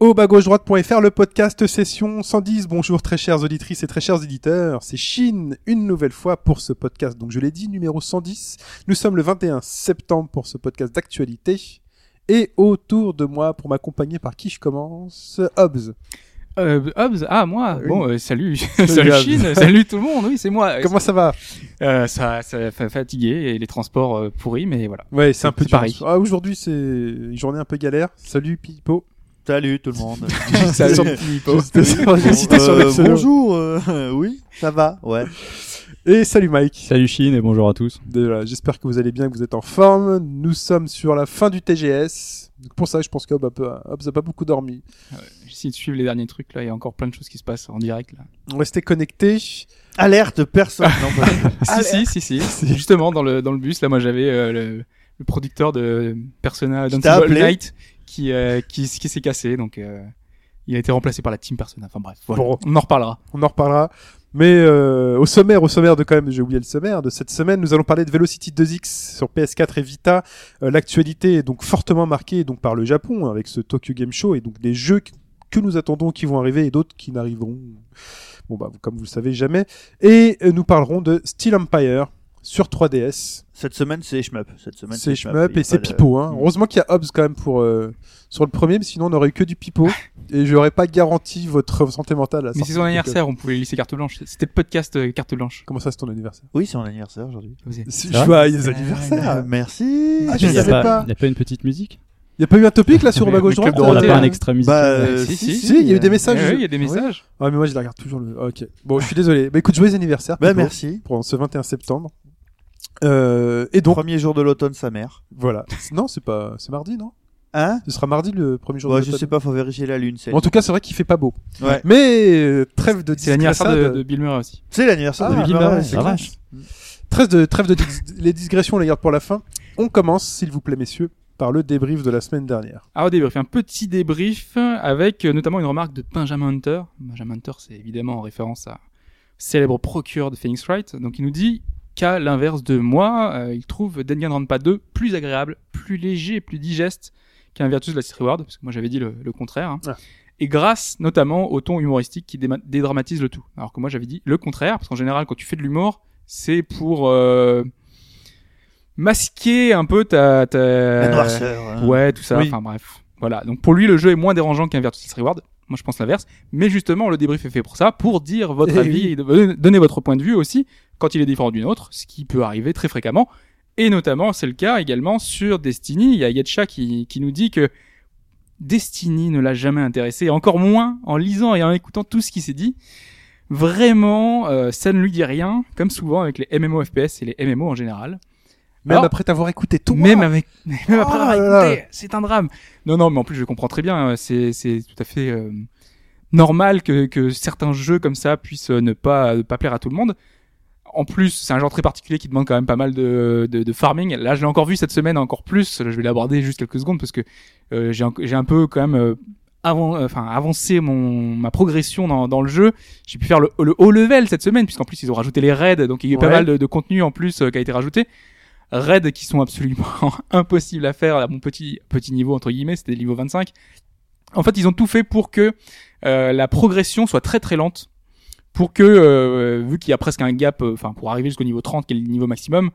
Au bas gauche droite.fr, le podcast session 110. Bonjour très chères auditrices et très chers éditeurs. C'est Chine une nouvelle fois pour ce podcast. Donc je l'ai dit, numéro 110. Nous sommes le 21 septembre pour ce podcast d'actualité. Et autour de moi, pour m'accompagner par qui je commence, Hobbs. Euh, Hobbs, ah moi, Oui. bon, euh, salut, Salut, salut. Chine, salut tout le monde, oui c'est moi. Comment ça va? Euh, ça, ça fait fatigué et les transports euh, pourris, mais voilà. Ouais, c'est un peu pareil. Ah, Aujourd'hui, c'est une journée un peu galère. Salut Pipo. Salut tout le monde. Salut. Sur Euh, pseudo. bonjour. euh, oui, ça va. Ouais. Et salut Mike. Salut Chine et bonjour à tous. Déjà, J'espère que vous allez bien, que vous êtes en forme. Nous sommes sur la fin du TGS. Donc pour ça, je pense qu'Hobbs a, pas- Hobbs a pas beaucoup dormi. J'essaie de suivre les derniers trucs là, il y a encore plein de choses qui se passent en direct là. Restez connectés. Alerte personne. non, pas- si, si, si, si, Justement dans le dans le bus là, moi j'avais euh, le, le producteur de Persona Night qui euh, qui, qui s'est cassé, donc euh, il a été remplacé par la team Persona. Enfin bref, voilà. Bon. on en reparlera. On en reparlera. Mais euh, au sommaire, au sommaire de quand même, j'ai oublié le sommaire de cette semaine, nous allons parler de Velocity 2X sur PS4 et Vita. Euh, L'actualité est donc fortement marquée donc par le Japon avec ce Tokyo Game Show et donc des jeux que- nous attendons qui vont arriver et d'autres qui n'arriveront. Bon bah comme vous le savez jamais. Et nous parlerons de Steel Empire sur 3DS. Cette semaine c'est shmup. Cette semaine C'est shmup. Il et c'est de- Pipo. Hein. Heureusement qu'il y a Hobbs quand même pour euh, sur le premier, mais sinon on aurait eu que du Pipo et j'aurais pas garanti votre santé mentale. à Mais c'est son anniversaire, on pouvait laisser carte blanche. C'était le podcast euh, carte blanche. Comment ça c'est ton anniversaire? Oui, c'est mon anniversaire aujourd'hui. Joyeux anniversaire Euh, merci. Ah, je Il y a savais pas, pas. il y a pas une petite musique? Y a pas eu un topic là sur bas gauche droite On n'a Dorothée, pas un extra Bah, Euh, euh, si, si, si, Si, il y a eu des messages. Ouais, ouais, il y a des messages. Ah mais moi je la regarde toujours le. ah, Ok. Bon, je suis désolé. Bah écoute, joyeux anniversaire. Bah merci. Pour ce 21 septembre. Euh, et donc Premier jour de l'automne, sa mère. voilà. Non, c'est pas, c'est mardi, non? Hein? Ce sera mardi le premier jour. Ouais, de je sais pas, faut vérifier la lune. C'est En tout cas, c'est vrai qu'il fait pas beau. Ouais. Mais euh, trêve de C'est l'anniversaire de, Bill Murray aussi. c'est l'anniversaire Ah, de Bill bah Murray. ouais, c'est vache. Trêve de trêve de dis- les digressions, on les garde pour la fin. On commence, s'il vous plaît, messieurs, par le débrief de la semaine dernière. Alors au débrief, un petit débrief avec euh, notamment une remarque de Benjamin Hunter. Benjamin Hunter, c'est évidemment en référence à célèbre procureur de Phoenix Wright. Donc il nous dit qu'à l'inverse de moi, euh, il trouve Danganronpa 2 plus agréable, plus léger et plus digeste qu'un Virtus Last Reward, parce que moi j'avais dit le, le contraire. hein. Ah. Et grâce notamment au ton humoristique qui dédramatise le tout. Alors que moi j'avais dit le contraire, parce qu'en général quand tu fais de l'humour, c'est pour euh, masquer un peu ta... ta... La noirceur. hein. Ouais, tout ça. Oui. Enfin bref. Voilà. Donc pour lui, le jeu est moins dérangeant qu'un Virtus Reward. Moi, je pense l'inverse. Mais justement, le débrief est fait pour ça, pour dire votre Eh avis oui. et de- donner votre point de vue aussi quand il est différent d'une autre, ce qui peut arriver très fréquemment. Et notamment, c'est le cas également sur Destiny. Il y a Yetcha qui, qui nous dit que Destiny ne l'a jamais intéressé, encore moins en lisant et en écoutant tout ce qui s'est dit. Vraiment, euh, ça ne lui dit rien, comme souvent avec les MMO FPS et les MMO en général. Même Alors, après t'avoir écouté tout. Même avec, même après Oh avoir là là. écouté, c'est un drame. Non, non, mais en plus, je comprends très bien. euh, C'est, c'est tout à fait euh, normal que, que certains jeux comme ça puissent ne pas, ne pas plaire à tout le monde. En plus, c'est un genre très particulier qui demande quand même pas mal de, de, de farming. Là, je l'ai encore vu cette semaine, encore plus. Je vais l'aborder juste quelques secondes parce que euh, j'ai, un- peu quand même euh, avant, euh, enfin, avancé mon ma progression dans, dans le jeu. J'ai pu faire le, le haut level cette semaine puisqu'en plus ils ont rajouté les raids, donc il y a eu pas mal de, de contenu en plus euh, qui a été rajouté raids qui sont absolument impossibles à faire à mon petit petit niveau entre guillemets, c'était le niveau 25. En fait, ils ont tout fait pour que euh, la progression soit très très lente, pour que euh, vu qu'il y a presque un gap, euh, enfin pour arriver jusqu'au niveau 30 qui est le niveau maximum,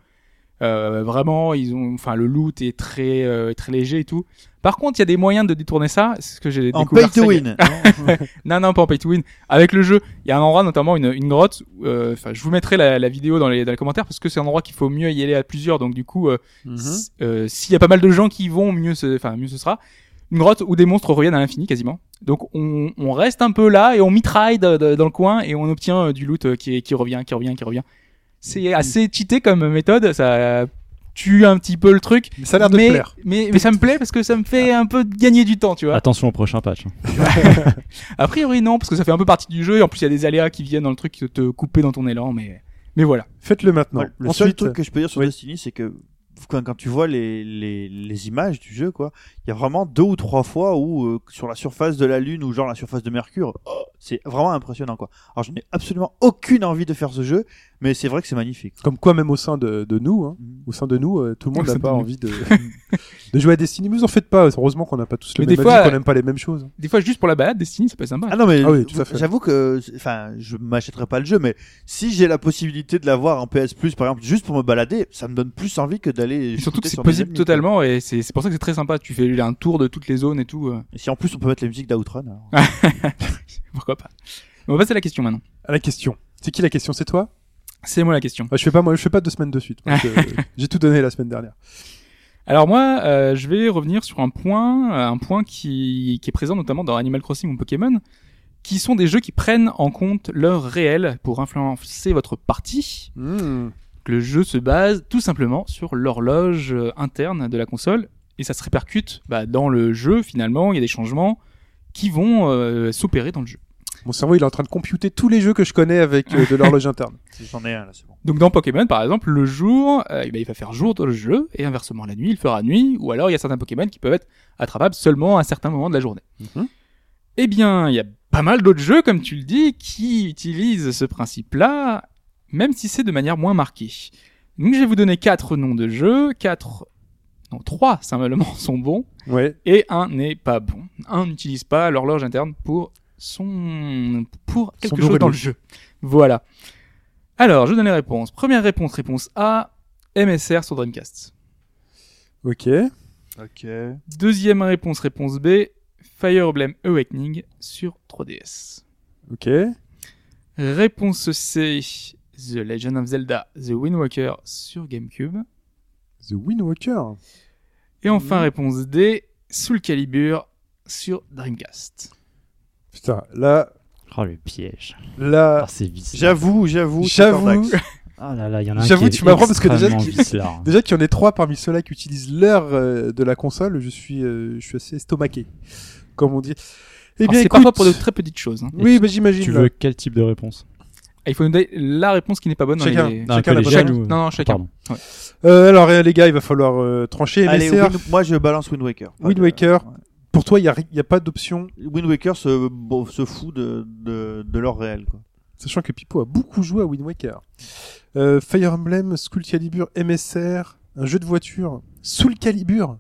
euh, vraiment ils ont, enfin le loot est très euh, très léger et tout. Par contre, il y a des moyens de détourner ça, c'est ce que j'ai En découvert. pay to win. non, non, pas en pay to win. Avec le jeu, il y a un endroit, notamment une, une grotte. euh, Enfin, je vous mettrai la, la vidéo dans les, dans les commentaires parce que c'est un endroit qu'il faut mieux y aller à plusieurs. Donc du coup, euh, s'il y a pas mal de gens qui y vont, mieux, enfin mieux ce sera. Une grotte où des monstres reviennent à l'infini quasiment. Donc on, on reste un peu là et on mitraille de- de- dans le coin et on obtient euh, du loot euh, qui, qui revient, qui revient, qui revient. C'est assez cheaté comme méthode. Ça tue un petit peu le truc. Mais ça a l'air de mais, plaire. Mais, mais ça me plaît parce que ça me fait un peu gagner du temps, tu vois. Attention au prochain patch. hein. A priori non, parce que ça fait un peu partie du jeu, et en plus il y a des aléas qui viennent dans le truc qui te couper dans ton élan, mais Mais voilà. Faites-le maintenant. Ouais, le seul truc que je peux dire sur oui. Destiny, c'est que quand, tu vois les, les, les images du jeu, quoi, il y a vraiment deux ou trois fois où euh, sur la surface de la Lune ou genre la surface de Mercure, oh, c'est vraiment impressionnant, quoi. Alors je n'ai absolument aucune envie de faire ce jeu, mais c'est vrai que c'est magnifique. comme quoi même au sein de, de nous, hein, Mhm. au sein de nous, euh, tout le monde n'a pas envie de, de jouer à Destiny. Mais vous en faites pas. Heureusement qu'on n'a pas tous le Mais même des avis, fois, qu'on euh, n'aime pas les mêmes choses. Des fois, juste pour la balade, Destiny, ça peut être sympa. Ah non mais Ah oui, tout à fait. j'avoue que enfin je m'achèterai pas le jeu mais si j'ai la possibilité de l'avoir en PS Plus par exemple juste pour me balader ça me donne plus envie que d'aller surtout que c'est possible quoi. totalement et c'est c'est pour ça que c'est très sympa. Tu fais un tour de toutes les zones et tout. euh, et si en plus on peut mettre la musique d'Outrun alors. pourquoi pas. On va passer à la question maintenant. À la question. C'est qui la question? C'est toi? C'est moi la question. Ah, Je fais pas moi, je fais pas deux semaines de suite. parce que J'ai tout donné la semaine dernière. Alors moi, euh, je vais revenir sur un point, euh, un point qui, qui est présent notamment dans Animal Crossing ou Pokémon, qui sont des jeux qui prennent en compte l'heure réelle pour influencer votre partie. Hmm. Le jeu se base tout simplement sur l'horloge euh, interne de la console et ça se répercute bah, dans le jeu finalement. Il y a des changements qui vont euh, s'opérer dans le jeu. Mon cerveau, il est en train de computer tous les jeux que je connais avec euh, de l'horloge interne. J'en ai un là c'est bon. Donc dans Pokémon par exemple, le jour, euh, eh ben, il va faire jour dans le jeu et inversement la nuit, il fera nuit. Ou alors il y a certains Pokémon qui peuvent être attrapables seulement à un certain moment de la journée. Mhm. Eh bien, il y a pas mal d'autres jeux, comme tu le dis, qui utilisent ce principe-là, même si c'est de manière moins marquée. Donc je vais vous donner quatre noms de jeux, quatre, non trois simplement sont bons, Ouais. et un n'est pas bon. Un n'utilise pas l'horloge interne pour son pour quelque chose dans le jeu. Voilà. Alors, je donne les réponses. Première réponse, réponse A, MSR sur Dreamcast. Ok. Ok. Deuxième réponse, réponse B, Fire Emblem Awakening sur 3DS. Ok. Réponse C, The Legend of Zelda, The Wind Waker sur GameCube. The Wind Walker. Et enfin, Mhm. réponse D, Soul Calibur sur Dreamcast. Putain, là, Oh le piège. là, Ah, c'est. J'avoue, j'avoue. j'avoue. Ah là là, il y en a un J'avoue, qui tu m'apprends parce que déjà, extrêmement ce qui- vicelard. déjà qu'il y en ait trois parmi ceux-là qui utilisent l'heure euh, de la console, je suis, euh, je suis assez estomaqué, comme on dit. Eh Alors, bien, c'est écoute, parfois pour de très petites choses. hein. oui, bah, j'imagine. Tu là. veux quel type de réponse? Ah, Il faut nous donner la réponse qui n'est pas bonne. dans Chacun. les- Non, Chacun la bonne collégial Chaque- ou- Non, non, chacun. Euh, alors, euh, les gars, il va falloir euh, trancher. Allez, moi je balance Wind Waker. Wind Waker. ouais. Pour toi, il n'y a, y a pas d'option, Wind Waker se, bon, se fout de, de, de l'or réel. Quoi. sachant que Pipo a beaucoup joué à Wind Waker. Euh, Fire Emblem, Soul Calibur, MSR, un jeu de voiture, Soul Calibur.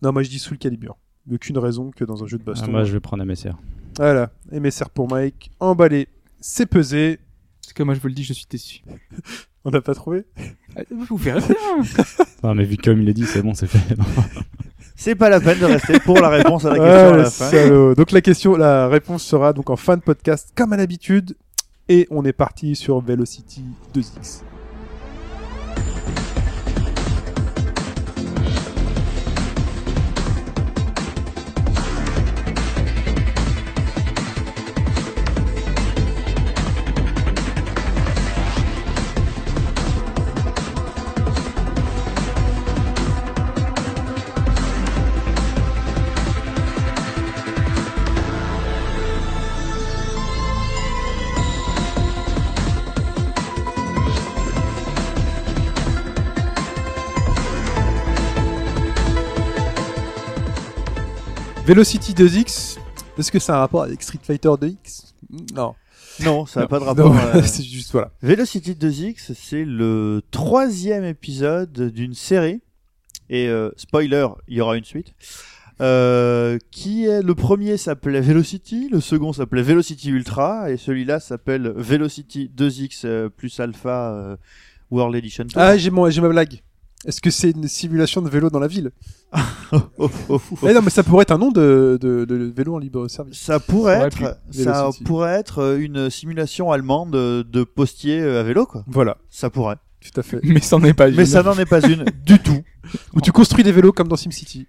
Non, moi je dis Soul Calibur. Aucune raison que dans un jeu de Ah, baston. moi, je vais prendre MSR. Voilà, MSR pour Mike, emballé, c'est pesé. Parce que moi, je vous le dis, je suis déçu. On n'a pas trouvé Ah, Vous verrez bien. Ah, mais vu comme il est dit, c'est bon, c'est fait. Non. C'est pas la peine de rester pour la réponse à la Ah, question à la fin. salaud. Donc la question, la réponse sera donc en fin de podcast comme à l'habitude. Et on est parti sur Velocity 2X. Velocity 2X, est-ce que ça a un rapport avec Street Fighter 2X Non. Non, ça n'a pas de rapport. Non, euh, c'est juste voilà. Velocity 2X, c'est le troisième épisode d'une série. Et euh, spoiler, il y aura une suite. Euh, qui est le premier s'appelait Velocity, le second s'appelait Velocity Ultra, et celui-là s'appelle Velocity 2X euh, plus Alpha World Edition. Ah, j'ai mon- j'ai ma blague. Est-ce que c'est une simulation de vélo dans la ville Oh, oh, oh. Eh non, mais ça pourrait être un nom de, de, de vélo en libre service. Ça pourrait être, ça pourrait être euh, une simulation allemande de, de postier euh, à vélo, quoi. Voilà, Ça pourrait. tout à fait. Mais ça n'en est pas une. Mais ça n'en est pas une du tout. Où tu construis des vélos comme dans SimCity.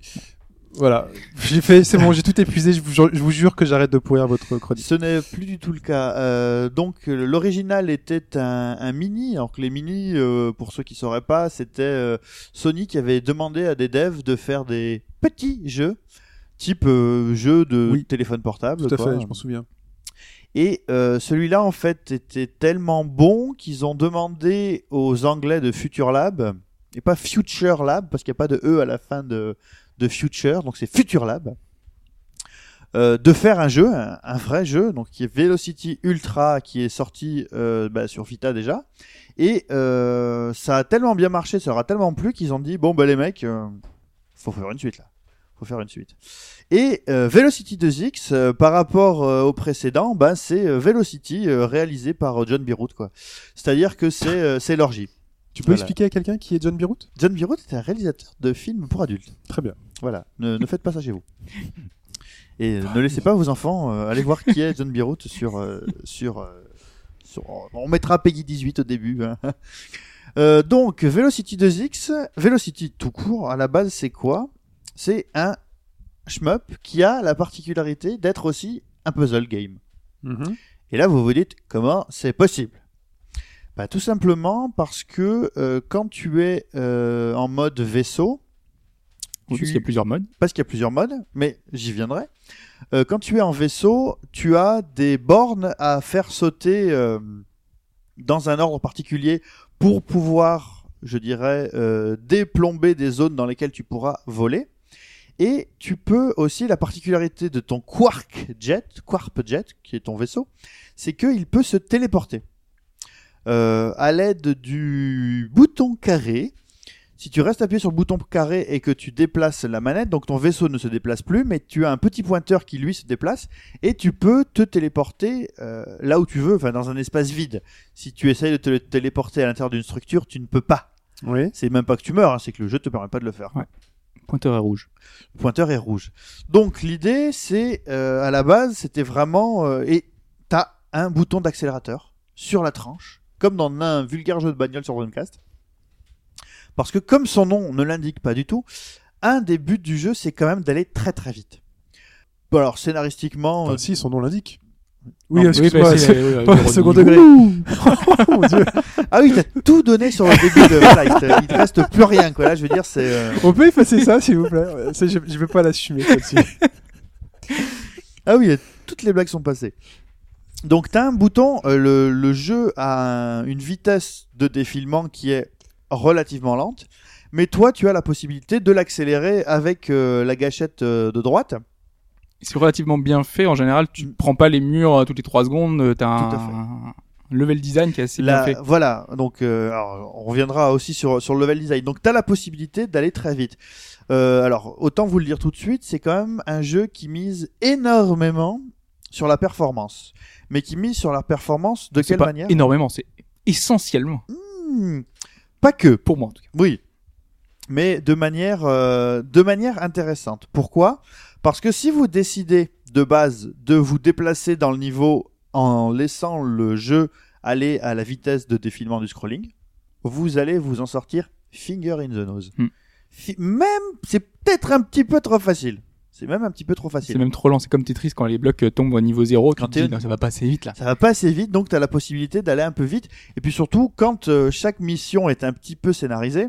Voilà, j'ai fait, c'est bon, j'ai tout épuisé. Je vous, jure- je vous jure que j'arrête de pourrir votre chronique. Ce n'est plus du tout le cas. Euh, donc l'original était un, un mini, alors que les mini, euh, pour ceux qui sauraient pas, c'était euh, Sony qui avait demandé à des devs de faire des petits jeux, type jeu de Oui. téléphone portable. Tout à quoi. fait, je m'en souviens. Et celui-là, en fait, était tellement bon qu'ils ont demandé aux Anglais de Future Lab, et pas Future Lab, parce qu'il n'y a pas de E à la fin de, de Future, donc c'est Future Lab, euh, de faire un jeu, un, un vrai jeu, donc qui est Velocity Ultra, qui est sorti euh, bah, sur Vita déjà. Et euh, ça a tellement bien marché, ça leur a tellement plu qu'ils ont dit bon bah les mecs, faut faire une suite là, faut faire une suite. Et Velocity 2X, euh, par rapport au précédent, bah, c'est Velocity réalisé par John Birwood quoi. C'est-à-dire que c'est c'est l'orgie. Tu peux Voilà. expliquer à quelqu'un qui est John Birwood John Birwood est un réalisateur de films pour adultes. Très bien. Voilà, ne, ne faites pas ça chez vous. Et euh, ne laissez pas vos enfants euh, aller voir qui est John Birwood sur euh, sur, euh, sur on mettra Peggy 18 au début. hein. Euh, donc Velocity 2X, Velocity tout court à la base c'est quoi? C'est un shmup qui a la particularité d'être aussi un puzzle game. Mhm. Et là, vous vous dites comment c'est possible? Bah, Tout simplement parce que euh, quand tu es euh, en mode vaisseau, Oui, tu- parce qu'il y a plusieurs modes. parce qu'il y a plusieurs modes, mais j'y viendrai. Euh, quand tu es en vaisseau, tu as des bornes à faire sauter euh, dans un ordre particulier pour pouvoir, je dirais, euh, déplomber des zones dans lesquelles tu pourras voler. Et tu peux aussi, la particularité de ton Quark Jet, Quarp Jet, qui est ton vaisseau, c'est qu'il peut se téléporter. À l'aide du bouton carré, si tu restes appuyé sur le bouton carré et que tu déplaces la manette, donc ton vaisseau ne se déplace plus, mais tu as un petit pointeur qui lui se déplace et tu peux te téléporter euh, là où tu veux, enfin dans un espace vide. Si tu essayes de te téléporter à l'intérieur d'une structure, tu ne peux pas. Oui. C'est même pas que tu meurs, hein, c'est que le jeu te permet pas de le faire. Pointeur est rouge. Le pointeur est rouge. Donc l'idée, c'est euh, à la base, c'était vraiment euh, et t'as un bouton d'accélérateur sur la tranche, comme dans un vulgaire jeu de bagnole sur Dreamcast. Parce que comme son nom ne l'indique pas du tout, un des buts du jeu, c'est quand même d'aller très très vite. Bon, alors scénaristiquement, Enfin, euh, si, son nom l'indique. Oui, Non, excuse-moi. c'est- c'est- oui, pas oui, second degré. Oh, mon Dieu. ah oui, t'as tout donné sur le début de voilà, il, te, il te reste plus rien quoi. Là, je veux dire, c'est euh, On peut effacer ça, s'il vous plaît? Euh, je, je vais pas l'assumer. Ah oui, toutes les blagues sont passées. Donc t'as un bouton, euh, le, le jeu a un- une vitesse de défilement qui est relativement lente, mais toi tu as la possibilité de l'accélérer avec euh, la gâchette euh, de droite. C'est relativement bien fait. En général, tu Mm. prends pas les murs euh, toutes les trois secondes. T'as Tout à un... level design qui est assez La- bien fait. voilà, donc euh, alors, on reviendra aussi sur, sur le level design. Donc tu as la possibilité d'aller très vite. Euh, alors autant vous le dire tout de suite, c'est quand même un jeu qui mise énormément sur la performance. Mais qui mise sur la performance de quelle pas manière? énormément. C'est essentiellement Hmm, Pas que. pour moi en tout cas. Oui, mais de manière, euh, de manière intéressante. Pourquoi? Parce que si vous décidez de base de vous déplacer dans le niveau en laissant le jeu aller à la vitesse de défilement du scrolling, vous allez vous en sortir finger in the nose. Hmm. Même, c'est peut-être un petit peu trop facile. C'est même un petit peu trop C'est facile. même trop lent. C'est comme Tetris quand les blocs euh, tombent au niveau zéro. Tu Quand te t'es- dis, non, ça va pas assez vite là. Ça va pas assez vite, donc tu as la possibilité d'aller un peu vite. Et puis surtout, quand euh, chaque mission est un petit peu scénarisée,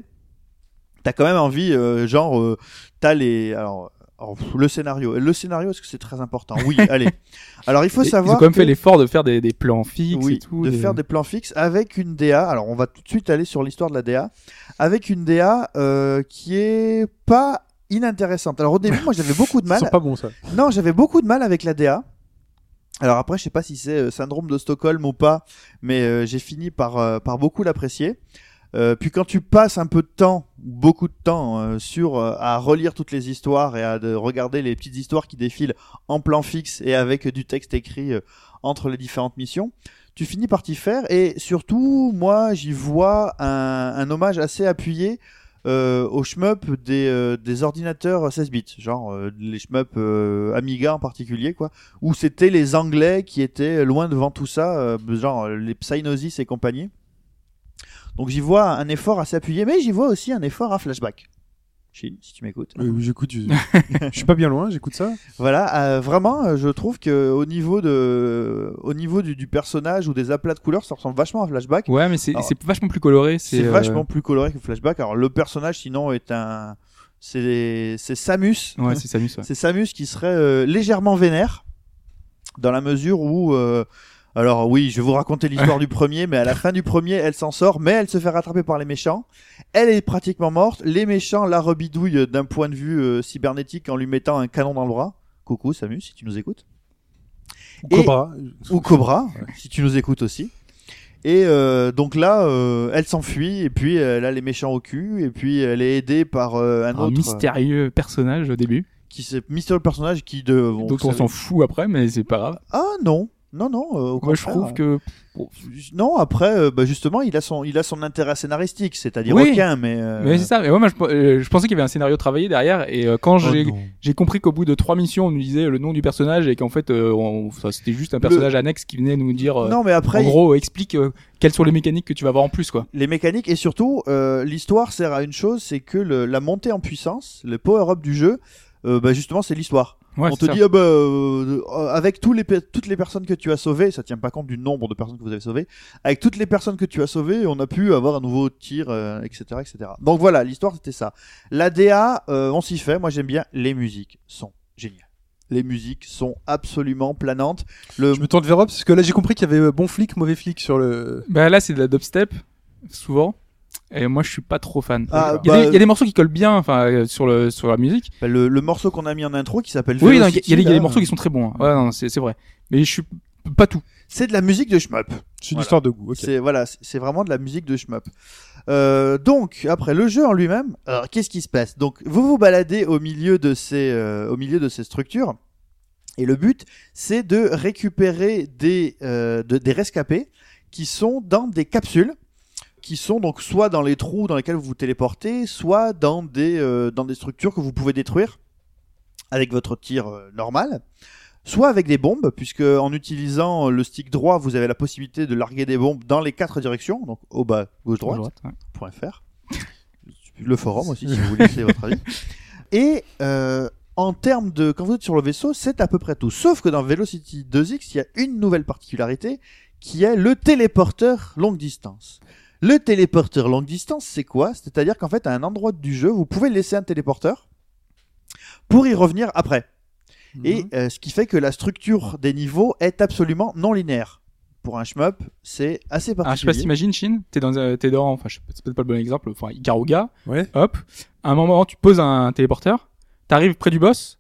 t'as quand même envie, euh, genre, euh, t'as les... Alors, le scénario. Le scénario, est-ce que c'est très important? Oui, allez. Alors, il faut Et savoir... Ils ont quand même que- fait l'effort de faire des, des plans fixes oui, et tout. de faire des plans fixes avec une DA. Alors, on va tout de suite aller sur l'histoire de la DA. Avec une DA euh, qui est pas inintéressante. Alors, au début, moi, j'avais beaucoup de mal. sent pas bon, ça. Non, j'avais beaucoup de mal avec la DA. Alors après, je sais pas si c'est euh, syndrome de Stockholm ou pas, mais euh, j'ai fini par, euh, par beaucoup l'apprécier. Puis quand tu passes un peu de temps, beaucoup de temps, sur à relire toutes les histoires et à de regarder les petites histoires qui défilent en plan fixe et avec du texte écrit entre les différentes missions, tu finis par t'y faire. Et surtout, moi, j'y vois un, un hommage assez appuyé euh, au shmup des, euh, ordinateurs 16 bits, genre euh, les shmup euh, Amiga en particulier, quoi, où c'était les Anglais qui étaient loin devant tout ça, genre les Psygnosis et compagnie. Donc j'y vois un effort assez appuyé, mais j'y vois aussi un effort à flashback. Chine, si tu m'écoutes. Euh, j'écoute, je... je suis pas bien loin, j'écoute ça. Voilà, euh, vraiment, euh, je trouve que au niveau de, au niveau du, du personnage ou des aplats de couleurs, ça ressemble vachement à Flashback. Ouais, mais c'est vachement plus coloré. C'est euh, vachement plus coloré que Flashback. Alors le personnage, sinon, est un, c'est c'est Samus. Ouais, c'est Samus. Ouais. C'est Samus qui serait euh, légèrement vénère. dans la mesure où euh, alors oui, je vais vous raconter l'histoire du premier, mais à la fin du premier, elle s'en sort, mais elle se fait rattraper par les méchants. Elle est pratiquement morte. Les méchants la rebidouillent d'un point de vue euh, cybernétique en lui mettant un canon dans le bras. Coucou Samu, si tu nous écoutes. Et- Cobra. Ou Cobra, si tu nous écoutes aussi. Et euh, donc là, euh, elle s'enfuit et puis elle a les méchants au cul et puis elle est aidée par euh, un Un autre mystérieux personnage au début, qui c'est mystérieux personnage qui de bon, vous on s'en fout après, mais c'est pas grave. Ah non, non non. euh, au Moi, je contraire. trouve que non après euh, bah, justement il a son il a son intérêt scénaristique, c'est-à-dire Oui. aucun mais. euh, Mais c'est ça. Mais moi, moi, je, je pensais qu'il y avait un scénario travaillé derrière. Et euh, quand Oh j'ai compris qu'au bout de trois missions, on nous disait le nom du personnage et qu'en fait, euh, c'était juste un personnage annexe qui venait nous dire. euh, Non mais après en il- gros, explique euh, quelles sont les mécaniques que tu vas avoir en plus, quoi. les mécaniques et surtout euh, l'histoire sert à une chose, c'est que le- la montée en puissance, le power-up du jeu, euh, bah, justement c'est l'histoire. Ouais, on te ça. dit ah bah, euh, avec tous les toutes les personnes que tu as sauvées, ça tient pas compte du nombre de personnes que vous avez sauvées. Avec toutes les personnes que tu as sauvées, on a pu avoir un nouveau tir, euh, etc., etc. Donc voilà, l'histoire c'était ça. La DA, euh, on s'y fait. Moi j'aime bien. Les musiques sont géniales. Les musiques sont absolument planantes. Le Je me tourne vers Rob parce que là j'ai compris qu'il y avait bon flic, mauvais flic sur le. Bah là, c'est de la dubstep, souvent. Et moi, je suis pas trop fan. Ah, il, y a bah, des, il y a des morceaux qui collent bien, enfin, euh, sur le sur la musique. bah, le, le morceau qu'on a mis en intro qui s'appelle Oui, non, il y, a- y des- il y a des là, morceaux qui sont très bons. hein. Ouais, non, c'est c'est vrai. Mais je suis pas tout. C'est de la musique de shmup. C'est une Voilà. histoire de goût. ok. C'est voilà, c'est- c'est vraiment de la musique de shmup. Euh, donc après le jeu en lui-même, alors qu'est-ce qui se passe? Donc vous vous baladez au milieu de ces euh, au milieu de ces structures et le but c'est de récupérer des euh, de- des rescapés qui sont dans des capsules qui sont donc soit dans les trous dans lesquels vous vous téléportez, soit dans des euh, dans des structures que vous pouvez détruire avec votre tir euh, normal soit avec des bombes, puisque en utilisant le stick droit, vous avez la possibilité de larguer des bombes dans les quatre directions, donc au bas, gauche, droite, Droite, ouais. point .fr. Le forum aussi, si vous voulez laisser votre avis. Et euh, en termes de, quand vous êtes sur le vaisseau, c'est à peu près tout. Sauf que dans Velocity 2X, il y a une nouvelle particularité, qui est le téléporteur longue distance. Le téléporteur longue distance, c'est quoi? C'est-à-dire qu'en fait, à un endroit du jeu, vous pouvez laisser un téléporteur pour y revenir après. Et Mhm. euh, ce qui fait que la structure des niveaux est absolument non linéaire. Pour un shmup, c'est assez Ah, je sais pas si particulier. t'imagines, Shin, t'es dans, euh, t'es dans, enfin, je sais pas- c'est peut-être pas le bon exemple, enfin, Ikaruga, Ouais. hop, à un moment, tu poses un téléporteur, t'arrives près du boss,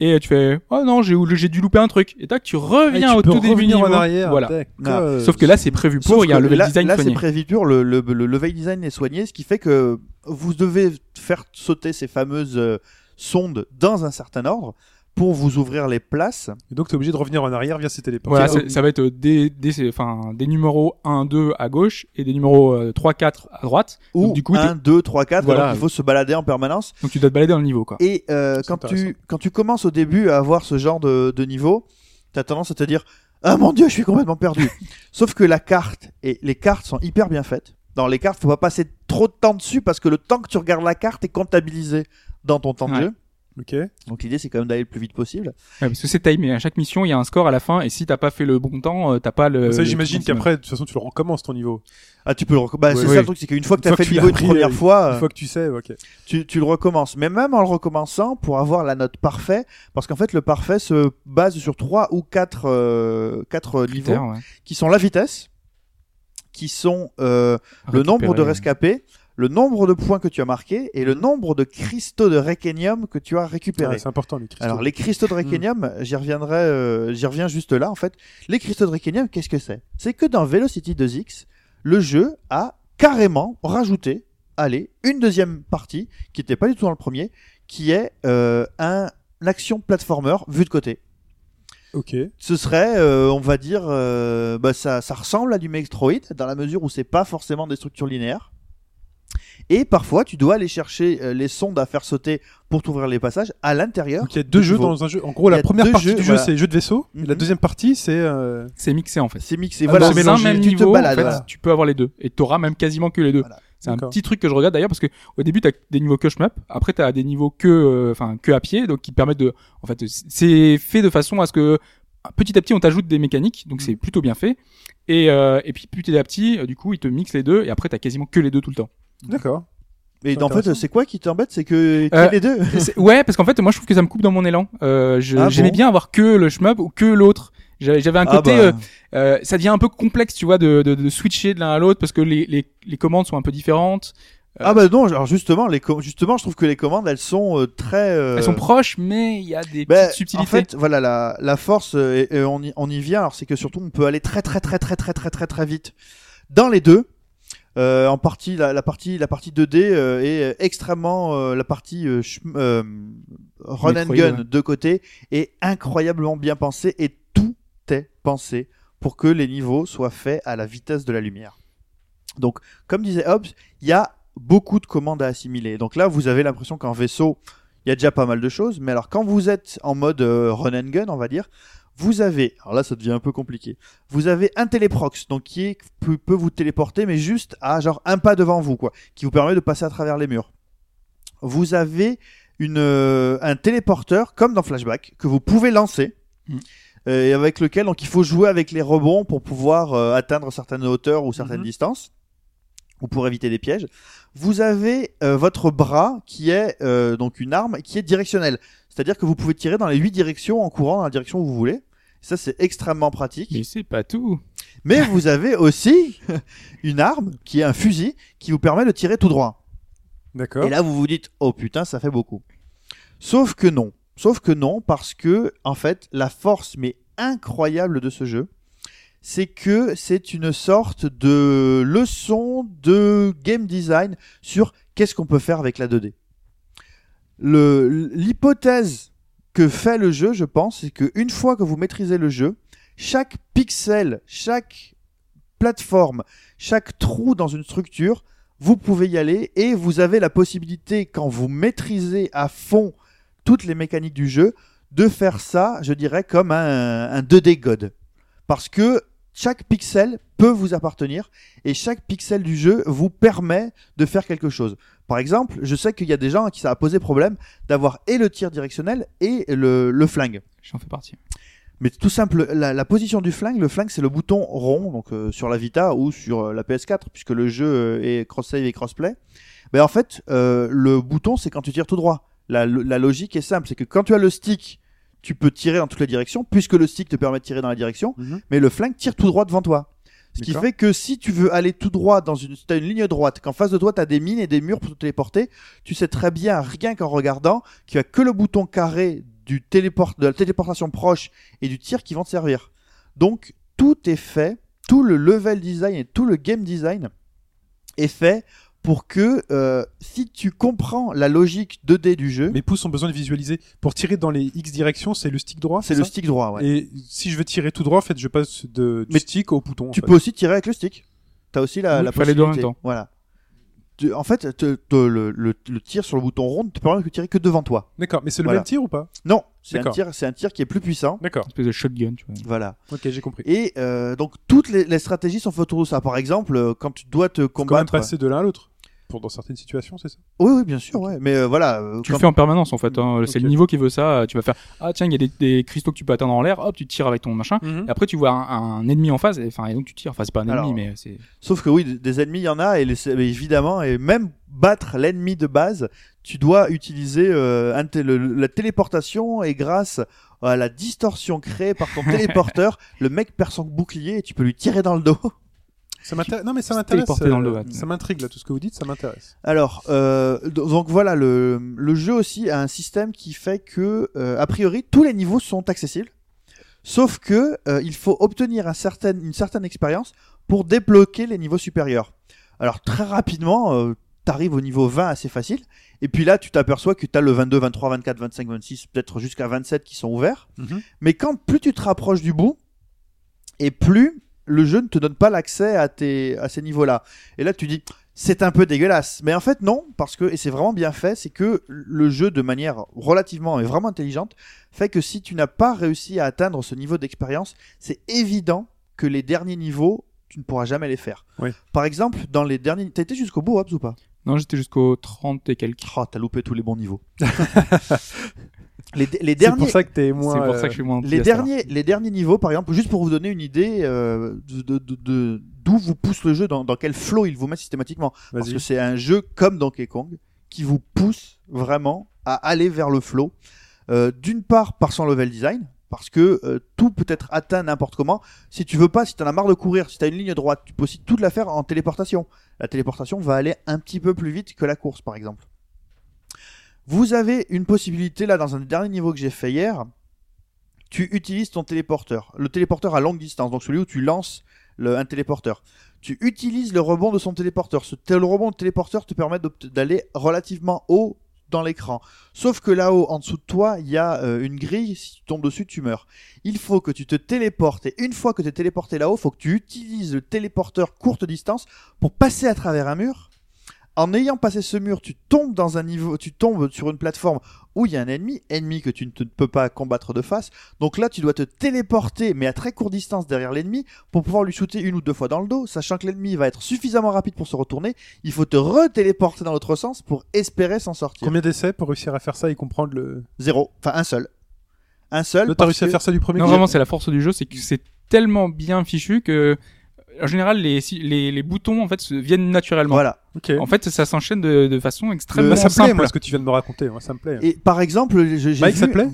et tu fais, oh non, j'ai, j'ai dû louper un truc, et tac, tu Ah, reviens tu au tout début en arrière. Voilà. d'accord. Sauf que là, c'est prévu pour, il y a un level là, design là, c'est prévu pour le, le, le level design est soigné, ce qui fait que vous devez faire sauter ces fameuses euh, sondes dans un certain ordre pour vous ouvrir les places. Et donc t'es obligé de revenir en arrière via ces téléports. Voilà, ça va être des, des, enfin, des numéros 1, 2 à gauche, et des numéros euh, 3, 4 à droite. Ou Donc, du coup, 1, 2, 3, 4, Voilà. donc il faut se balader en permanence. Donc tu dois te balader dans le niveau, quoi. Et euh, quand, tu, quand tu commences au début à avoir ce genre de, de niveau, t'as tendance à te dire Ah mon dieu, je suis complètement perdu. Sauf que la carte, et les cartes sont hyper bien faites. Dans les cartes, faut pas passer trop de temps dessus parce que le temps que tu regardes la carte est comptabilisé dans ton temps de jeu. Ok. Donc l'idée, c'est quand même d'aller le plus vite possible. Ouais, parce que c'est timé. À chaque mission, il y a un score à la fin, et si t'as pas fait le bon temps, euh, t'as pas le. ça j'imagine qu'après de toute façon tu le recommences ton niveau. Ah, tu peux le rec- bah, Ouais, c'est ouais. ça le truc, c'est qu'une fois que Une tu as fois fait que le tu niveau une première fois, Une fois que tu sais, ok. tu, tu le recommences. Mais même en le recommençant, pour avoir la note parfait, parce qu'en fait, le parfait se base sur trois ou quatre, euh, quatre niveaux Critères, qui sont la vitesse, qui sont euh, le nombre de rescapés, le nombre de points que tu as marqués et le nombre de cristaux de Requenium que tu as récupérés. C'est important les cristaux. Alors les cristaux de Requenium, j'y reviendrai, euh, j'y reviens juste là en fait. Les cristaux de Requenium, qu'est-ce que c'est? C'est que dans Velocity 2X, le jeu a carrément rajouté, allez, une deuxième partie qui n'était pas du tout dans le premier, qui est euh, un action platformer vu de côté. Ok. Ce serait, euh, on va dire, euh, bah, ça, ça ressemble à du Metroid dans la mesure où c'est pas forcément des structures linéaires. Et parfois, tu dois aller chercher euh, les sondes à faire sauter pour t'ouvrir les passages à l'intérieur. Donc il y a deux jeux niveau. dans un jeu. En gros, la première partie jeux, du jeu voilà. c'est jeu de vaisseau. et la Mhm. deuxième partie c'est. euh, C'est mixé en fait. C'est mixé. Ah, voilà, c'est dans un même tu te niveau, balades. en fait, voilà. tu peux avoir les deux. Et t'auras même quasiment que les deux. Voilà. C'est un petit truc que je regarde d'ailleurs parce que au début t'as des niveaux que shmup, après t'as des niveaux que, euh, enfin que à pied, donc qui permettent de, en fait, c'est fait de façon à ce que petit à petit on t'ajoute des mécaniques, donc Mm. c'est plutôt bien fait. Et euh, et puis petit à petit, du coup, ils te mixent les deux et après t'as quasiment que les deux tout le temps. D'accord. Et en fait, c'est quoi qui t'embête? C'est que Euh, les deux? Ouais, parce qu'en fait, moi, je trouve que ça me coupe dans mon élan. Euh, Ah J'aimais bon? bien avoir que le shmup ou que l'autre. J'avais j'avais un Ah côté, bah, euh, euh, ça devient un peu complexe, tu vois, de, de, de switcher de l'un à l'autre parce que les, les, les commandes sont un peu différentes. ah bah non, alors justement, les justement, je trouve que les commandes, elles sont euh, très. euh, Elles sont proches, mais il y a des Ben, petites subtilités. En fait, voilà, la, la force, euh, et, et on, y, on y vient, alors c'est que surtout on peut aller très très très très très très très très vite dans les deux. Euh, en partie, la, la partie, la partie 2D euh, est extrêmement, euh, la partie run and gun ouais. de côté est incroyablement bien pensé et tout est pensé pour que les niveaux soient faits à la vitesse de la lumière. Donc, comme disait Hobbes, il y a beaucoup de commandes à assimiler. Donc là, vous avez l'impression qu'en vaisseau, il y a déjà pas mal de choses. Mais alors, quand vous êtes en mode euh, run and gun, on va dire, vous avez, alors là, ça devient un peu compliqué. Vous avez un téléprox, donc qui est, peut, peut vous téléporter, mais juste à genre un pas devant vous, quoi, qui vous permet de passer à travers les murs. Vous avez une, euh, un téléporteur, comme dans Flashback, que vous pouvez lancer. Mhm. euh, et avec lequel donc il faut jouer avec les rebonds pour pouvoir euh, atteindre certaines hauteurs ou certaines Mhm. distances ou pour éviter des pièges. Vous avez euh, votre bras qui est euh, donc une arme qui est directionnelle, c'est-à-dire que vous pouvez tirer dans les huit directions en courant dans la direction où vous voulez. Ça c'est extrêmement pratique. Mais c'est pas tout. Mais vous avez aussi une arme qui est un fusil qui vous permet de tirer tout droit. D'accord. Et là, vous vous dites, oh putain, ça fait beaucoup. Sauf que non. Sauf que non, parce que, en fait, la force, mais incroyable de ce jeu, c'est que c'est une sorte de leçon de game design sur qu'est-ce qu'on peut faire avec la 2D. Le- L'hypothèse fait le jeu, je pense, c'est qu'une fois que vous maîtrisez le jeu, chaque pixel, chaque plateforme, chaque trou dans une structure, vous pouvez y aller et vous avez la possibilité, quand vous maîtrisez à fond toutes les mécaniques du jeu, de faire ça, je dirais, comme un 2D God. Parce que chaque pixel peut vous appartenir et chaque pixel du jeu vous permet de faire quelque chose. Par exemple, je sais qu'il y a des gens à qui ça a posé problème d'avoir et le tir directionnel et le, le flingue. J'en fais partie. Mais tout simple, la, la position du flingue, le flingue c'est le bouton rond, donc euh, sur la Vita ou sur euh, la PS4, puisque le jeu euh, est cross-save et crossplay. Mais en fait, euh, le bouton c'est quand tu tires tout droit. La, la logique est simple, c'est que quand tu as le stick, tu peux tirer dans toutes les directions, puisque le stick te permet de tirer dans la direction, Mhm. mais le flingue tire tout droit devant toi. Ce qui fait que si tu veux aller tout droit dans une, t'as une ligne droite, qu'en face de toi t'as des mines et des murs pour te téléporter, tu sais très bien, rien qu'en regardant, qu'il y a que le bouton carré du téléport, de la téléportation proche et du tir qui vont te servir. Donc tout est fait, tout le level design et tout le game design est fait pour que euh, si tu comprends la logique 2D du jeu, Mes pouces ont besoin de visualiser. Pour tirer dans les X directions, c'est le stick droit c'est le stick droit. Ouais. Et si je veux tirer tout droit, en fait, je passe de, du Mais stick au bouton. en Tu fait. peux aussi tirer avec le stick. T'as aussi la, Oui, la les deux en possibilité. même temps. Voilà. Tu- en fait, te- te- le, le, le tir sur le bouton rond ne te permet de tirer que devant toi. D'accord, mais c'est le Voilà. même tir ou pas? Non, c'est un tir, c'est un tir qui est plus puissant. D'accord. Une espèce de shotgun, tu vois. Voilà. Ok, j'ai compris. Et euh, donc toutes les, les stratégies sont faites autour de ça. Par exemple, euh, quand tu dois te Faut quand même combattre. passer de l'un à l'autre. Pour dans certaines situations, c'est ça? Oui, oui, bien sûr. Ouais. Mais euh, voilà. euh, Tu quand- le fais en permanence en fait. Hein. C'est le niveau qui veut ça. Tu vas faire ah tiens il y a des, des cristaux que tu peux atteindre en l'air. Hop tu tires avec ton machin. Et après tu vois un, un ennemi en face. Et, enfin et donc tu tires. Enfin c'est pas un Alors, ennemi mais c'est. Sauf que oui, des- ennemis, il y en a, et les- évidemment, et même battre l'ennemi de base, tu dois utiliser euh, un té- le- la téléportation, et grâce à la distorsion créée par ton téléporteur, le mec perd son bouclier et tu peux lui tirer dans le dos. Ça m'intéresse. Non, mais ça euh. Ça m'intrigue là, tout ce que vous dites, ça m'intéresse. Alors, euh, do- donc voilà, le, le jeu aussi a un système qui fait que, euh, a priori, tous les niveaux sont accessibles. Sauf que euh, il faut obtenir un certain, une certaine expérience pour débloquer les niveaux supérieurs. Alors très rapidement, euh, t'arrives au niveau 20 assez facile. Et puis là, tu t'aperçois que t'as le 22, 23, 24, 25, 26, peut-être jusqu'à 27 qui sont ouverts. Mhm. Mais quand plus tu te rapproches du bout, et plus le jeu ne te donne pas l'accès à, tes, à ces niveaux-là. Et là, tu dis, c'est un peu dégueulasse. Mais en fait, non, parce que, et c'est vraiment bien fait, c'est que le jeu, de manière relativement et vraiment intelligente, fait que si tu n'as pas réussi à atteindre ce niveau d'expérience, c'est évident que les derniers niveaux, tu ne pourras jamais les faire. Oui. Par exemple, dans les derniers. T'as été jusqu'au bout, Hobbs, ou pas? Non j'étais jusqu'au 30 et quelques. Oh, t'as loupé tous les bons niveaux. les, les C'est derniers. pour ça que t'es moins. C'est pour euh, ça que je suis moins. Les derniers, les derniers niveaux, par exemple, juste pour vous donner une idée euh, de, de- de- de- d'où vous pousse le jeu, dans, dans quel flow il vous met systématiquement. Parce que c'est un jeu comme Donkey Kong qui vous pousse vraiment à aller vers le flow. Euh, D'une part par son level design, parce que euh, tout peut être atteint n'importe comment. Si tu veux pas, si t'en as marre de courir, si t'as une ligne droite, tu peux aussi tout la faire en téléportation. La téléportation va aller un petit peu plus vite que la course, par exemple. Vous avez une possibilité là dans un des derniers niveaux que j'ai fait hier. Tu utilises ton téléporteur, le téléporteur à longue distance, donc celui où tu lances un téléporteur. Tu utilises le rebond de son téléporteur. Ce rebond de téléporteur te permet d'aller relativement haut dans l'écran. Sauf que là-haut, en dessous de toi, il y a euh, une grille. Si tu tombes dessus, tu meurs. Il faut que tu te téléportes. Et une fois que tu es téléporté là-haut, il faut que tu utilises le téléporteur courte distance pour passer à travers un mur. En ayant passé ce mur, tu tombes dans un niveau, tu tombes sur une plateforme où il y a un ennemi, ennemi que tu ne te- peux pas combattre de face. Donc là, tu dois te téléporter, mais à très courte distance derrière l'ennemi, pour pouvoir lui shooter une ou deux fois dans le dos, sachant que l'ennemi va être suffisamment rapide pour se retourner. Il faut te retéléporter dans l'autre sens pour espérer s'en sortir. Combien d'essais pour réussir à faire ça et comprendre le. Zéro. Enfin, un seul. Un seul. T'as réussi à faire ça du premier Non, coup vraiment, c'est la force du jeu, c'est que c'est tellement bien fichu que, en général, les, si- les, les boutons, en fait, se- viennent naturellement. Voilà. Ok. En fait, ça s'enchaîne de, de façon extrêmement Moi, ça me plaît, simple. moi, ce que tu viens de me raconter. Moi, ça me plaît. Et par exemple, j'ai Mike, vu... ça te plaît?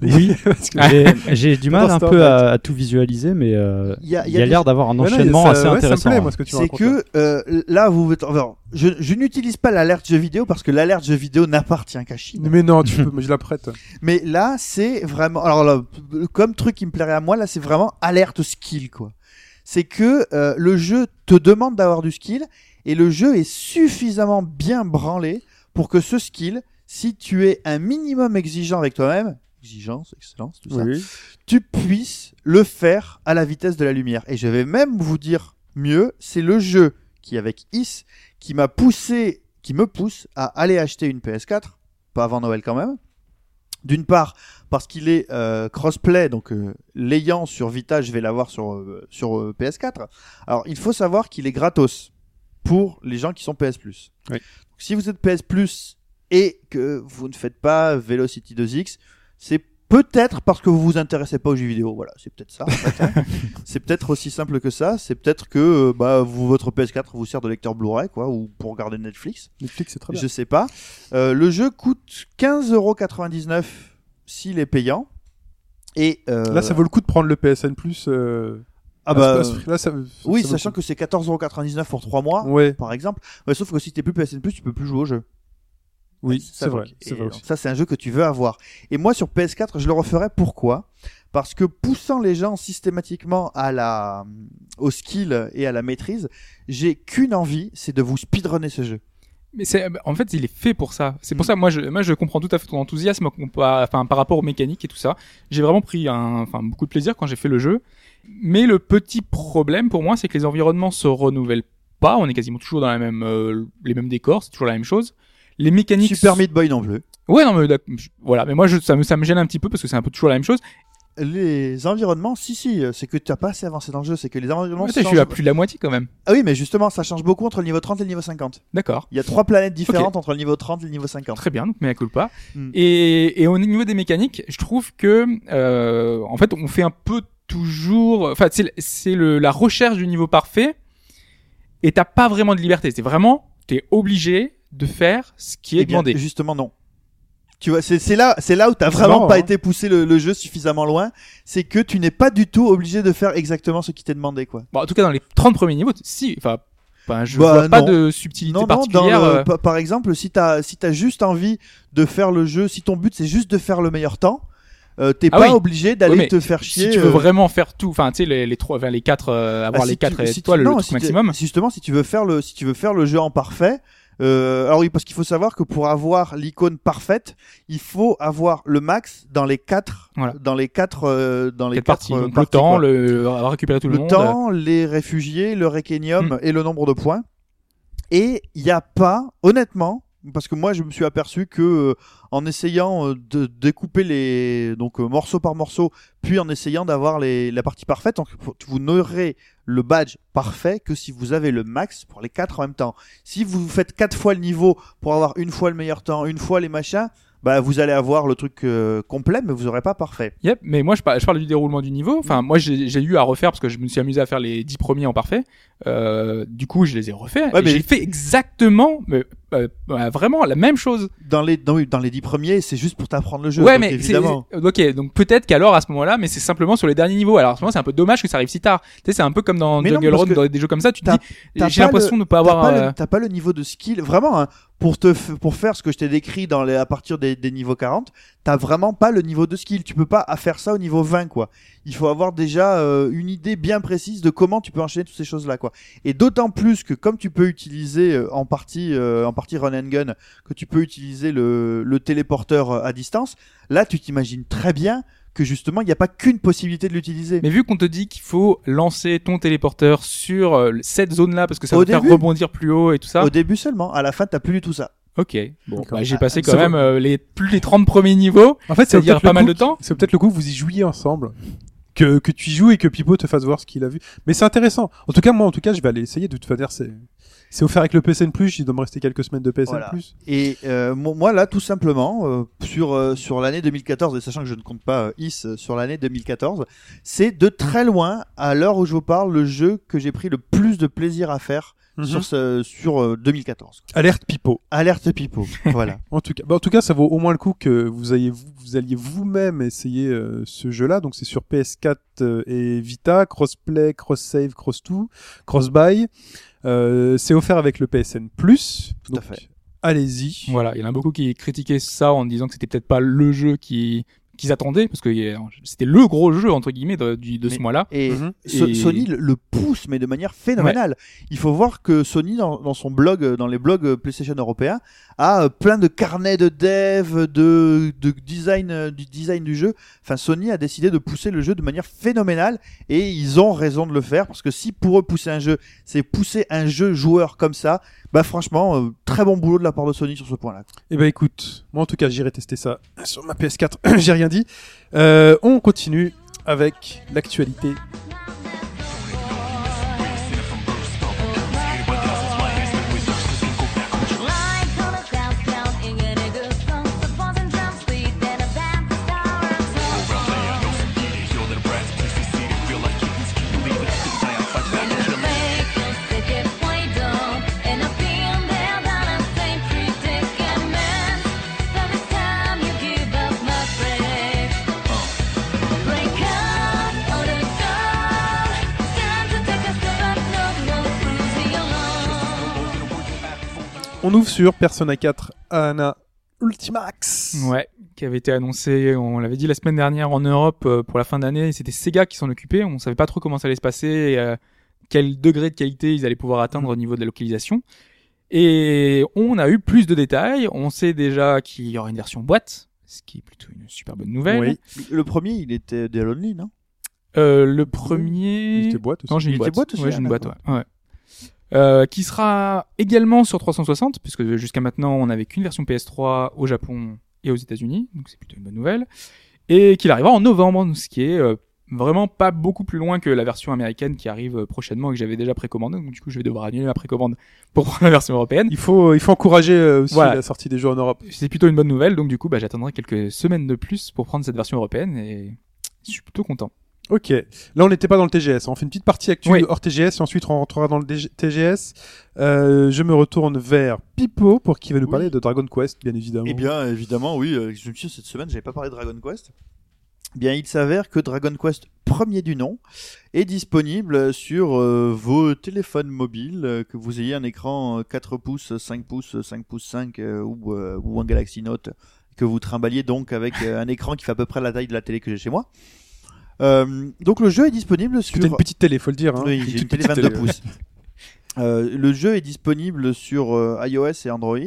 Oui. Que- J'ai- du mal un peu à, à tout visualiser, mais euh, Il y a- des- l'air d'avoir un Ouais, enchaînement ça- assez ouais, intéressant. Ça me plaît, hein. moi, ce que tu c'est racontes. que euh, là vous enfin, je, je n'utilise pas l'alerte jeu vidéo parce que l'alerte jeu vidéo n'appartient qu'à Chine. Mais non, tu peux, je la prête. Mais là c'est vraiment alors là, comme truc qui me plairait à moi là c'est vraiment alerte skill quoi. C'est que euh, le jeu te demande d'avoir du skill et le jeu est suffisamment bien branlé pour que ce skill si tu es un minimum exigeant avec toi-même, exigence, excellence, tout ça, Oui. tu puisses le faire à la vitesse de la lumière. Et je vais même vous dire mieux, c'est le jeu qui, avec Is, qui m'a poussé, qui me pousse à aller acheter une PS4, pas avant Noël quand même. D'une part, parce qu'il est euh, crossplay, donc euh, l'ayant sur Vita, je vais l'avoir sur, euh, sur euh, PS4. Alors, il faut savoir qu'il est gratos pour les gens qui sont PS Plus. Oui. Si vous êtes PS Plus et que vous ne faites pas Velocity 2X, c'est peut-être parce que vous vous intéressez pas aux jeux vidéo. Voilà, c'est peut-être ça. en fait, hein. c'est peut-être aussi simple que ça. C'est peut-être que bah, vous, votre PS4 vous sert de lecteur Blu-ray, quoi, ou pour regarder Netflix. Netflix, c'est très bien. Je sais pas. Le jeu coûte 15,99€ s'il est payant. Et euh, Là, ça vaut le coup de prendre le PSN Plus. euh, ah bah, ça- oui, ça sachant que c'est 14,99€ pour 3 mois, Ouais, par exemple. Ouais, sauf que si t'es plus PSN Plus, tu peux plus jouer au jeu. oui, c'est vrai. Aussi. ça, c'est un jeu que tu veux avoir. Et moi, sur PS4, je le referais. Pourquoi? Parce que poussant les gens systématiquement à la, au skill et à la maîtrise, j'ai qu'une envie, c'est de vous speedrunner ce jeu. Mais c'est, en fait, il est fait pour ça. C'est pour ça, moi, je, moi, je comprends tout à fait ton enthousiasme enfin, par rapport aux mécaniques et tout ça. J'ai vraiment pris un, enfin, beaucoup de plaisir quand j'ai fait le jeu. Mais le petit problème pour moi, c'est que les environnements se renouvellent pas. On est quasiment toujours dans la même, euh, les mêmes décors. C'est toujours la même chose. Les mécaniques. Super Meat Boy non plus. Ouais, non, mais voilà. Mais moi, je, ça me, ça me gêne un petit peu parce que c'est un peu toujours la même chose. Les environnements, si, si, euh, c'est que tu n'as pas assez avancé dans le jeu, c'est que les environnements Ouais, je suis à plus de la moitié quand même. Ah oui, mais justement, ça change beaucoup entre le niveau 30 et le niveau 50. D'accord. Il y a trois planètes différentes entre le niveau 30 et le niveau 50. Très bien, donc mais culpa. Mm. Et, et au niveau des mécaniques, je trouve que euh, en fait, on fait un peu toujours. Enfin, c'est la recherche du niveau parfait. Et t'as pas vraiment de liberté. C'est vraiment, t'es obligé de faire ce qui est Eh bien, demandé. Justement, non. Tu vois, c'est c'est là, c'est là où t'as vraiment marrant, pas hein. été poussé le, le jeu suffisamment loin. C'est que tu n'es pas du tout obligé de faire exactement ce qui t'est demandé, quoi. Bon, en tout cas, dans les 30 premiers niveaux, si. Enfin, ben, je Bah, vois pas de subtilité Non, non, dans particulière. le- euh, pa- par exemple, si t'as si t'as juste envie de faire le jeu, si ton but c'est juste de faire le meilleur temps, euh, t'es Ah pas oui. obligé d'aller Oui, te faire chier. si tu veux euh, vraiment faire tout, enfin, tu sais, les, les trois, enfin, les quatre, euh, avoir Ah, les quatre tu- si tu- étoiles, non, le truc maximum. Justement, si tu veux faire le, si tu veux faire le jeu en parfait. Euh, alors oui, parce qu'il faut savoir que pour avoir l'icône parfaite, il faut avoir le max dans les quatre, Voilà. dans les quatre, euh, dans les Quatre quatre parties. euh, le temps, quoi. le, récupérer tout le, le monde. temps, les réfugiés, le Requenium Mm. et le nombre de points. Et il n'y a pas, honnêtement, parce que moi je me suis aperçu que euh, en essayant euh, de découper les donc euh, morceau par morceau, puis en essayant d'avoir les la partie parfaite, donc vous n'aurez le badge parfait que si vous avez le max pour les quatre en même temps. Si vous faites quatre fois le niveau pour avoir une fois le meilleur temps, une fois les machins, bah vous allez avoir le truc euh, complet, mais vous aurez pas parfait. Yep, mais moi je parle, je parle du déroulement du niveau. Enfin, moi j'ai eu à refaire parce que je me suis amusé à faire les 10 premiers en parfait. Euh, du coup, je les ai refaits. Ouais, et mais- J'ai fait exactement, mais euh, bah, vraiment la même chose. Dans les dans, les dix premiers, c'est juste pour t'apprendre le jeu. ouais, donc mais évidemment. ok, donc peut-être qu'alors à ce moment-là, mais c'est simplement sur les derniers niveaux. Alors à ce moment, c'est un peu dommage que ça arrive si tard. Tu sais, c'est un peu comme dans Mais Jungle dans des jeux comme ça, tu te dis, j'ai pas l'impression de ne pas T'as avoir. pas, euh, t'as pas le niveau de skill vraiment hein, pour te pour faire ce que je t'ai décrit dans les à partir des, des niveaux 40 t'as vraiment pas le niveau de skill. Tu peux pas faire ça au niveau 20 quoi. Il faut avoir déjà euh, une idée bien précise de comment tu peux enchaîner toutes ces choses là quoi. Et d'autant plus que comme tu peux utiliser euh, en partie euh, en partie run and gun que tu peux utiliser le, le téléporteur euh, à distance là tu t'imagines très bien que justement il n'y a pas qu'une possibilité de l'utiliser. Mais vu qu'on te dit qu'il faut lancer ton téléporteur sur euh, cette zone-là parce que ça va faire rebondir plus haut et tout ça. au début seulement. À la fin t'as plus du tout ça Ok. Bon, bah, j'ai Ah, passé ça quand même euh, les plus les 30 premiers niveaux. En fait, c'est pas mal de temps. C'est peut-être le coup que vous y jouiez ensemble. Que, que tu y joues et que Pipo te fasse voir ce qu'il a vu. Mais c'est intéressant. En tout cas, moi, en tout cas, je vais aller essayer. De toute façon, c'est, c'est offert avec le PSN Plus. Il doit me rester quelques semaines de PSN Voilà. Plus. Et euh, mo- moi là, tout simplement, euh, sur euh, sur l'année 2014, et sachant que je ne compte pas euh, Is euh, sur l'année 2014, c'est de très loin, à l'heure où je vous parle, le jeu que j'ai pris le plus de plaisir à faire Mhm. sur ce, sur euh, 2014. Alerte Pipo. Alerte Pipo, voilà. En tout cas, bah, en tout cas, ça vaut au moins le coup que vous ayez vous, vous alliez vous-même essayer euh, ce jeu-là. Donc c'est sur PS4 euh, et Vita, crossplay, cross save, cross tout, cross buy. Euh, c'est offert avec le PSN Plus. Tout à fait. Allez-y. Voilà, il y en a beaucoup qui critiquaient ça en disant que c'était peut-être pas le jeu qui qu'ils attendaient parce que c'était le gros jeu entre guillemets de, du- de ce Mais- mois-là. Et, Mhm. Et- Sony le, pousse, mais de manière phénoménale. Il faut voir que Sony, dans, dans son blog, euh, dans les blogs euh, PlayStation européens, a euh, plein de carnets de dev, de, de design, du design du jeu. Enfin, Sony a décidé de pousser le jeu de manière phénoménale et ils ont raison de le faire parce que si pour eux pousser un jeu, c'est pousser un jeu joueur comme ça, bah franchement, euh, très bon boulot de la part de Sony sur ce point-là. Eh ben écoute, moi en tout cas j'irai tester ça sur ma PS4, j'ai rien dit. Euh, on continue avec l'actualité. On ouvre sur Persona 4 Ana Ultimax. Ouais, qui avait été annoncé, on l'avait dit la semaine dernière en Europe euh, pour la fin d'année, c'était Sega qui s'en occupait, on savait pas trop comment ça allait se passer, et, euh, quel degré de qualité ils allaient pouvoir atteindre au niveau de la localisation. Et on a eu plus de détails, on sait déjà qu'il y aura une version boîte, ce qui est plutôt une super bonne nouvelle. Oui, Le premier, il était Dead Lonely, non? Euh, le premier... il était boîte aussi. Non, j'ai une boîte. boîte aussi, Ouais, j'ai ah, une boîte, d'accord. ouais. ouais. Euh, qui sera également sur 360, puisque jusqu'à maintenant, on n'avait qu'une version PS3 au Japon et aux États-Unis, donc c'est plutôt une bonne nouvelle. Et qu'il arrivera en novembre, ce qui est euh, vraiment pas beaucoup plus loin que la version américaine qui arrive euh, prochainement et que j'avais déjà précommandé. Donc du coup, je vais devoir annuler ma précommande pour prendre la version européenne. Il faut, il faut encourager euh, aussi Voilà. la sortie des jeux en Europe. C'est plutôt une bonne nouvelle, donc du coup, bah, j'attendrai quelques semaines de plus pour prendre cette version européenne et je suis plutôt content. Ok. Là, on n'était pas dans le TGS. On fait une petite partie actuelle Oui. hors TGS et ensuite on rentrera dans le DG TGS. Euh, je me retourne vers Pipo pour qui va nous Oui. parler de Dragon Quest, bien évidemment. Eh bien, évidemment, oui. euh, Je me suis dit, cette semaine, j'avais pas parlé de Dragon Quest. Eh Bien, il s'avère que Dragon Quest premier du nom est disponible sur euh, vos téléphones mobiles, euh, que vous ayez un écran euh, 4 pouces, 5 pouces, 5 pouces 5 euh, ou, euh, ou un Galaxy Note que vous trimballiez donc avec euh, un écran qui fait à peu près la taille de la télé que j'ai chez moi. Euh, donc le jeu est disponible sur t'as une petite télé, faut le dire. Hein. oui, j'ai une télé petite 22 pouces. Euh, le jeu est disponible sur euh, iOS et Android.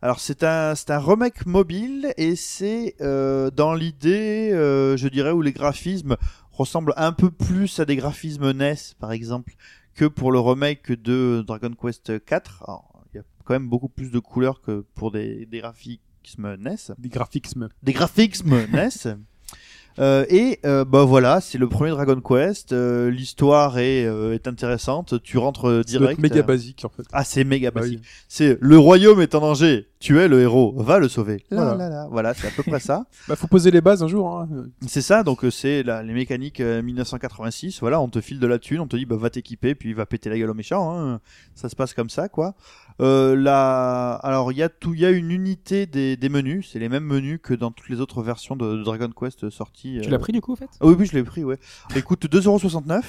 Alors c'est un c'est un remake mobile et c'est dans l'idée, je dirais, où les graphismes ressemblent un peu plus à des graphismes NES par exemple que pour le remake de Dragon Quest 4. Alors, il y a quand même beaucoup plus de couleurs que pour des, des graphismes NES Des graphismes. des graphismes NES. Euh, et euh, bah voilà, c'est le premier Dragon Quest. euh, L'histoire est, euh, est intéressante. Tu rentres euh, direct. être méga euh, basique en fait. ah, c'est méga Bah basique. oui. C'est le royaume est en danger. Tu es le héros. Va le sauver. Là, Voilà. là, là. Voilà, c'est à peu près ça. Bah, faut poser les bases un jour. Hein. C'est ça. Donc c'est la- les mécaniques euh, 1986. Voilà, on te file de la thune, on te dit bah va t'équiper, puis va péter la gueule au méchant. hein. Ça se passe comme ça, quoi. Euh, la... Alors, il y a tout, il y a une unité des, des menus. C'est les mêmes menus que dans toutes les autres versions de, de Dragon Quest sorties. Tu euh. l'as pris du coup, en fait? Ah oui, oui, je l'ai pris, ouais. Il coûte 2,69€.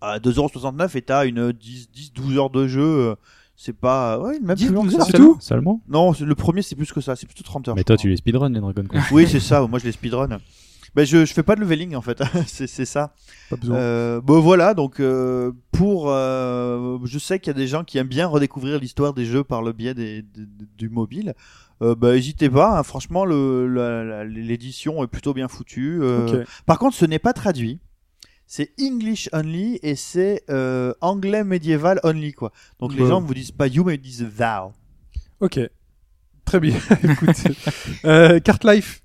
À 2,69€ et t'as une 10, 10, 12 heures de jeu. euh, C'est pas, ouais, même 10, plus long que 12 ça. heures, c'est Seulement Seulement? Non, le premier c'est plus que ça, c'est plutôt 30 heures. Mais toi, crois. tu les speedrun, les Dragon Quest. Oui, c'est ça. Moi, je les speedrun. Ben, je, je fais pas de leveling en fait. c'est c'est ça. Pas besoin. Euh, bon voilà, donc euh, pour, euh, je sais qu'il y a des gens qui aiment bien redécouvrir l'histoire des jeux par le biais des, du mobile. Euh, bah hésitez pas. hein. franchement, l'édition est plutôt bien foutue. Par contre, ce n'est pas traduit. C'est English only et c'est anglais médiéval only quoi. Donc les Bah. gens vous disent pas you mais ils disent thou. Ok. Très bien. Écoute. Cart Life.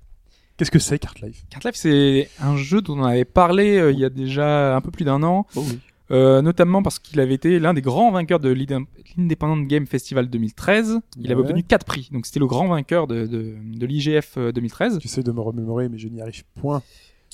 Qu'est-ce que c'est, Cart Life? Cart Life, c'est un jeu dont on avait parlé euh, il y a déjà un peu plus d'un an, Oh oui. euh, notamment parce qu'il avait été l'un des grands vainqueurs de l'Inde- l'Independent Game Festival 2013. Il avait obtenu quatre prix, donc c'était le grand vainqueur de, de, de l'IGF euh, 2013. J'essaie de me remémorer, mais je n'y arrive point.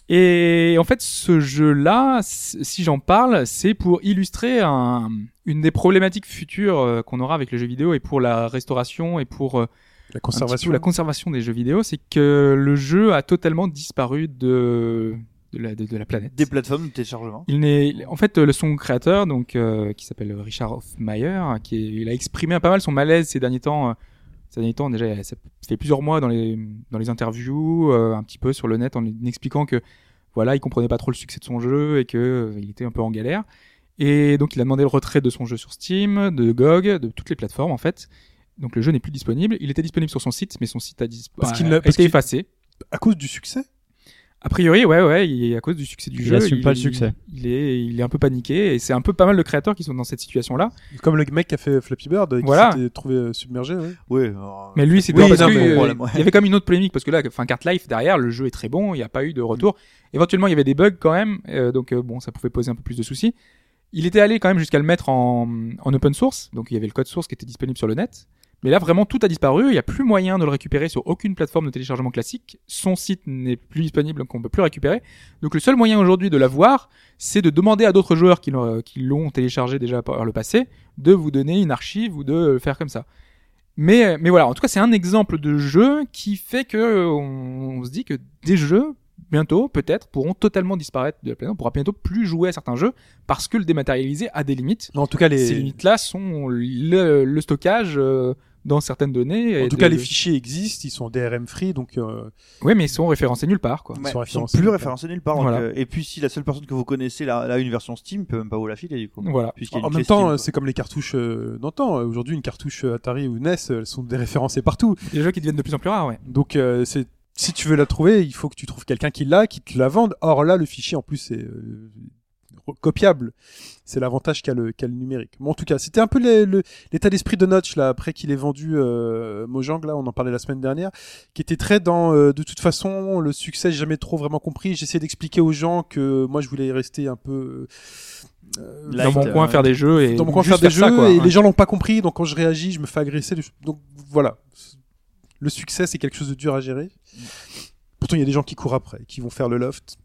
Et en fait, ce jeu-là, si j'en parle, c'est pour illustrer un- une des problématiques futures euh, qu'on aura avec les jeux vidéo et pour la restauration et pour La conservation. peu la conservation des jeux vidéo, c'est que le jeu a totalement disparu de de la, de, de la planète. Des plateformes de téléchargement. Il n'est, en fait, le son créateur, donc euh, qui s'appelle Richard Hofmeyer, qui est- il a exprimé pas mal son malaise ces derniers temps. euh, ces derniers temps, déjà, ça fait plusieurs mois dans les dans les interviews, euh, un petit peu sur le net, en expliquant que voilà, il comprenait pas trop le succès de son jeu et que euh, il était un peu en galère. Et donc, il a demandé le retrait de son jeu sur Steam, de GOG, de toutes les plateformes en fait. Donc, le jeu n'est plus disponible. Il était disponible sur son site, mais son site a, dis- Parce qu'il n'a- a parce été effacé. À cause du succès? A priori, ouais, ouais, il est à cause du succès du Il jeu. assume pas le succès. Il est, il est un peu paniqué et c'est un peu pas mal de créateurs qui sont dans cette situation-là. Comme le mec qui a fait Flappy Bird, qui Voilà. s'était trouvé euh, submergé. ouais. Oui. alors, Mais lui, c'est Oui, parce non, que, mais euh, il y avait quand même une autre polémique parce que là, enfin, Cart Life derrière, le jeu est très bon, il n'y a pas eu de retour. Éventuellement, il y avait des bugs quand même, euh, donc euh, bon, ça pouvait poser un peu plus de soucis. Il était allé quand même jusqu'à le mettre en, en open source, donc il y avait le code source qui était disponible sur le net. Mais là, vraiment, tout a disparu. Il n'y a plus moyen de le récupérer sur aucune plateforme de téléchargement classique. Son site n'est plus disponible, donc on peut plus récupérer. Donc le seul moyen aujourd'hui de l'avoir, c'est de demander à d'autres joueurs qui l'ont, l'ont téléchargé déjà par le passé, de vous donner une archive ou de le faire comme ça. Mais, mais voilà, en tout cas, c'est un exemple de jeu qui fait que euh, on, on se dit que des jeux, bientôt, peut-être, pourront totalement disparaître de la planète. On pourra bientôt plus jouer à certains jeux parce que le dématérialisé a des limites. En tout cas, Ces les, limites-là sont le, le stockage euh, dans certaines données. en et tout de- cas, les fichiers existent, ils sont DRM free, donc euh, Oui, mais ils sont référencés nulle part, quoi. Ouais, sont ils sont plus nulle référencés nulle part. donc, Voilà. euh, et puis si la seule personne que vous connaissez là, là, a une version Steam, peut même pas vous la filer du coup. Voilà. En même temps, quoi. c'est comme les cartouches euh, d'antan. Euh, Aujourd'hui, une cartouche euh, Atari ou NES, elles sont déréférencées partout. Des jeux qui deviennent de plus en plus rares, ouais. Donc, euh, c'est si tu veux la trouver, il faut que tu trouves quelqu'un qui l'a, qui te la vende. Or là, le fichier en plus est euh, copiable. C'est l'avantage qu'a le, qu'a le numérique. Bon, en tout cas, c'était un peu l'état d'esprit de Notch là après qu'il ait vendu euh, Mojang là, on en parlait la semaine dernière, qui était très dans euh, de toute façon le succès, j'ai jamais trop vraiment compris. J'essayais d'expliquer aux gens que moi je voulais y rester un peu euh, Light, dans mon euh, coin, faire des jeux et dans mon coin faire des jeux ça, quoi. et les gens l'ont pas compris donc quand je réagis je me fais agresser donc voilà le succès c'est quelque chose de dur à gérer pourtant il y a des gens qui courent après qui vont faire le loft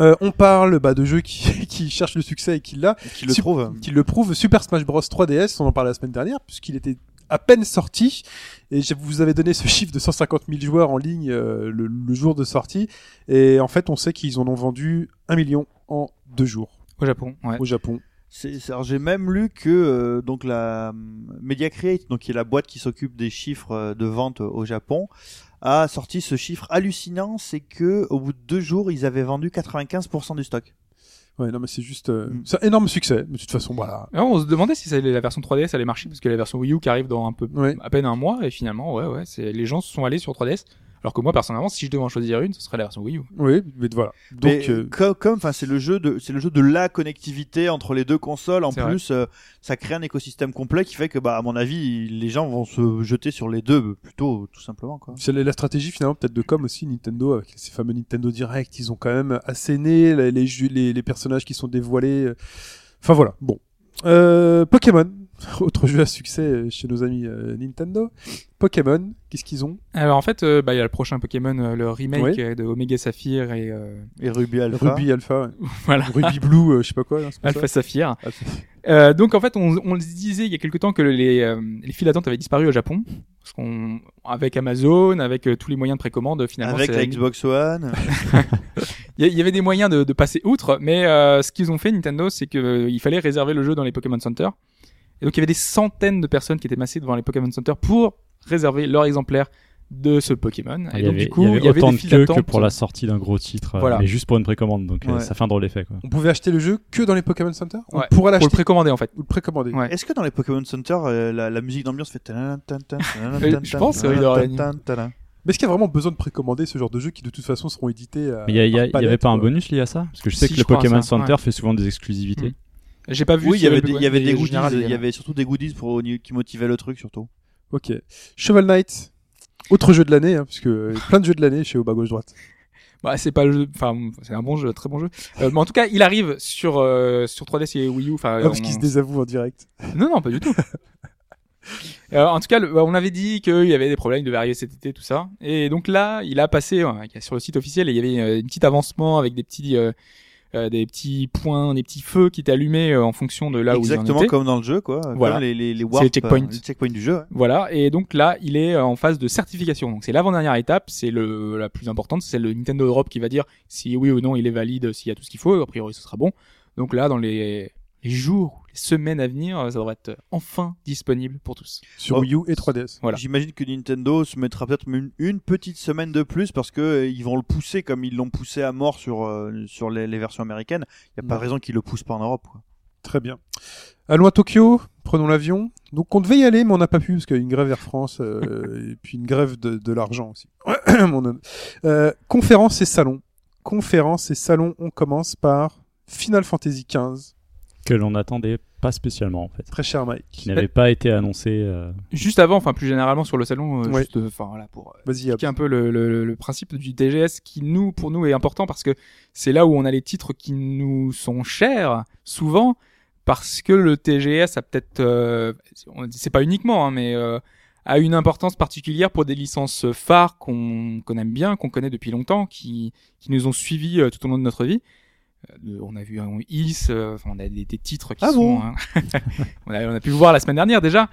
Euh, on parle bah, de jeux qui, qui cherchent le succès et qui l'a. Qui le trouve. qui le prouve Super Smash Bros 3DS on en parlait la semaine dernière puisqu'il était à peine sorti. Et je vous avais donné ce chiffre de 150 000 joueurs en ligne euh, le, le jour de sortie. Et en fait on sait qu'ils en ont vendu un million en deux jours. Au Japon, ouais. au Japon. C'est, c'est- alors j'ai même lu que euh, donc la Media Create, donc qui est la boîte qui s'occupe des chiffres euh, de vente au Japon, a sorti ce chiffre hallucinant, c'est que au bout de deux jours, ils avaient vendu 95% du stock. Ouais, non, mais c'est juste, euh, Mm. c'est un énorme succès. Mais de toute façon, voilà. Alors, on se demandait si ça allait- la version 3DS allait marcher parce que la version Wii U qui arrive dans un peu Ouais. à peine un mois et finalement ouais ouais c'est les gens se sont allés sur 3DS alors que moi personnellement si je devais en choisir une ce serait la version Wii U. Oui, mais voilà. Donc, Mais, euh, co- comme, enfin, c'est le jeu de, c'est le jeu de la connectivité entre les deux consoles. En plus, euh, ça crée un écosystème complet qui fait que, bah, à mon avis, les gens vont se jeter sur les deux plutôt, tout simplement, quoi. c'est la la stratégie finalement peut-être de com aussi Nintendo avec ces fameux Nintendo Direct, ils ont quand même asséné les, les, les, les personnages qui sont dévoilés. Enfin voilà. Bon, euh, Pokémon autre jeu à succès euh, chez nos amis euh, Nintendo. Pokémon, qu'est-ce qu'ils ont? Alors en fait, euh, bah, il y a le prochain Pokémon, euh, le remake Oui. de Omega Saphir et euh, Et Ruby Alpha. Ruby Alpha, ouais. voilà Ruby Blue, euh, je sais pas quoi. Alpha ça Saphir. Alpha. Euh, donc en fait, on, on le disait il y a quelque temps que les, euh, les files d'attente avaient disparu au Japon, parce qu'on avec Amazon, avec euh, tous les moyens de précommande, finalement, Avec la Xbox One. il y, avait des moyens de, de passer outre, mais euh, ce qu'ils ont fait Nintendo, c'est que euh, il fallait réserver le jeu dans les Pokémon Center. Et donc il y avait des centaines de personnes qui étaient massées devant les Pokémon Center pour réserver leur exemplaire de ce Pokémon. Il Et y donc avait, du coup, il y avait autant des de files queues que pour la sortie d'un gros titre, euh, Voilà. mais juste pour une précommande, donc euh, Ouais. ça fait un drôle d'effet. Quoi. On pouvait acheter le jeu que dans les Pokémon Center On Ouais, pourra pour le l'acheter précommander en fait. ou le précommander. Ouais. Est-ce que dans les Pokémon Center, euh, la, la musique d'ambiance fait je pense, oui. Mais est-ce qu'il y a vraiment besoin de précommander ce genre de jeux qui de toute façon seront édités à, Mais il y, a- il y a- par il y avait pas un bonus lié à ça? Parce que je sais Si, que je le Pokémon ça, Center ouais. fait souvent des exclusivités. J'ai pas vu. Oui, il y avait des, il y avait des goodies. général, Il y avait surtout des goodies pour qui motivaient le truc surtout. Ok. Shovel Knight, autre jeu de l'année, hein, puisque euh, plein de jeux de l'année chez au bas gauche droite. Bah, c'est pas le jeu, enfin, c'est un bon jeu, très bon jeu. Euh, mais en tout cas, il arrive sur, euh, sur 3DS et Wii U, enfin, Ah, parce on- qu'il se désavoue en direct. Non, non, pas du tout. Euh, en tout cas, le- on avait dit qu'il y avait des problèmes de varier cet été, tout ça. Et donc là, il a passé euh, sur le site officiel et il y avait une petite avancement avec des petits, euh, des petits points, des petits feux qui allumés euh, en fonction de là où il en Exactement était. comme dans le jeu, quoi. Voilà. Comme les, les, les warps, les checkpoints. euh, les checkpoints du jeu. ouais. Voilà. Et donc là, il est en phase de certification. Donc c'est l'avant-dernière étape, c'est le la plus importante, c'est le Nintendo Europe qui va dire si oui ou non il est valide, s'il y a tout ce qu'il faut. A priori, ce sera bon. Donc là, dans les les jours, les semaines à venir, ça devrait être enfin disponible pour tous. Sur Oh. Wii U et 3DS. Voilà. J'imagine que Nintendo se mettra peut-être une, une petite semaine de plus parce que euh, ils vont le pousser comme ils l'ont poussé à mort sur euh, sur les, les versions américaines. Il y a pas de raison qu'ils le poussent pas en Europe. Quoi. Très bien. Allons à Tokyo, prenons l'avion. Donc on devait y aller, mais on n'a pas pu parce qu'il y a une grève Air France euh, et puis une grève de, de l'argent aussi. Euh, conférences et salons. Conférences et salons, on commence par Final Fantasy XV. Que l'on n'attendait pas spécialement en fait. Très cher Mike. Qui n'avait pas été annoncé. euh, Juste avant, enfin plus généralement sur le salon, euh, Ouais. juste, euh, enfin voilà pour euh, expliquer un peu le, le, le principe du TGS qui nous, pour nous, est important parce que c'est là où on a les titres qui nous sont chers souvent parce que le TGS a peut-être, euh, c'est pas uniquement, hein, mais euh, a une importance particulière pour des licences phares qu'on aime bien, qu'on connaît depuis longtemps, qui qui nous ont suivis euh, tout au long de notre vie. Euh, on a vu un Is, euh, enfin, on a des, des titres qui Ah sont, bon hein, on, a, on a pu le voir la semaine dernière déjà.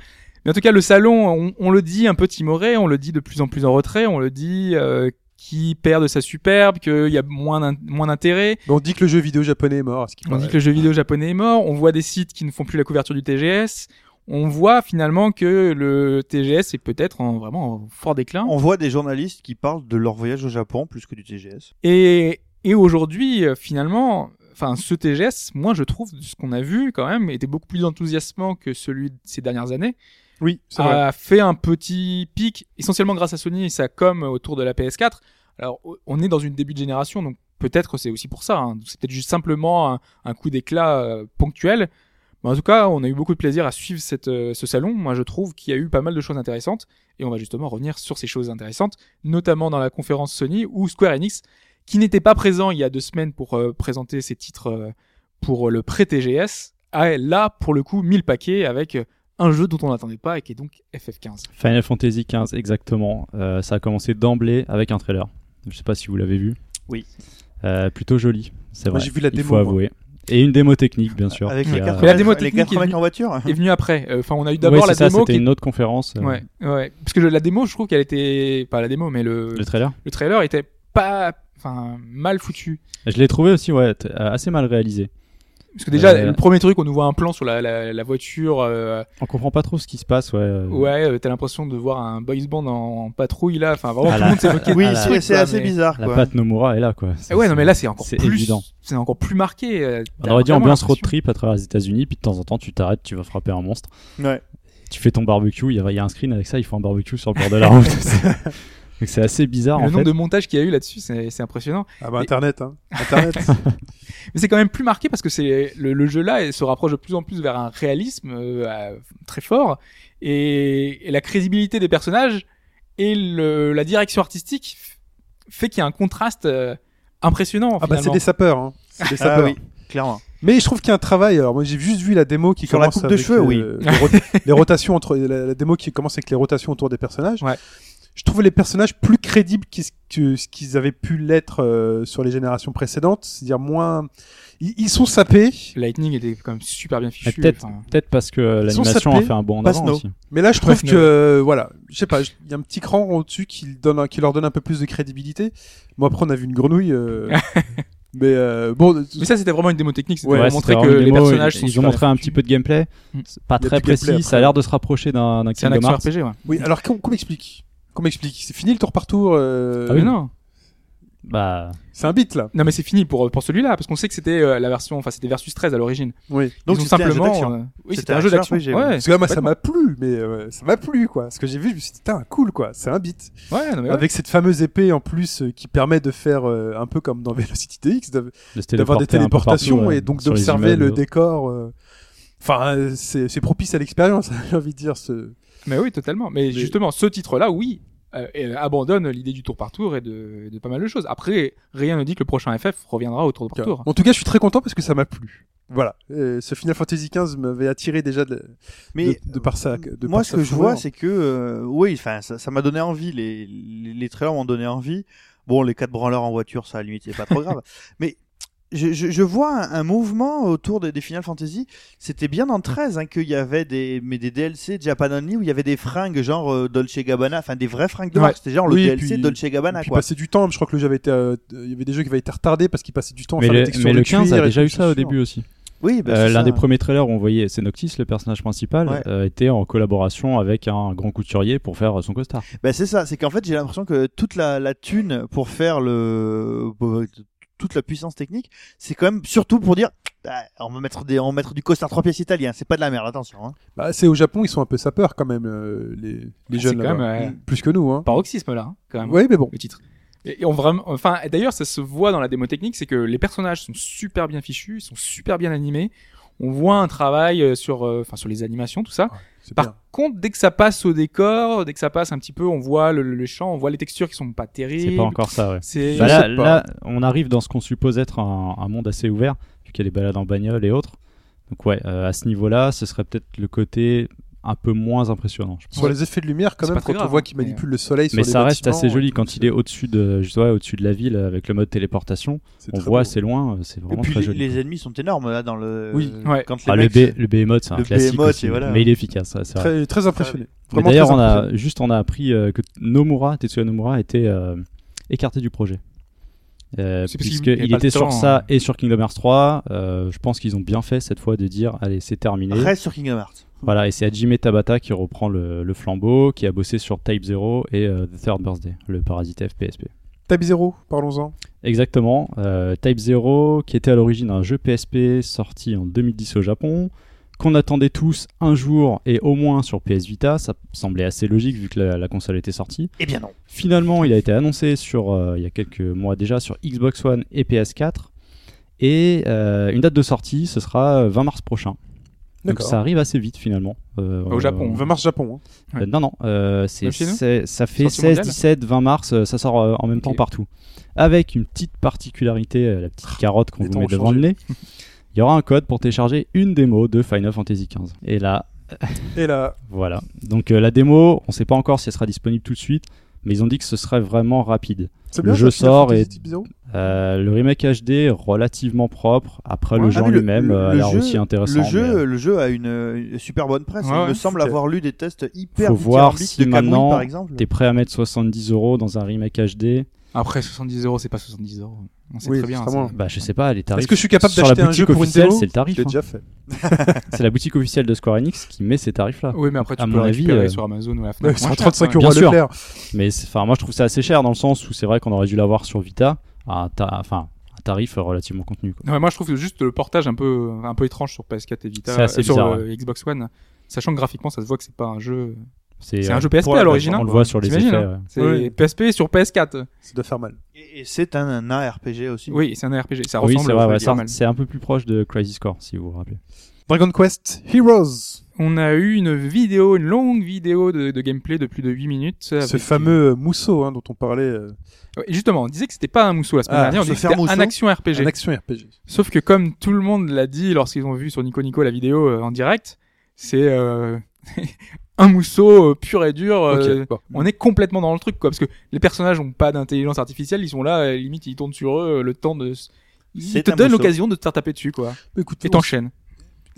Mais en tout cas, le salon, on, on le dit un peu timoré, on le dit de plus en plus en retrait, on le dit euh, qui perd de sa superbe, qu'il y a moins d'in- moins d'intérêt. On dit que le jeu vidéo japonais est mort. à ce qui On paraît. dit que le jeu vidéo japonais est mort. On voit des sites qui ne font plus la couverture du TGS. On voit finalement que le TGS est peut-être en, vraiment en fort déclin. On voit des journalistes qui parlent de leur voyage au Japon plus que du TGS. Et, et aujourd'hui, euh, finalement, enfin, ce TGS, moi, je trouve, de ce qu'on a vu quand même, était beaucoup plus enthousiasmant que celui de ces dernières années. Oui, vrai. a fait un petit pic, essentiellement grâce à Sony et sa com autour de la PS4. Alors, on est dans une début de génération, donc peut-être c'est aussi pour ça. hein. C'est peut-être juste simplement un, un coup d'éclat euh, ponctuel. Mais en tout cas, on a eu beaucoup de plaisir à suivre cette, euh, ce salon. Moi, je trouve qu'il y a eu pas mal de choses intéressantes. Et on va justement revenir sur ces choses intéressantes, notamment dans la conférence Sony où Square Enix, qui n'était pas présent il y a deux semaines pour euh, présenter ses titres euh, pour le pré-TGS, a là, pour le coup, mis le paquet avec euh, un jeu dont on n'attendait pas et qui est donc FF15. Final Fantasy XV, exactement. Euh, ça a commencé d'emblée avec un trailer. Je sais pas si vous l'avez vu. Oui. Euh, plutôt joli, c'est vrai. j'ai vu la Il démo, faut moi. avouer. Et une démo technique, bien sûr. Avec les a- quatre, Mais la démo les technique quatre est venue- en voiture. est venu après. Euh, Enfin, on a eu d'abord la ça, démo c'était qui. une autre conférence. euh, Ouais, ouais. Parce que la démo, je trouve qu'elle était pas la démo, mais le Le trailer. le trailer était pas, enfin, mal foutu. Je l'ai trouvé aussi, ouais, euh, assez mal réalisé. Parce que déjà, Euh, le premier truc, on nous voit un plan sur la, la, la voiture. euh, On comprend pas trop ce qui se passe, ouais. euh, ouais, euh, t'as l'impression de voir un boys band en, en patrouille là. Enfin, vraiment, À tout la- le monde s'est moqué. Oui, Ah, c'est assez mais- bizarre. La quoi. patte Nomura est là, quoi. Ah ouais, non, mais là, c'est encore plus. évident. C'est encore plus marqué. euh, On aurait dit ambiance road trip à travers les États-Unis, puis de temps en temps, tu t'arrêtes, tu vas frapper un monstre. Ouais. Tu fais ton barbecue, il y, y a un screen avec ça, il faut un barbecue sur le bord de la route. Donc c'est assez bizarre Le en nombre fait. de montages qu'il y a eu là-dessus, c'est c'est impressionnant. Ah bah Internet, hein. Internet. Mais c'est quand même plus marqué parce que c'est le, le jeu là il se rapproche de plus en plus vers un réalisme euh, très fort et, et la crédibilité des personnages et le, la direction artistique fait qu'il y a un contraste euh, impressionnant. ah bah c'est finalement. des sapeurs, hein. C'est des Ah sapeurs. oui. clairement. Mais je trouve qu'il y a un travail. Alors moi j'ai juste vu la démo qui Sur la commence coupe de avec, cheveux, euh, oui. les rotations entre la, la démo qui commence avec les rotations autour des personnages. Ouais. Je trouve les personnages plus crédibles que ce qu'ils avaient pu l'être euh, sur les générations précédentes, c'est-à-dire moins. Ils, ils sont sapés, Lightning était quand même super bien fichu. Peut-être enfin, parce que l'animation a fait un bond en avant aussi. mais là je trouve que euh, voilà, je sais pas, il y a un petit cran au-dessus qui, donne, leur donne un peu plus de crédibilité. Bon après on a vu une grenouille, euh, mais euh, bon. Mais ça, c'était vraiment une démo technique. C'était Ouais, montrer que les démo, personnages ils, sont ils ont montré un petit peu de gameplay. Pas très précis, ça a l'air de se rapprocher d'un d'un C'est un Kingdom Hearts. RPG, ouais. Oui, alors qu'on qu'on m'explique, qu'on m'explique, c'est fini le tour par tour. euh, Ah Mais non. Bah, C'est un beat là. Non, mais c'est fini pour, pour celui-là, parce qu'on sait que c'était euh, la version, enfin, c'était Versus 13 à l'origine. Oui. Donc c'était un jeu simplement. d'action. euh, Oui, C'était un jeu d'action. Ouais, Parce que là, moi, ça m'a plu, mais euh, ça m'a plu, quoi. Ce que j'ai vu, je me suis dit, putain, cool, quoi. C'est un beat. Ouais, non, mais ouais. Avec cette fameuse épée, en plus, euh, qui permet de faire euh, un peu comme dans Velocity DX, de d'avoir des téléportations partout, ouais, et donc d'observer le décor. Enfin, euh, c'est c'est propice à l'expérience, j'ai envie de dire. Ce... Mais oui, totalement. Mais, Mais- justement, ce titre-là, oui, euh, abandonne l'idée du tour par tour et de, de pas mal de choses. Après, rien ne dit que le prochain FF reviendra au tour par tour. En tout cas, je suis très content parce que ça m'a plu. Voilà. Euh, ce Final Fantasy XV m'avait attiré déjà de, Mais de, de par ça. De moi, par ce que je vois, c'est que euh, oui, enfin, ça ça m'a donné envie. Les, les, les trailers m'ont donné envie. Bon, les quatre branleurs en voiture, ça à la limite, c'est pas trop grave. Mais je, je, je vois un, un mouvement autour des, des Final Fantasy. C'était bien dans 13 hein, qu'il y avait des, mais des DLC Japan Only où il y avait des fringues genre euh, Dolce Gabbana, enfin des vrais fringues de Ouais. marque. C'était genre le DLC puis- Dolce Gabbana, Et puis quoi. passer du temps, je crois que le jeu avait été, euh, il y avait des jeux qui avaient été retardés parce qu'ils passaient du temps à Mais faire le, mais le 15 cuir a déjà eu ça au début aussi. Oui, bah, Euh, L'un des premiers trailers où on voyait, c'est Noctis, le personnage principal, Ouais. euh, était en collaboration avec un grand couturier pour faire son costard. Bah, c'est ça, c'est qu'en fait j'ai l'impression que toute la, la thune pour faire le euh, toute la puissance technique, c'est quand même surtout pour dire ah, on va mettre des on va mettre du costard trois pièces italien, c'est pas de la merde, attention. Hein. Bah, c'est au Japon, ils sont un peu sapeurs quand même, euh, les, les c'est jeunes quand même, euh, Plus que nous, hein. Paroxysme là, hein, quand même. Oui, mais bon. le titre. Et, et on vraiment, enfin, d'ailleurs, ça se voit dans la démo technique, c'est que les personnages sont super bien fichus, ils sont super bien animés. On voit un travail euh, sur, euh, enfin, sur les animations, tout ça. Par bien. contre, dès que ça passe au décor, dès que ça passe un petit peu, on voit le, le champ, on voit les textures qui sont pas terribles. C'est pas encore ça, ouais. C'est Bah là, là, on arrive dans ce qu'on suppose être un, un monde assez ouvert, vu qu'il y a les balades en bagnole et autres. Donc ouais, euh, à ce niveau-là, ce serait peut-être le côté un peu moins impressionnant. Je pense. Sur les effets de lumière, quand même, très quand on voit qu'il mais- manipule le soleil Mais sur ça les reste assez joli euh, quand il est au-dessus de, je vois, au-dessus de la ville avec le mode téléportation. On très voit assez loin, euh, c'est Et vraiment puis très les, joli. les ennemis sont énormes là dans le Oui. Ouais. quand les Ah, mecs, le, B, le Behemoth, c'est un le classique aussi, voilà. mais il est efficace, ouais, c'est vrai. Très, très impressionné. Mais D'ailleurs, très on a juste on a appris euh, que Nomura, Tetsuya Nomura, était euh, écarté du projet. Euh, puisqu'il était sur temps, ça hein. et sur Kingdom Hearts 3, euh, je pense qu'ils ont bien fait cette fois de dire allez c'est terminé. reste sur Kingdom Hearts. Voilà et c'est Hajime Tabata qui reprend le, le flambeau, qui a bossé sur Type 0 et euh, The Third Birthday, le parasite FPSP. Tab Zero, parlons-en. Exactement. Euh, Type 0, qui était à l'origine un jeu PSP sorti en 2010 au Japon, qu'on attendait tous un jour et au moins sur PS Vita. Ça semblait assez logique vu que la, la console était sortie. Eh bien non. Finalement, il a été annoncé sur, euh, il y a quelques mois déjà sur Xbox One et PS4. Et euh, une date de sortie, ce sera 20 mars prochain. Donc ça arrive assez vite finalement. Euh, Au Japon. 20 mars Japon. hein. euh, non, non, euh, c'est, ça fait Sortie 16, mondiale 17, 20 mars, euh, ça sort euh, en même temps partout. Avec une petite particularité, euh, la petite carotte qu'on vous met devant changé. le nez. Il y aura un code pour télécharger une démo de Final Fantasy XV. Et là, Et là, voilà. Donc euh, la démo, on sait pas encore si elle sera disponible tout de suite, mais ils ont dit que ce serait vraiment rapide. c'est Le bien. jeu sort et- Type Zero Euh, le remake HD relativement propre. Après, le Ouais. jeu Ah lui-même le- euh, a l'air jeu- aussi intéressant. Le jeu, le jeu a une, une super bonne presse. Ouais, Il me semble avoir lu des tests hyper Faut voir si de Kamui, maintenant par exemple. T'es prêt à mettre 70 euros dans un remake HD Après 70 euros, c'est pas 70 euros. On sait Oui, très bien. Bah, je sais pas, les tarifs. Est-ce que je suis capable d'acheter un jeu pour une C'est le tarif. Hein. déjà fait. C'est la boutique officielle de Square Enix qui met ces tarifs-là. Oui, mais après tu À peux mon avis, euh, sur Amazon ou la Ouais, Fnac. cher, 35 ouais. euros à. Leclerc. Mais enfin, moi, je trouve ça assez cher dans le sens où c'est vrai qu'on aurait dû l'avoir sur Vita à un, ta- enfin, un tarif relativement contenu. quoi. Ouais, moi je trouve juste le portage un peu un peu étrange sur PS4 et Vita assez euh, sur bizarre, euh, Xbox One, sachant que graphiquement ça se voit que c'est pas un jeu c'est euh, un jeu PSP à l'origine. On hein. le voit sur les effets. hein. C'est Oui. PSP sur PS4. Ça doit faire mal. Et, et c'est un, un RPG aussi. Oui, c'est un RPG. Ça Oui, ressemble c'est c'est un peu plus proche de Crisis Core, si vous vous rappelez. Dragon Quest Heroes. On a eu une vidéo, une longue vidéo de, de gameplay de plus de 8 minutes. Ce fameux euh, mousseau hein, dont on parlait, euh, Ouais, justement, on disait que c'était pas un mousseau la semaine Ah, dernière, on disait que c'était un action RPG. en action RPG. Sauf que comme tout le monde l'a dit lorsqu'ils ont vu sur Nico Nico la vidéo euh, en direct, c'est euh, un mousseau euh, pur et dur. euh, bon. On est complètement dans le truc, quoi, parce que les personnages ont pas d'intelligence artificielle, ils sont là, euh, limite ils tournent sur eux le temps de. Ils C'est te donnent l'occasion de te faire taper dessus, quoi. Écoute, Et t'enchaînes.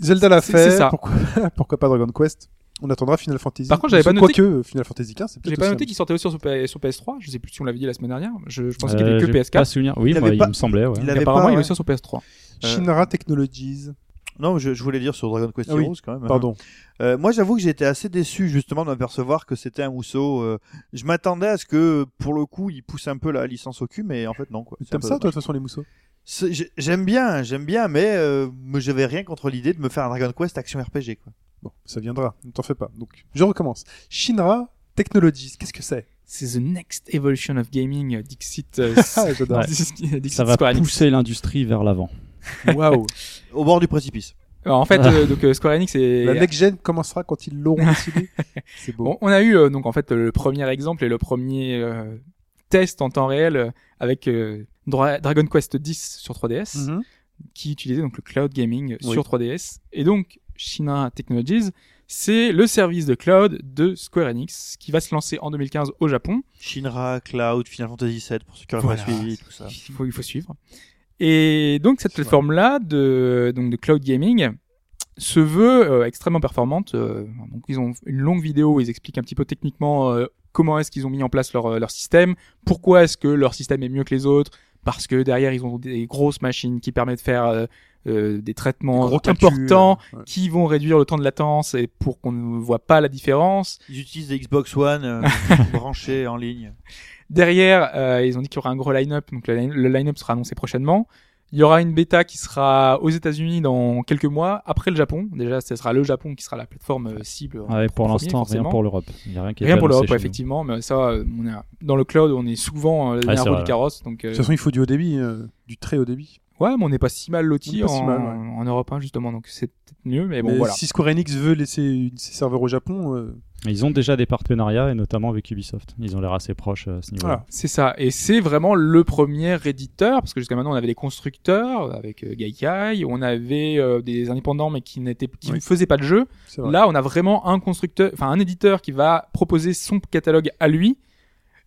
Zelda l'a fait. c'est ça. Pourquoi, pourquoi pas Dragon Quest? On attendra Final Fantasy. Par contre, j'avais pas noté Quoique, Final Fantasy 15, c'est J'ai pas noté qu'il sortait aussi sur, P- sur PS3. Je sais plus si on l'avait dit la semaine dernière. Je, je pensais qu'il Euh, avait que j'ai Pas PS4. souvenir. Oui, Il moi, avait il pas- me semblait. Ouais. Il avait apparemment, pas, il est sur PS3. Shinra Technologies. Non, je, je voulais dire sur Dragon Quest Ah oui, Heroes quand même. Pardon. Euh, moi, j'avoue que j'ai été assez déçu justement de m'apercevoir que c'était un mousseau. euh, je m'attendais à ce que, pour le coup, il pousse un peu la licence au cul, mais en fait non. quoi. T'aimes ça, toi, de toute façon, les mousseaux? J'aime bien, j'aime bien, mais euh, j'avais rien contre l'idée de me faire un Dragon Quest action RPG. Quoi. Bon, ça viendra, ne t'en fais pas. Donc, je recommence. Shinra Technologies, qu'est-ce que c'est? C'est the next evolution of gaming, euh, Dixit. euh, Ah. Ouais. Dixit Ça va pousser l'industrie vers l'avant. Waouh. Au bord du précipice. Alors, en fait, euh, donc euh, Square Enix est. La next gen commencera quand ils l'auront décidé. C'est beau. Bon, on a eu euh, donc en fait le premier exemple et le premier euh, test en temps réel avec euh, Dra- Dragon Quest X sur 3DS Mhm. qui utilisait donc le cloud gaming Oui. sur 3DS et donc Shinra Technologies c'est le service de cloud de Square Enix qui va se lancer en 2015 au Japon. Shinra, Cloud, Final Fantasy VII pour ceux qui auraient Voilà. pas suivi, tout ça. Il faut, il faut suivre. Et donc cette plateforme-là de, donc de cloud gaming se veut euh, extrêmement performante. euh, donc ils ont une longue vidéo où ils expliquent un petit peu techniquement euh, comment est-ce qu'ils ont mis en place leur, leur système, pourquoi est-ce que leur système est mieux que les autres, parce que derrière ils ont des grosses machines qui permettent de faire des traitements importants ouais. qui vont réduire le temps de latence et pour qu'on ne voit pas la différence. Ils utilisent des Xbox One branchés en ligne. Derrière, euh, ils ont dit qu'il y aura un gros line-up, donc le line- le line-up sera annoncé prochainement. Il y aura une bêta qui sera aux États-Unis dans quelques mois, après le Japon. Déjà, ce sera le Japon qui sera la plateforme euh, cible. Ouais, pour l'instant, rien pour l'Europe. Il y a rien qui est Rien pour l'Europe, effectivement, mais ça, on est dans le cloud, on est souvent euh, la roue vrai. du carrosse, donc De euh, toute façon, il faut du haut débit, euh, du très haut débit. Ouais, mais on n'est pas si mal loti en, si mal, ouais. en Europe, hein, justement, donc c'est peut-être mieux, mais bon, Mais voilà. si Square Enix veut laisser ses serveurs au Japon, euh, Ils ont déjà des partenariats, et notamment avec Ubisoft. Ils ont l'air assez proches euh, à ce niveau-là. voilà. C'est ça, et c'est vraiment le premier éditeur, parce que jusqu'à maintenant on avait des constructeurs avec euh, Gaikai, on avait euh, des indépendants mais qui n'étaient, qui Oui. ne faisaient pas de jeu. Là, on a vraiment un constructeur, enfin un éditeur qui va proposer son catalogue à lui.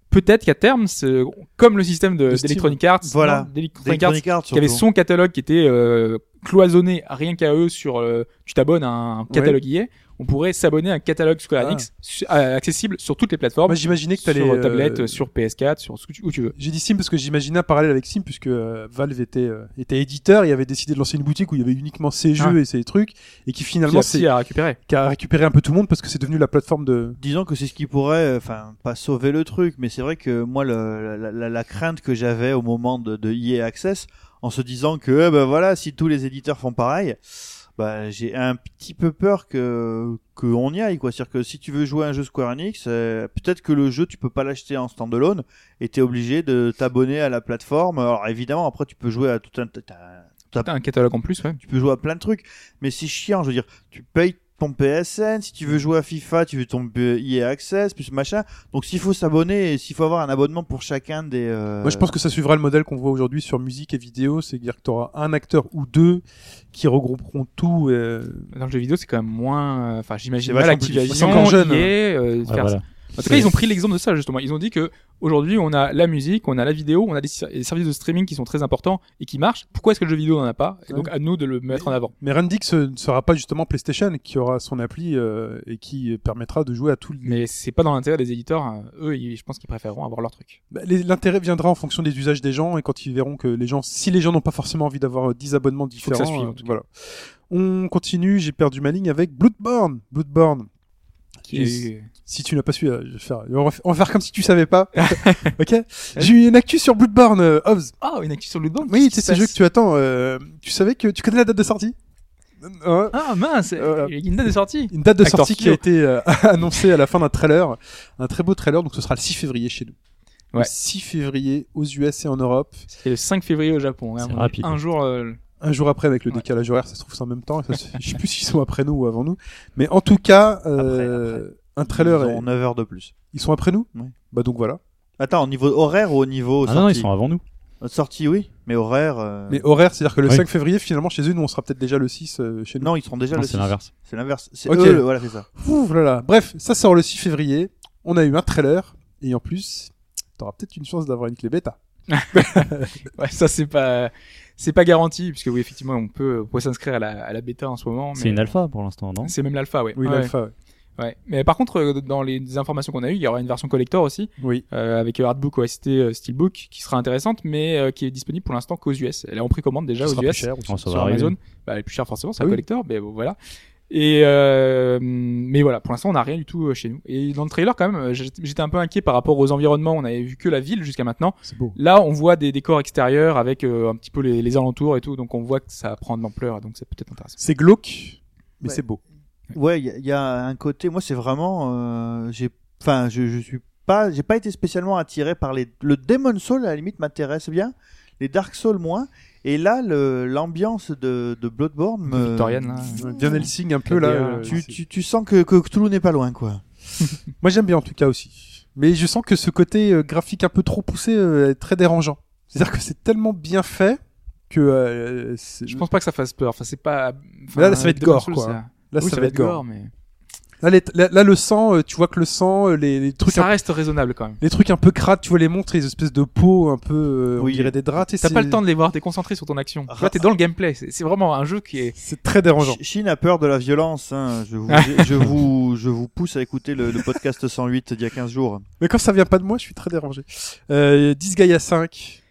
Peut-être qu'à terme, c'est- comme le système de- De d'Electronic Arts, Voilà. d'Electronic Arts, qui avait son catalogue qui était euh, cloisonné rien qu'à eux sur euh, tu t'abonnes à un catalogue EA, on pourrait s'abonner à un catalogue Square Ah. Enix su- euh, accessible sur toutes les plateformes, Moi, j'imaginais que sur t'allais. euh, tablette, sur PS4, sur ce que tu, où tu veux. J'ai dit Steam parce que j'imaginais un parallèle avec Steam puisque euh, Valve était, euh, était éditeur et avait décidé de lancer une boutique où il y avait uniquement ses jeux Ah. et ses trucs et qui Qui finalement a c'est aussi à récupérer. qui a récupéré un peu tout le monde parce que c'est devenu la plateforme de. Disons que c'est ce qui pourrait, euh, enfin, pas sauver le truc, mais c'est vrai que moi, le- la, la- la crainte que j'avais au moment de, de EA Access, en se disant que, eh ben voilà, si tous les éditeurs font pareil, bah, j'ai un petit peu peur que qu'on y aille, quoi. C'est-à-dire que si tu veux jouer à un jeu Square Enix, euh, peut-être que le jeu, tu peux pas l'acheter en standalone, et t'es obligé de t'abonner à la plateforme. Alors évidemment, après, tu peux jouer à tout un, t'as- un catalogue en plus, ouais. tu peux jouer à plein de trucs, mais c'est chiant. Je veux dire, tu payes ton PSN, si tu veux jouer à FIFA, tu veux ton EA Access, plus machin. Donc s'il faut s'abonner, s'il faut avoir un abonnement pour chacun des. euh, Moi, je pense que ça suivra le modèle qu'on voit aujourd'hui sur musique et vidéo, c'est-à-dire que tu auras un acteur ou deux qui regrouperont tout. euh, Dans le jeu vidéo, c'est quand même moins. euh, Enfin, j'imagine. C'est encore jeune, EA, euh, faire voilà. En tout cas, ils ont pris l'exemple de ça justement. Ils ont dit que aujourd'hui, on a la musique, on a la vidéo, on a des, ser- des services de streaming qui sont très importants et qui marchent. Pourquoi est-ce que le jeu vidéo n'en a pas? Et donc, à nous de le mettre en avant. Mais Rendix euh, ne sera pas justement PlayStation qui aura son appli euh, et qui permettra de jouer à tout. le- Mais c'est pas dans l'intérêt des éditeurs. hein. Eux, ils- je pense qu'ils préféreront avoir leur truc. Bah, L'intérêt viendra en fonction des usages des gens et quand ils verront que les gens, si les gens n'ont pas forcément envie d'avoir euh, 10 abonnements que ça différents, suive, euh, voilà. On continue, j'ai perdu ma ligne avec Bloodborne. Bloodborne. Qui Si tu n'as pas su, euh, je vais faire, on va faire- on va faire comme si tu savais pas. ok. J'ai eu une actu sur Bloodborne, euh, Hobbs. Ah, une actu sur le Bloodborne Oui, c'est ce jeu que tu attends. euh, tu savais que tu connais la date de sortie? Ouais. Ah mince, Voilà. il y a une date de sortie. Une date de Actor sortie qui a été euh, annoncée à la fin d'un trailer, un très beau trailer. Donc ce sera le 6 février chez nous. Le Ouais. 6 février aux US et en Europe. C'est le 5 février au Japon. hein. Rapide. Un jour, euh, un jour après avec le décalage horaire, ça se trouve c'est en même temps. Ça, c'est- je sais plus s'ils sont après nous ou avant nous. Mais en tout cas, euh, un trailer. Ils est- ont 9 heures de plus. Ils sont après nous Ouais. Bah donc voilà. Attends, au niveau horaire ou au niveau Ah sortie non, ils sont avant nous. Euh, Sortie, oui, mais horaire. euh, Mais horaire, c'est-à-dire que le Oui. 5 février, finalement, chez eux, nous, on sera peut-être déjà le 6 euh, chez nous. Non, ils seront déjà Non, le c'est 6. l'inverse. C'est l'inverse. C'est Ok. eux, le- voilà, c'est ça. Ouh là là. Bref, ça sort le 6 février. On a eu un trailer. Et en plus, t'auras peut-être une chance d'avoir une clé bêta. Ouais, ça c'est pas c'est pas garanti puisque oui effectivement on peut, on peut s'inscrire à la, à la bêta en ce moment. C'est une alpha pour l'instant, non? C'est même l'alpha, ouais. Oui, ouais, l'alpha, ouais. ouais. Mais par contre, euh, dans les informations qu'on a eues, il y aura une version collector aussi, Oui. euh, avec euh, Artbook, OST, euh, Steelbook, qui sera intéressante, mais euh, qui est disponible pour l'instant qu'aux US. Elle est en précommande déjà Ça aux US cher ça sur va arriver. Amazon. Bah, elle est plus chère forcément, c'est Ah un oui. collector, mais bon, voilà. Et euh, mais voilà, pour l'instant, on n'a rien du tout euh, chez nous. Et dans le trailer, quand même, euh, j'étais un peu inquiet par rapport aux environnements. On avait vu que la ville jusqu'à maintenant. C'est beau. Là, on voit des décors extérieurs avec euh, un petit peu les, les alentours et tout, donc on voit que ça prend de l'ampleur, donc c'est peut-être intéressant. C'est glauque, mais Ouais. c'est beau. Ouais, il y, a- il y a un côté. Moi, c'est vraiment. euh, j'ai. Enfin, je, je suis pas. J'ai pas été spécialement attiré par les. Le Demon Soul à la limite m'intéresse bien. Les Dark Souls moins. Et là, l'ambiance de, de Bloodborne me. Victorienne, là. Bien Helsing un peu là. Euh, Tu, c'est- tu, tu sens que, que Cthulhu n'est pas loin, quoi. Moi j'aime bien en tout cas aussi. Mais je sens que ce côté euh, graphique un peu trop poussé euh, est très dérangeant. C'est-à-dire que c'est tellement bien fait que euh, Je pense pas que ça fasse peur. Enfin, c'est pas. enfin, Là, là, ça va être gore, quoi. là oui, ça, va être gore. mais Là, les- là, là, le sang, euh, tu vois que le sang, euh, les, les trucs, ça un, reste raisonnable quand même. les trucs un peu crades, tu vois les montres, les espèces de peau un peu, euh, on dirait des draps. tu sais, T'as pas le temps de les voir, t'es concentré sur ton action. Là, t'es dans le gameplay. C'est vraiment un jeu qui est. C'est très dérangeant. Ch- Shin a peur de la violence. Hein. Je, vous, je, vous, je vous pousse à écouter le, le podcast 108 d'il y a 15 jours. Mais quand ça vient pas de moi, je suis très dérangé. Euh, Disgaea 5.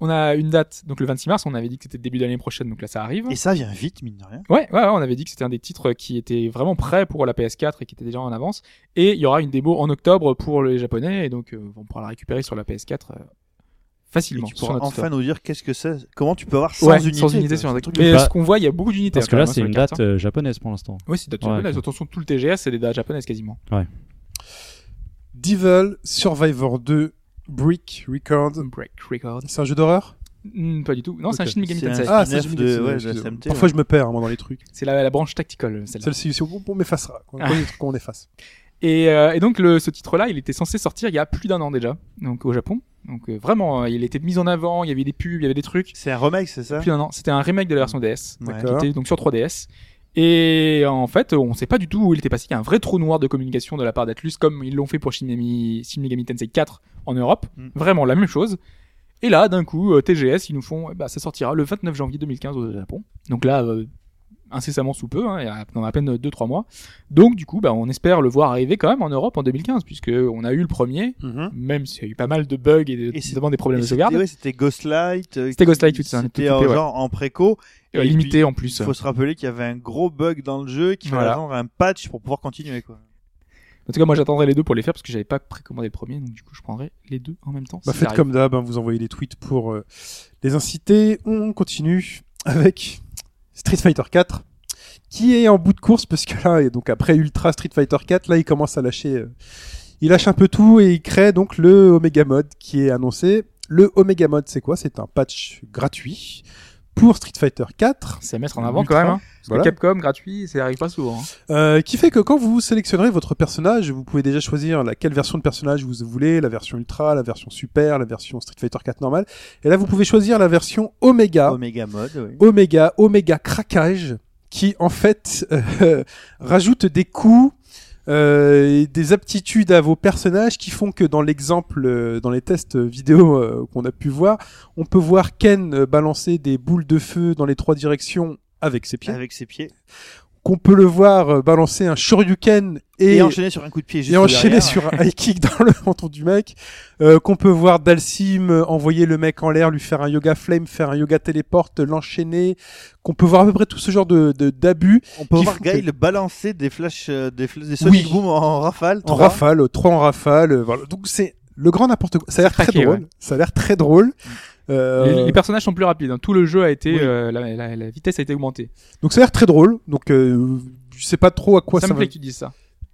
On a une date, donc le 26 mars. On avait dit que c'était le début de l'année prochaine, donc là, ça arrive. Et ça vient vite, mine de rien. Ouais, ouais, ouais, on avait dit que c'était un des titres qui était vraiment prêt pour la PS4 et qui était déjà en avance. Et il y aura une démo en octobre pour les Japonais, et donc euh, on pourra la récupérer sur la PS4 euh, Et facilement. tu pourras enfin store. nous dire qu'est-ce que c'est. Comment tu peux avoir sans Ouais, sur un C'est truc. Mais Bah, ce qu'on voit, il y a beaucoup d'unités. Parce hein, que là, quand c'est même, une date euh, japonaise pour l'instant. hein. Oui, c'est date Ouais, japonaise. Attention, tout le TGS, c'est des dates japonaises quasiment. Devil Survivor 2 Brick Record. Break Record. C'est un jeu d'horreur Hmm, pas du tout. Non, c'est un. Shin Megami un- Tensei. Ah, c'est de- Jimmy ouais, Tensei, excusez-moi. SMT, Parfois ouais. je me perds moi, dans les trucs. C'est la, la branche tactical, celle-là. Celle-ci on, on m'effacera. On, on efface. Et, euh, et donc le, ce titre-là, il était censé sortir il y a plus d'un an déjà, donc au Japon. Donc euh, vraiment, euh, il était mis en avant, il y avait des pubs, il y avait des trucs. C'est un remake, c'est ça? Plus d'un an. C'était un remake de la version DS, Ouais. qui D'accord. était donc sur 3DS. Et en fait, on sait pas du tout où il était passé. Il y a un vrai trou noir de communication de la part d'Atlus, comme ils l'ont fait pour Shin Megami, Shin Megami Tensei 4 en Europe. Mm. Vraiment la même chose. Et là, d'un coup, euh, TGS, ils nous font, bah, ça sortira le 29 janvier 2015 au Japon. Donc là, euh, incessamment sous peu, hein, il y a- dans à peine 2-3 mois. Donc du coup, bah, on espère le voir arriver quand même en Europe en 2015, puisque on a eu le premier, même s'il y a eu pas mal de bugs et, de, Et notamment des problèmes Et de sauvegarde. ouais, C'était Ghostlight. euh, C'était Ghostlight, tout ça, C'était ouais. genre en préco. Euh, Et limité puis, en plus. Il faut se rappeler qu'il y avait un gros bug dans le jeu qui fallait Voilà. attendre un patch pour pouvoir continuer quoi. En tout cas, moi j'attendrai les deux pour les faire parce que j'avais pas précommandé le premier, donc du coup je prendrai les deux en même temps. Bah, si faites comme d'hab, hein, vous envoyez des tweets pour euh, les inciter. On continue avec Street Fighter 4 qui est en bout de course parce que là, et donc après Ultra Street Fighter 4, là il commence à lâcher, euh, il lâche un peu tout et il crée donc le Omega Mode qui est annoncé. Le Omega Mode, c'est quoi? C'est un patch gratuit pour Street Fighter 4 C'est à mettre en avant Ultra. quand même. Hein. Parce Voilà. que Capcom gratuit, ça arrive pas souvent. hein. Euh, qui fait que quand vous sélectionnerez votre personnage, vous pouvez déjà choisir laquelle version de personnage vous voulez, la version Ultra, la version Super, la version Street Fighter 4 normale. Et là, vous pouvez choisir la version Omega. Omega Mode. oui. Omega, Omega craquage, qui en fait euh, rajoute des coups, euh, des aptitudes à vos personnages qui font que dans l'exemple, euh, dans les tests vidéo euh, qu'on a pu voir, on peut voir Ken balancer des boules de feu dans les trois directions avec ses pieds, Avec ses pieds. Qu'on peut le voir euh, balancer un Shoryuken et, Et, enchaîner sur un coup de pied juste et enchaîner derrière. sur un high kick dans le menton du mec, euh, qu'on peut voir Dalsim euh, envoyer le mec en l'air, lui faire un yoga flame, faire un yoga téléporte, l'enchaîner, qu'on peut voir à peu près tout ce genre de de- d'abus On peut voir font Guy que- le balancer des flashs, des, fl- des Sonic Oui. Boom en rafale. en rafale, trois en rafale, voilà. Donc c'est le grand n'importe quoi. Ça a l'air très craqué, drôle. ouais. Ça a l'air très drôle. Euh, Les, les personnages sont plus rapides. hein. Tout le jeu a été, Oui. euh, la, la- la vitesse a été augmentée. donc ça a l'air très drôle. Donc euh, je sais pas trop à quoi ça ça, me va. plaît que tu dises ça.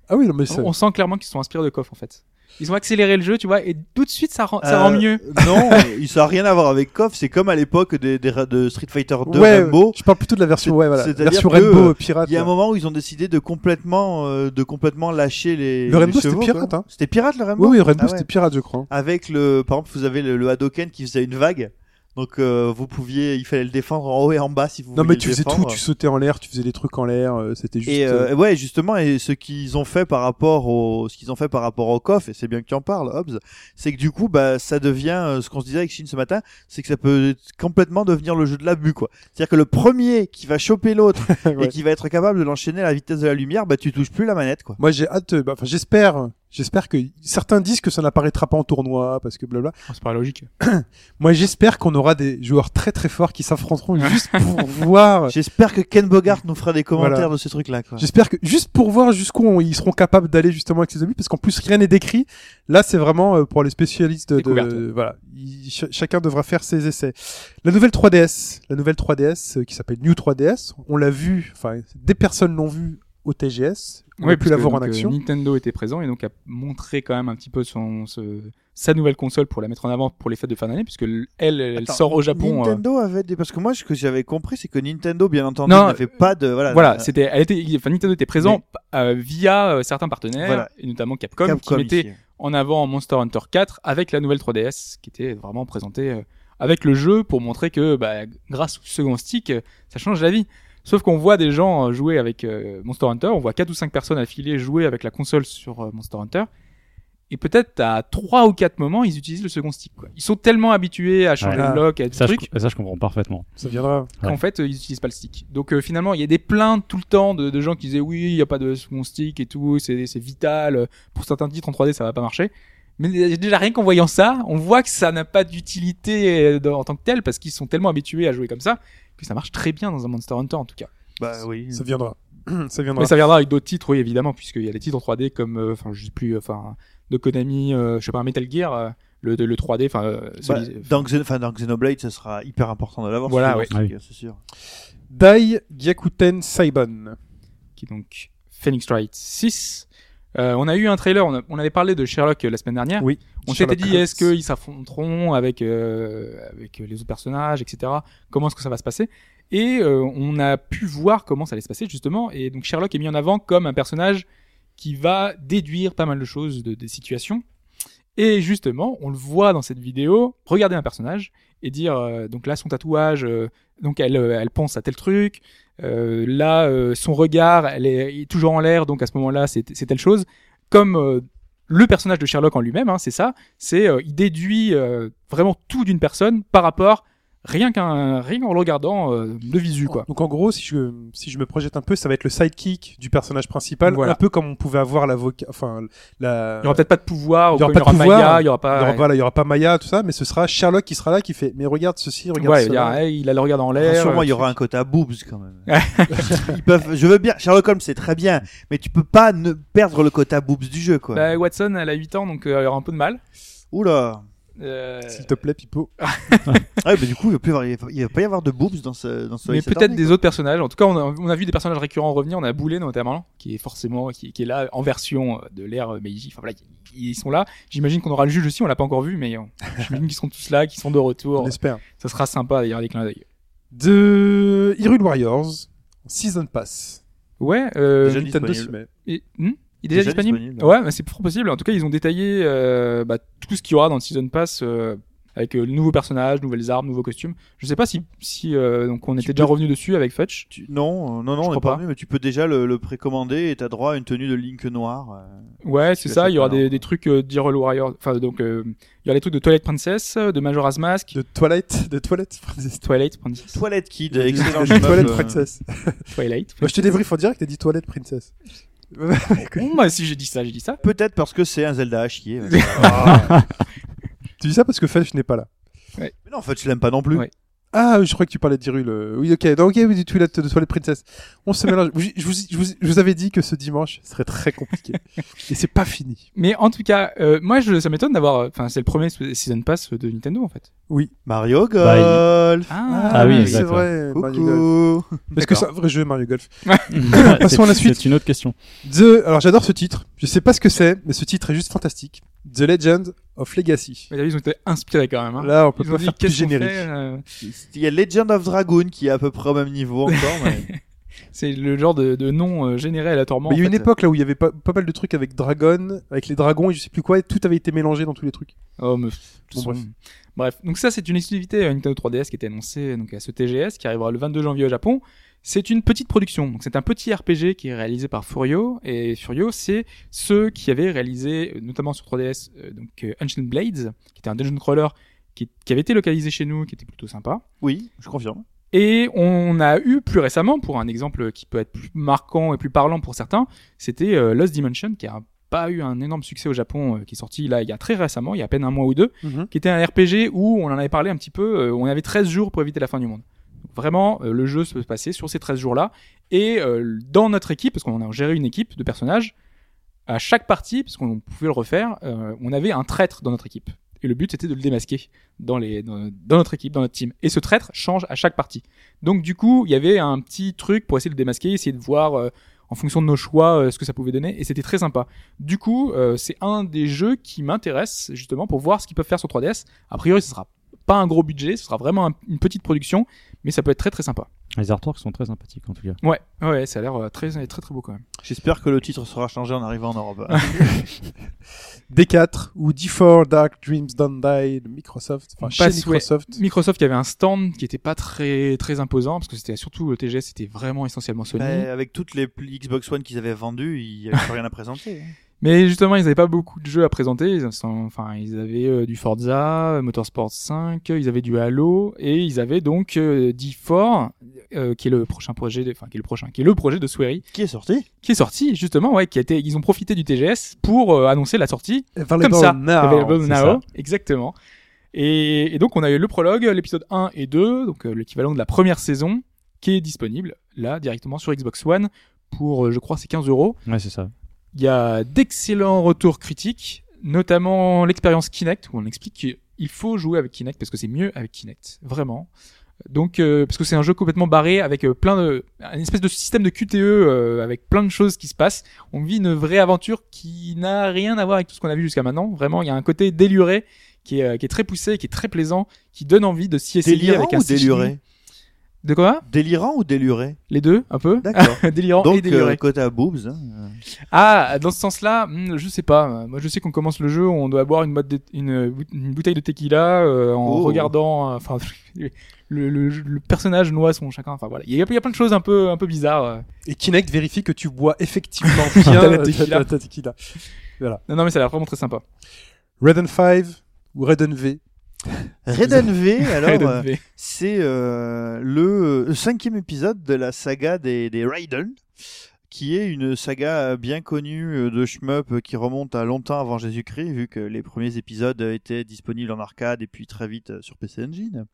Ah oui, non mais ça... On, on sent clairement qu'ils sont inspirés de KOF en fait. Ils ont accéléré le jeu, tu vois, et tout de suite ça rend, ça Euh, rend mieux. Non, il- ça n'a rien à voir avec KOF. C'est comme à l'époque des, des, de Street Fighter 2 ouais, Rainbow. je parle plutôt de la version, ouais, voilà, version Rainbow euh, euh, pirate. Il y a un moment où ils ont décidé de complètement, euh, de complètement lâcher les. Le Rainbow, c'était pirate, hein. C'était pirate le Rainbow. Oui, oui, Rainbow, Ah ouais. c'était pirate, je crois. Avec le, par exemple, vous avez le, le Hadoken qui faisait une vague. Donc euh, vous pouviez, il fallait le défendre en haut et en bas si vous Non, mais tu faisais défendre. tout, tu sautais en l'air, tu faisais des trucs en l'air, euh, c'était juste. Et euh, euh, ouais, justement, et ce qu'ils ont fait par rapport au, ce qu'ils ont fait par rapport au KOF, et c'est bien que tu en parles, Hobbs, c'est que du coup, bah, ça devient euh, ce qu'on se disait avec Shin ce matin, c'est que ça peut complètement devenir le jeu de l'abus, quoi. C'est-à-dire que le premier qui va choper l'autre ouais. et qui va être capable de l'enchaîner à la vitesse de la lumière, bah, tu touches plus la manette, quoi. Moi, j'ai hâte. bah, Enfin, j'espère. J'espère que certains disent que ça n'apparaîtra pas en tournoi parce que blabla. Oh, c'est pas logique. Moi, j'espère qu'on aura des joueurs très très forts qui s'affronteront juste pour voir. J'espère que Ken Bogart nous fera des commentaires Voilà. de ces trucs-là, quoi. J'espère que juste pour voir jusqu'où on- ils seront capables d'aller justement avec ces zombies, parce qu'en plus rien n'est décrit. Là, c'est vraiment euh, pour les spécialistes de, voilà. Il- ch- chacun devra faire ses essais. La nouvelle 3DS, la nouvelle 3DS euh, qui s'appelle New 3DS, on l'a vu. Enfin, des personnes l'ont vu au TGS. On a pu parce la que, voir en euh, action. Nintendo était présent et donc a montré quand même un petit peu son, ce- sa nouvelle console pour la mettre en avant pour les fêtes de fin d'année, puisque elle, elle Attends, sort au Japon. euh, Nintendo avait des, parce que moi, ce que j'avais compris, c'est que Nintendo, bien entendu, n'avait pas de, voilà. voilà, euh, c'était, elle était, enfin, Nintendo était présent euh, via euh, certains partenaires, Voilà. et notamment Capcom, Capcom qui mettait ici. en avant Monster Hunter 4 avec la nouvelle 3DS, qui était vraiment présentée euh, avec le jeu pour montrer que, bah, grâce au second stick, ça change la vie. Sauf qu'on voit des gens euh, jouer avec euh, Monster Hunter, on voit quatre ou cinq personnes affiliées jouer avec la console sur euh, Monster Hunter. Et peut-être à trois ou quatre moments, ils utilisent le second stick. Quoi. Ils sont tellement habitués à changer Ouais. le bloc, à des Ça, je, trucs, ça, je comprends parfaitement. Ça viendra. Ouais. qu'en fait, euh, ils utilisent pas le stick. Donc euh, finalement, il y a des plaintes tout le temps de, de gens qui disaient oui, il y a pas de second stick et tout, c'est c'est vital. Pour certains titres en 3D, ça va pas marcher. Mais déjà rien qu'en voyant ça, on voit que ça n'a pas d'utilité euh, en tant que tel parce qu'ils sont tellement habitués à jouer comme ça que ça marche très bien dans un Monster Hunter en tout cas. Bah oui. Ça viendra. ça viendra. Mais ça viendra avec d'autres titres, oui évidemment, puisqu'il y a des titres en 3D comme, euh, enfin je sais plus, enfin de Konami, euh, je sais pas, Metal Gear, euh, le, le 3D, enfin euh, Bah, dans, dans Xenoblade, ce sera hyper important de l'avoir. Voilà, ouais. c'est- c'est sûr. Dai Gyakuten Saiban. qui est donc Phoenix Wright 6. Euh, on a eu un trailer, on, a- on avait parlé de Sherlock euh, la semaine dernière. Oui. On s'était dit est-ce qu'ils s'affronteront avec euh, avec les autres personnages, etc. Comment est-ce que ça va se passer? Et euh, on a pu voir comment ça allait se passer justement. Et donc Sherlock est mis en avant comme un personnage qui va déduire pas mal de choses de, des situations. Et justement, on le voit dans cette vidéo, regarder un personnage et dire euh, donc là son tatouage, euh, donc elle euh, elle pense à tel truc. Euh, là, euh, son regard, elle est, toujours en l'air, donc à ce moment-là, c'est telle chose. Comme le personnage de Sherlock en lui-même, hein, c'est ça. C'est il déduit vraiment tout d'une personne par rapport rien qu'un rien qu'en le regardant euh, de visu quoi. Donc en gros, si je, si je me projette un peu, ça va être le sidekick du personnage principal, Voilà. un peu comme on pouvait avoir l'avocat, enfin la. Il y aura peut-être pas de pouvoir, il y aura pas de pouvoir, Maya, il y aura il y pas. aura, voilà, il y aura pas Maya, tout ça, mais ce sera Sherlock qui sera là, qui fait, mais regarde ceci, regarde Ouais, cela. a, hey, il a le regard en l'air. Sûrement, euh, il y aura un quota boobs quand même. Ils peuvent, je veux bien, Sherlock Holmes, c'est très bien, mais tu peux pas ne perdre le quota boobs du jeu, quoi. Bah, Watson, elle a 8 ans, donc euh, il y aura un peu de mal. Oula. Euh, S'il te plaît, Pipo. Ah, ouais, bah, du coup, il va, plus y avoir- il va pas y avoir de boobs dans ce, dans ce mais peut-être des autres personnages. En tout cas, on a, on a vu des personnages récurrents revenir. On a Boulet notamment, qui est forcément, qui, qui est là en version de l'ère Meiji. Enfin voilà, ils, sont là. J'imagine qu'on aura le juge aussi. On l'a pas encore vu, mais euh, j'imagine qu'ils sont tous là, qu'ils sont de On retour. espère. Ça sera sympa d'ailleurs des clins d'œil. De Hyrule Warriors, Season Pass. Ouais. Euh, Déjà Nintendo met. et- hmm il est déjà, Déjà disponible, disponible. Ouais, mais c'est fort possible. En tout cas, ils ont détaillé euh, bah, tout ce qu'il y aura dans le Season Pass euh, avec euh, le nouveau personnage, nouvelles armes, nouveaux costumes. Je sais pas si, si euh, donc on était déjà revenu dessus avec Fetch. Tu- Non, non, non, Je on crois n'est pas pas. revenu, mais tu peux déjà le, le précommander et t'as droit à une tenue de Link noir. euh. Ouais, c'est ça. Il y aura des, non. des trucs euh, d'Hyrule Warrior. Enfin, donc euh, il y aura des trucs de Twilight Princess, de Majora's Mask, De Twilight, de Twilight Princess. Twilight Princess, Toilette Kid, excellent. Twilight Princess. Twilight. Moi, je te débrief en direct, t'as dit Toilette Princess. Bon, bah, si j'ai dit ça, j'ai dit ça. Peut-être parce que c'est un Zelda à chier. tu dis ça parce que Felch n'est pas là. mais non, en fait, je l'aime pas non plus. Ouais. Ah, je crois que tu parlais d'Hyrule. euh, Oui, ok. Donc, ok, oui, du Twilight, de Twilight Princess. On se mélange. Je, je vous, je, vous, je vous avais dit que ce dimanche serait très compliqué. Et c'est pas fini. Mais en tout cas, euh, moi, je, ça m'étonne d'avoir. Enfin, c'est le premier Season Pass de Nintendo en fait. Oui. Mario Golf. Bah, Ah, oui, c'est vrai. Mario Golf. Parce que c'est un vrai jeu Mario Golf. Passons à la suite. C'est une autre question. The, alors j'adore ce titre. Je sais pas ce que c'est, mais ce titre est juste fantastique. The Legend of Legacy. Mais Ils ont été inspirés quand même. Hein. Là, on peut Ils pas dit, faire plus générique. fait, euh, Il y a Legend of Dragoon qui est à peu près au même niveau encore. mais- C'est le genre de, de nom euh, généré aléatoirement. Mais il y a une époque là où il y avait pas, pas mal de trucs avec Dragon, avec les dragons et je sais plus quoi, et tout avait été mélangé dans tous les trucs. Oh, mais, Bon, bref. Bref. donc ça c'est une exclusivité à Nintendo 3DS qui était annoncée donc à ce TGS qui arrivera le 22 janvier au Japon. C'est une petite production, donc c'est un petit RPG qui est réalisé par Furio et Furio c'est ceux qui avaient réalisé euh, notamment sur 3DS euh, donc euh, Ancient Blades qui était un dungeon crawler qui, qui avait été localisé chez nous qui était plutôt sympa. Oui, je confirme. Et on a eu plus récemment, pour un exemple qui peut être plus marquant et plus parlant pour certains, c'était euh, Lost Dimension, qui a pas eu un énorme succès au Japon, euh, qui est sorti là il y a très récemment, il y a à peine un mois ou deux, qui était un RPG où on en avait parlé un petit peu, euh, on avait 13 jours pour éviter la fin du monde. Vraiment, euh, le jeu se passait sur ces 13 jours-là, et dans notre équipe, parce qu'on a géré une équipe de personnages, à chaque partie, parce qu'on pouvait le refaire, on avait un traître dans notre équipe. Et le but c'était de le démasquer dans, les, dans, dans notre équipe, dans notre team. Et ce traître change à chaque partie. Donc du coup, il y avait un petit truc pour essayer de le démasquer, essayer de voir en fonction de nos choix euh, ce que ça pouvait donner, et c'était très sympa. Du coup, euh, c'est un des jeux qui m'intéresse justement pour voir ce qu'ils peuvent faire sur 3DS. A priori, ce sera pas un gros budget, ce sera vraiment un- une petite production, mais ça peut être très très sympa. Les artworks sont très sympathiques en tout cas. Ouais, ouais, ça a l'air euh, très très très beau quand même. J'espère que le titre sera changé en arrivant en Europe. D4 ou D4 Dark Dreams Don't Die de Microsoft, enfin chez passe, ouais. Microsoft. Microsoft qui avait un stand qui était pas très très imposant parce que c'était surtout le TGS, c'était vraiment essentiellement Sony. Mais avec toutes les Xbox One qu'ils avaient vendues, il n'y avait plus rien à présenter. Mais justement, ils n'avaient pas beaucoup de jeux à présenter. Ils, sont- enfin, ils avaient euh, du Forza, Motorsport 5, euh, ils avaient du Halo et ils avaient donc euh, D4, euh, qui est le prochain projet, de, enfin qui est le prochain, qui est le projet de Swery, Qui est sorti qui est sorti justement, ouais, qui a été, ils ont profité du TGS pour euh, annoncer la sortie Available comme ça, now. Now, ça. exactement. Et, et donc on a eu le prologue, l'épisode 1 et 2, donc euh, l'équivalent de la première saison, qui est disponible là directement sur Xbox One pour, euh, je crois, c'est 15 euros. Ouais, c'est ça. Il y a d'excellents retours critiques, notamment l'expérience Kinect, où on explique qu'il faut jouer avec Kinect parce que c'est mieux avec Kinect, vraiment. Donc, euh, parce que c'est un jeu complètement barré avec euh, plein de, une espèce de système de QTE euh, avec plein de choses qui se passent. On vit une vraie aventure qui n'a rien à voir avec tout ce qu'on a vu jusqu'à maintenant. Vraiment, il y a un côté déluré qui est, euh, qui est très poussé, qui est très plaisant, qui donne envie de s'y essayer Délirant avec un ou déluré? De quoi Délirant ou déluré Les deux, un peu. D'accord. Délirant et Donc, déluré. euh, côté à boobs. hein, euh, Ah, dans ce sens-là, hmm, je sais pas. Moi, je sais qu'on commence le jeu, on doit boire une, de- une bouteille de tequila euh, en Oh. regardant. euh, Enfin, le, le, le personnage noie son chacun. Enfin voilà, il y, a, il y a plein de choses un peu, un peu bizarres. euh. Et Kinect vérifie que tu bois effectivement bien Ta ta- tequila. ta tequila. Non, non, mais ça a l'air vraiment très sympa. Raiden 5 ou Raiden V. Raiden V, alors, euh, V. c'est euh, le euh, cinquième épisode de la saga des, des Raiden, qui est une saga bien connue de shmup qui remonte à longtemps avant Jésus-Christ, vu que les premiers épisodes étaient disponibles en arcade et puis très vite sur PC Engine.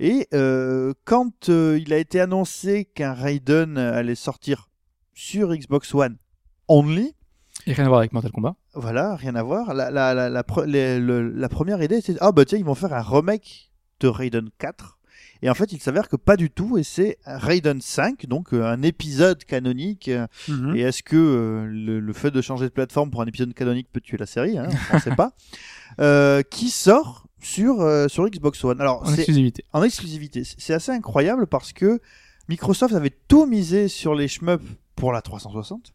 Et euh, quand euh, il a été annoncé qu'un Raiden allait sortir sur Xbox One only, Et rien à voir avec Mortal Kombat. Voilà, rien à voir. La, la, la, la, pre- les- le- la première idée, c'est ah bah tiens, ils vont faire un remake de Raiden 4. Et en fait, il s'avère que pas du tout, et c'est Raiden 5, donc euh, un épisode canonique. euh, Mhm. Et est-ce que euh, le, le fait de changer de plateforme pour un épisode canonique peut tuer la série hein, On ne sait pas. Euh, qui sort sur, sur Xbox One? Alors, En exclusivité. en exclusivité. C'est- C'est assez incroyable parce que Microsoft avait tout misé sur les shmups pour la 360.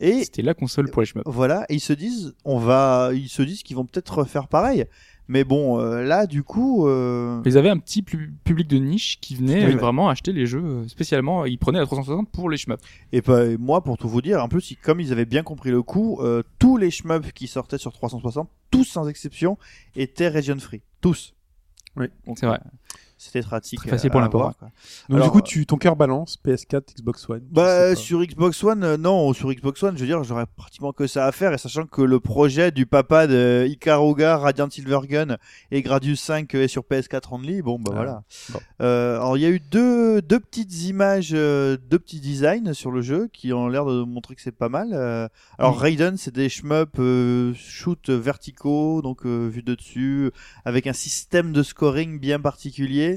Et C'était la console pour les shmups. voilà, et ils se disent, on va, ils se disent qu'ils vont peut-être faire pareil. Mais bon, euh, là, du coup, euh, Ils avaient un petit pu- public de niche qui venait Oui, euh, bah. vraiment acheter les jeux spécialement. Ils prenaient la 360 pour les shmups. et pas- et moi, pour tout vous dire, en plus, comme ils avaient bien compris le coup, euh, tous les shmups qui sortaient sur 360, tous sans exception, étaient region free, tous. Oui. Donc, C'est vrai. Euh, C'était pratique. Très facile à pour quoi. Donc Alors, du coup, tu, ton cœur balance PS4, Xbox One. Bah, sur Xbox One, euh, non, sur Xbox One, je veux dire, j'aurais pratiquement que ça à faire, et sachant que le projet du papa de Ikaruga, Radiant Silvergun et Gradius 5 est sur PS4 only, bon, bah Ah, voilà. bon. Euh, alors, il y a eu deux, deux petites images, euh, deux petits designs sur le jeu qui ont l'air de montrer que c'est pas mal. Euh, alors, Raiden, c'est des shmups euh, shoot verticaux, donc euh, vu de dessus, avec un système de scoring bien particulier.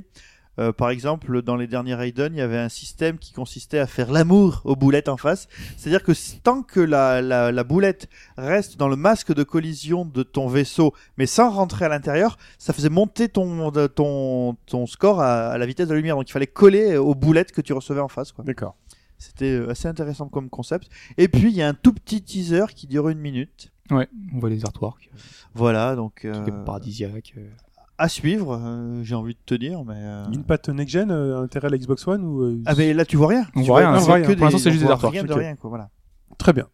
Euh, par exemple, dans les derniers Raiden, il y avait un système qui consistait à faire l'amour aux boulettes en face. C'est-à-dire que tant que la, la, la boulette reste dans le masque de collision de ton vaisseau, mais sans rentrer à l'intérieur, ça faisait monter ton, de- ton, ton score à, à la vitesse de la lumière. Donc il fallait coller aux boulettes que tu recevais en face. D'accord. C'était euh, assez intéressant comme concept. Et puis il y a un tout petit teaser qui dure une minute. Ouais, on voit les artworks, Voilà, donc euh, trucs paradisiaques. euh. À suivre, euh, j'ai envie de te dire. Mais, euh, Une patte next-gen, euh, intérêt à la Xbox One ou euh, Ah mais là tu vois rien. On Tu voit rien, vois pour que l'instant, des- c'est juste des artworks, Rien de rien, quoi, voilà. Très bien.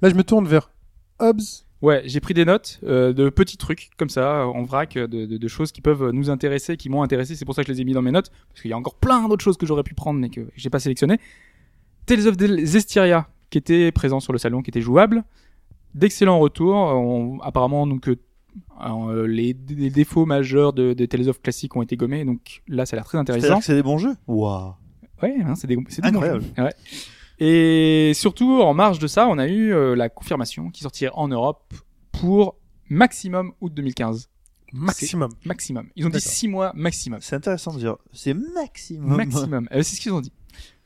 Là, je me tourne vers Hobbs. Ouais, j'ai pris des notes euh, de petits trucs comme ça en vrac, de, de, de choses qui peuvent nous intéresser, qui m'ont intéressé. C'est pour ça que je les ai mis dans mes notes, parce qu'il y a encore plein d'autres choses que j'aurais pu prendre mais que j'ai pas sélectionné. Tales of Zestiria, qui était présent sur le salon, qui était jouable, d'excellents retours. On- apparemment, donc euh, les, les défauts majeurs de, de Tales of classique ont été gommés, donc là, ça a l'air très intéressant. c'est des bons jeux? Waouh. Ouais, hein, c'est des, c'est des bons jeux. Ouais. Et surtout, en marge de ça, on a eu euh, la confirmation qui sortirait en Europe pour maximum août 2015. Maximum. Maximum. Ils ont dit D'accord. 6 mois maximum. C'est intéressant de dire. C'est maximum. Maximum. Euh, c'est ce qu'ils ont dit.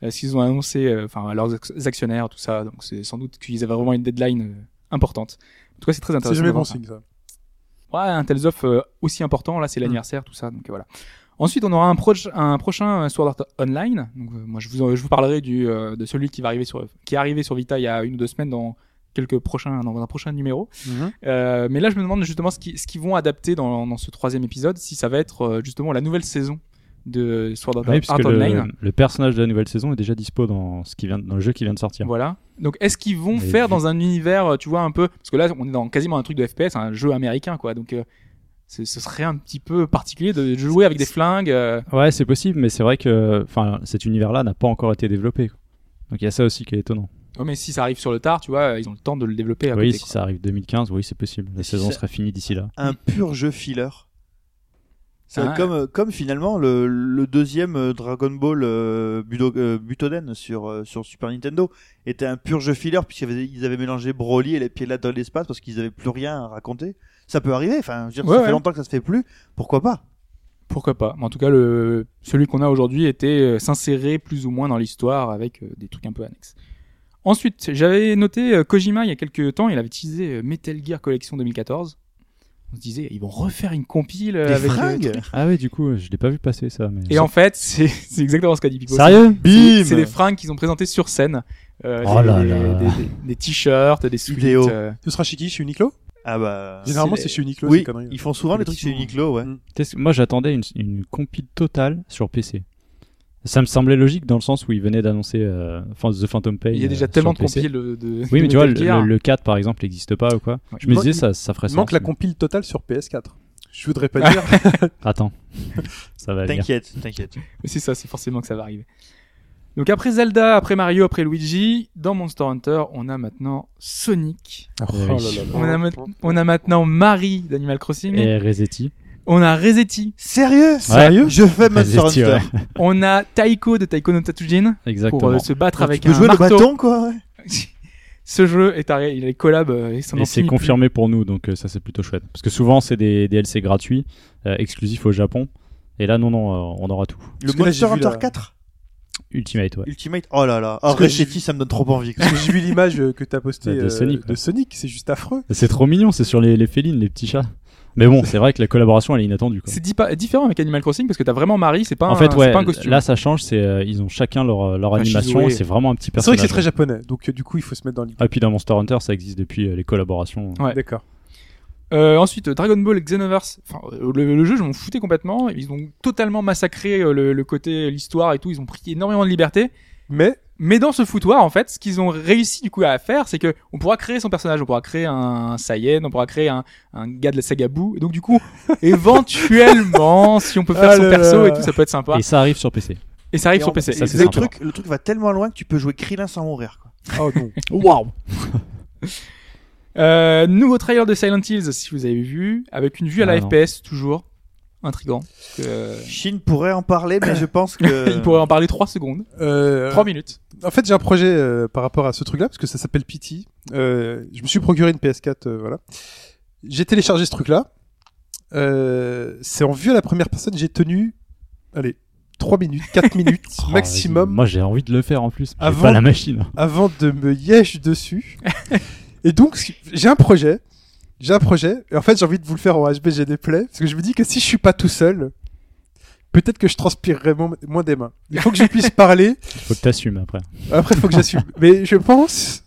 Euh, ce qu'ils ont annoncé, enfin, à leurs ac- actionnaires, tout ça. Donc, c'est sans doute qu'ils avaient vraiment une deadline importante. En tout cas, c'est très C'est intéressant. jamais de bon signe, ça. Ouais, un Tales of euh, aussi important, là c'est l'anniversaire, tout ça, donc euh, voilà. Ensuite, on aura un, prochain euh, Sword Art Online. Donc, moi, je vous, je vous parlerai du, de celui qui va arriver sur, qui est arrivé sur Vita il y a une ou deux semaines dans quelques prochains, dans un prochain numéro. Mhm. Euh, mais là, je me demande justement ce qu'ils ce vont adapter dans, dans ce troisième épisode, si ça va être euh, justement la nouvelle saison de Sword Art, Oui, Art Online. le, le personnage de la nouvelle saison est déjà dispo dans, ce qui vient, dans le jeu qui vient de sortir. Voilà. Donc, est-ce qu'ils vont Mais faire vu- dans un univers, euh, tu vois, un peu, parce que là, on est dans quasiment un truc de FPS, un jeu américain, quoi. Donc, euh, ce serait un petit peu particulier de jouer avec des flingues. euh, Ouais, c'est possible, mais c'est vrai que enfin, cet univers-là n'a pas encore été développé. quoi. Donc il y a ça aussi qui est étonnant. Ouais, mais si ça arrive sur le tard, tu vois, ils ont le temps de le développer à oui, côté. si quoi. ça arrive 2015, oui, c'est possible. La si saison serait finie d'ici là. Un pur jeu filler. C'est Ah. comme, euh, comme finalement le, le deuxième euh, Dragon Ball euh, Budo- euh, Butoden sur, euh, sur Super Nintendo était un pur jeu filler puisqu'ils avaient, ils avaient mélangé Broly et les pieds dans l'espace parce qu'ils avaient plus rien à raconter. Ça peut arriver, enfin, je veux dire, Ouais, ça ouais. fait longtemps que ça se fait plus, pourquoi pas? Pourquoi pas Mais En tout cas, le celui qu'on a aujourd'hui était s'insérer plus ou moins dans l'histoire avec des trucs un peu annexes. Ensuite, j'avais noté Kojima il y a quelques temps, il avait utilisé Metal Gear Collection 2014. On se disait, ils vont refaire une compile euh, Des avec. euh, fringues. Ah oui, du coup, je l'ai pas vu passer ça. Mais... Et en fait, c'est c'est exactement ce qu'a dit Pipo. Sérieux C'est- C'est des fringues qu'ils ont présentées sur scène. Euh, Oh des, là des- là. des- t-shirts, des suites. Euh, Ce sera chez qui Chez Uniqlo Ah bah. Généralement, c'est- chez Uniqlo, Oui, ils font souvent les trucs chez Uniqlo, ouais. Mm. Moi, j'attendais une, une compile totale sur PC. Ça me semblait logique dans le sens où ils venaient d'annoncer euh, enfin, The Phantom Pain. Il y a déjà euh, tellement de compiles de, de. Oui, mais tu vois, le, Metal Gear. le, le 4 par exemple n'existe pas ou quoi. Ouais. Je me Il disais, ça, ça ferait Il sens. manque la compile totale sur PS4. Je voudrais pas dire. Attends, ça va venir. T'inquiète, t'inquiète. Mais c'est ça, c'est forcément que ça va arriver. Donc après Zelda, après Mario, après Luigi, dans Monster Hunter, on a maintenant Sonic. Oh là là là. là. On a, ma- on a maintenant Marie d'Animal Crossing. Et Resetti. On a Resetti. Sérieux? Sérieux? Je fais Monster Hunter. ouais. On a Taiko de Taiko no Tatsujin Exactement. pour euh, se battre avec tu peux un jouer marteau. le bâton, quoi, ouais. Ce jeu est arrêté, il est collab euh, et ça n'en Et c'est finit plus. confirmé pour nous, donc euh, ça c'est plutôt chouette. Parce que souvent c'est des DLC gratuits, euh, exclusifs au Japon. Et là, non, non, euh, on aura tout. Le Parce que là, Monster vu Hunter la- 4 Ultimate, ouais. Ultimate. Oh là là. Oh, Parce que j'ai Rechetti, ça me donne trop envie. quoi. Parce que j'ai vu l'image euh, que t'as postée De euh, Sonic, de Sonic, c'est juste affreux. C'est trop mignon, c'est sur les, les félines, les petits chats. Mais bon, c'est vrai que la collaboration elle est inattendue. Quoi. C'est différent avec Animal Crossing parce que t'as vraiment Marie, c'est pas, En un, fait, c'est ouais, pas un costume. là ça change, c'est euh, ils ont chacun leur, leur Enfin, animation, c'est vraiment un petit C'est vrai personnage. que c'est très japonais, donc euh, du coup, il faut se mettre dans l'idée. Ah, et puis dans Monster Hunter, ça existe depuis euh, les collaborations. Ouais. D'accord. Euh, ensuite, Dragon Ball Xenoverse. Enfin, euh, le, le jeu, je m'en foutais complètement. Ils ont totalement massacré euh, le, le côté l'histoire et tout. Ils ont pris énormément de liberté. Mais Mais dans ce foutoir, en fait, ce qu'ils ont réussi du coup à faire, c'est que on pourra créer son personnage, on pourra créer un Saiyan, on pourra créer un, un gars de la saga Boo. Et donc du coup, éventuellement, si on peut faire Ah son là perso là. et tout, ça peut être sympa. Et ça arrive sur PC. Et ça arrive Et sur en- PC. ça, c'est le sympa. truc, le truc va tellement loin que tu peux jouer Krillin sans mourir. Quoi. Oh non. Waouh Euh, nouveau trailer de Silent Hills, si vous avez vu, avec une vue à la Ah, non. FPS toujours intrigant. Que, euh, Shin pourrait en parler, mais je pense que. Il pourrait en parler 3 secondes, Euh, 3 minutes. En fait, j'ai un projet euh, par rapport à ce truc-là, parce que ça s'appelle Pity. Euh, je me suis procuré une PS4, euh, voilà. J'ai téléchargé ce truc-là. Euh, c'est en vue à la première personne. J'ai tenu, allez, 3 minutes, 4 minutes Oh, maximum Moi j'ai envie de le faire en plus. Avant- pas la machine. avant de me yesh dessus. et donc, j'ai un projet. J'ai un projet. Et en fait, j'ai envie de vous le faire en HBGD Play. Parce que je me dis que si je suis pas tout seul, peut-être que je transpirerai mo- moins des mains. Il faut que je puisse parler. Faut que t'assumes après. Après, il faut que j'assume. Mais je pense.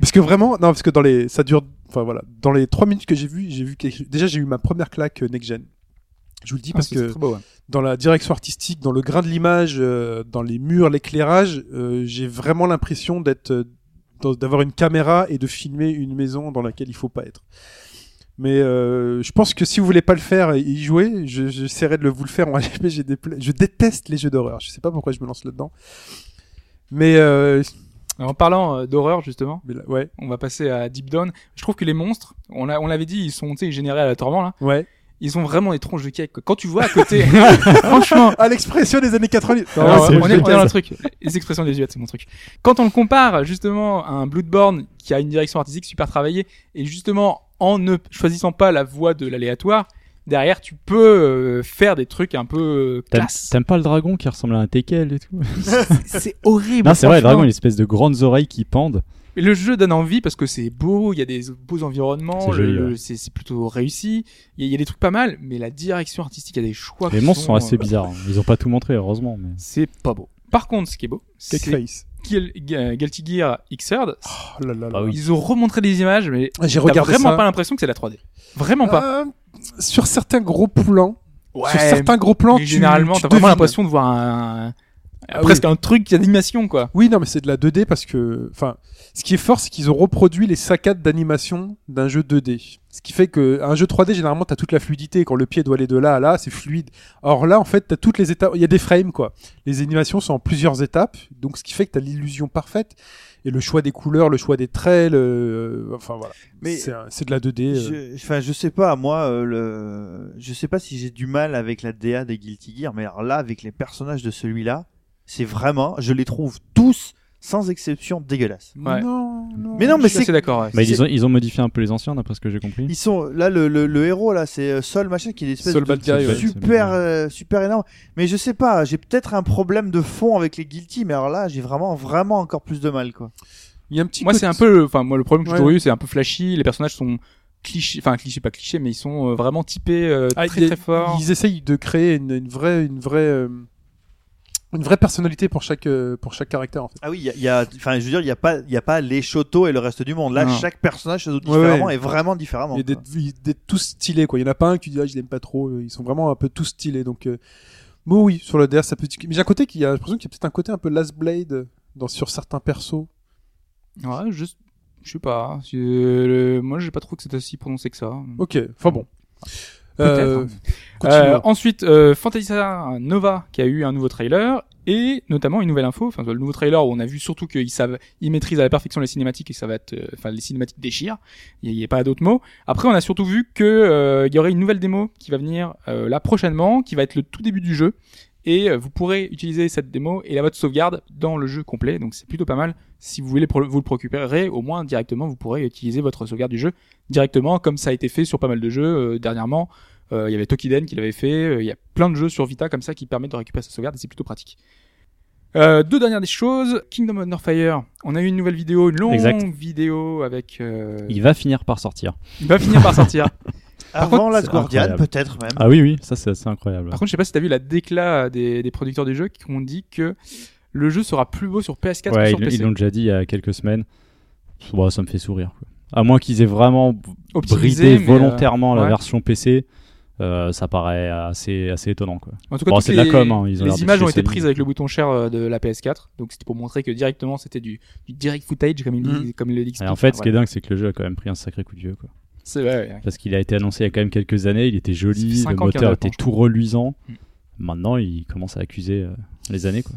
Parce que vraiment, non, parce que dans les, ça dure, enfin voilà, dans les trois minutes que j'ai vu, j'ai vu quelque- déjà j'ai eu ma première claque euh, next gen. Je vous le dis parce Ah, c'est que très beau, ouais. dans la direction artistique, dans le grain de l'image, euh, dans les murs, l'éclairage, euh, j'ai vraiment l'impression d'être, euh, d'avoir une caméra et de filmer une maison dans laquelle il faut pas être. Mais euh, je pense que si vous voulez pas le faire et y jouer, je- j'essaierai de le, vous le faire en HPG. Je déteste les jeux d'horreur. Je sais pas pourquoi je me lance là-dedans. Mais, euh, En parlant euh, d'horreur justement, mais là- ouais, on va passer à Deep Down. Je trouve que les monstres, on l'a- on l'avait dit, ils sont générés à la tourment là. ouais. Ils ont vraiment des tronches de cake. Quand tu vois à côté, franchement, À l'expression des années 80. Non, Alors, c'est on, est, on est dans le truc. Les expressions des yeux, c'est mon truc. Quand on le compare justement à un Bloodborne qui a une direction artistique super travaillée et justement en ne choisissant pas la voie de l'aléatoire, derrière tu peux euh, faire des trucs un peu euh, T'aimes classe. t'aimes pas le dragon qui ressemble à un teckel et tout C'est horrible. Non, c'est vrai, le dragon, il a une espèce de grandes oreilles qui pendent. Mais le jeu donne envie parce que c'est beau, il y a des beaux environnements, C'est ouais. plutôt réussi. Il y, a- il y a des trucs pas mal, mais la direction artistique, il y a des choix. Les qui monstres sont assez euh, bizarres. hein. Ils ont pas tout montré, heureusement. Mais... C'est pas beau. Par contre, ce qui est beau, c'est Guilty Gear Xrd. Oh là là là. Bah. Ils ont remontré des images, mais Ah, J'ai vraiment ça. pas l'impression que c'est la 3D. Vraiment pas. Euh, sur certains gros plans, Ouais, sur certains gros plans, tu- généralement, tu t'as vraiment l'impression de voir un, Ah presque oui. un truc d'animation, quoi. Oui, non, mais c'est de la 2D parce que, enfin, ce qui est fort, c'est qu'ils ont reproduit les saccades d'animation d'un jeu 2D. Ce qui fait que un jeu 3D, généralement, t'as toute la fluidité. Quand le pied doit aller de là à là, c'est fluide. Or là, en fait, t'as toutes les étapes. Il y a des frames, quoi. Les animations sont en plusieurs étapes. Donc, ce qui fait que t'as l'illusion parfaite. Et le choix des couleurs, le choix des traits, le... enfin voilà. Mais c'est de la 2D. euh. Je, enfin, je sais pas, moi, euh, le, je sais pas si j'ai du mal avec la DA des Guilty Gear, mais alors là, avec les personnages de celui-là, c'est vraiment, je les trouve tous, sans exception, dégueulasses. Ouais. Non, non. Mais non, mais c'est, d'accord. ouais. Bah, C'est- ils, ont, ils ont modifié un peu les anciens, d'après ce que j'ai compris. ils sont, là, le, le, le héros, là, c'est euh, Sol, machin, qui est une espèce Sol de ouais. super, C'est- euh, super énorme. Mais je sais pas, j'ai peut-être un problème de fond avec les Guilty, mais alors là, j'ai vraiment, vraiment encore plus de mal, quoi. Il y a un petit Moi, c'est un peu, le- enfin, moi, le problème que j'ai Ouais. toujours eu, c'est un peu flashy. Les personnages sont clichés, enfin, clichés, pas clichés, mais ils sont euh, vraiment typés euh, Ah, très a- très forts. Ils essayent de créer une, une vraie, une vraie, euh, une vraie personnalité pour chaque, euh, pour chaque caractère en fait. Ah oui, il y a- enfin, je veux dire, il y a pas, il y a pas les Shoto et le reste du monde. Là, Non. chaque personnage se Ouais, différemment ouais. et vraiment différemment. Il y a des, quoi. ils- des tous stylés quoi. Il y en a pas un qui dit ah je l'aime pas trop. Ils sont vraiment un peu tous stylés donc. Euh... Bon oui sur le DR ça peut. Mais j'ai un côté qui a l'impression qu'il y a peut-être un côté un peu Last Blade dans sur certains persos. Ouais, juste, je sais pas. euh, moi, j'ai pas trouvé que c'était aussi prononcé que ça. Ok. Enfin bon. Peut-être. Euh, Euh, ensuite, euh, Fantasy Star Nova qui a eu un nouveau trailer et notamment une nouvelle info. Enfin, le nouveau trailer où on a vu surtout qu'ils savent, ils maîtrisent à la perfection les cinématiques et que ça va être, euh, enfin, les cinématiques déchirent. Il n'y a, pas d'autres mots. Après, on a surtout vu que euh, il y aurait une nouvelle démo qui va venir euh, là prochainement, qui va être le tout début du jeu. Et euh, vous pourrez utiliser cette démo et la votre sauvegarde dans le jeu complet. Donc c'est plutôt pas mal. Si vous voulez vous le procurer, au moins directement, vous pourrez utiliser votre sauvegarde du jeu directement, comme ça a été fait sur pas mal de jeux euh, dernièrement. Euh, Il y avait Tokiden qui l'avait fait. euh, Il y a plein de jeux sur Vita comme ça qui permettent de récupérer sa sauvegarde et c'est plutôt pratique. Euh, deux dernières des choses. Kingdom of Fire. On a eu une nouvelle vidéo, une longue Exact. vidéo avec. euh, Il va finir par sortir. il va finir par sortir. Par Avant contre, Last Guardian, peut-être même. Ah oui, oui, ça c'est assez incroyable. Par contre, je sais pas si t'as vu la déclat des, des producteurs du jeu qui ont dit que le jeu sera plus beau sur PS4 que ouais, sur ils PC. ils l'ont déjà dit il y a quelques semaines. Bon, ça me fait sourire. Quoi. À moins qu'ils aient vraiment Optimisé, bridé mais, euh, volontairement la ouais. version PC. euh, ça paraît assez, assez étonnant. Quoi. En tout cas, Bon, c'est de la com, hein, ils ont l'air les images ont été prises avec le bouton share euh, de la PS4. Donc c'était pour montrer que directement c'était du, du direct footage, comme il, dit, comme il le dit. Et en fait, ce qui est dingue, c'est que le jeu a quand même pris un sacré coup de vieux. Quoi. C'est ouais. Parce qu'il a été annoncé il y a quand même quelques années, il était joli, le moteur était tout reluisant. Mm. Maintenant, il commence à accuser euh, les années. Quoi.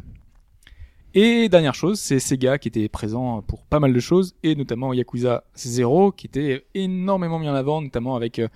Et dernière chose, c'est Sega qui était présent pour pas mal de choses, et notamment Yakuza 0 qui était énormément mis en avant, notamment avec euh,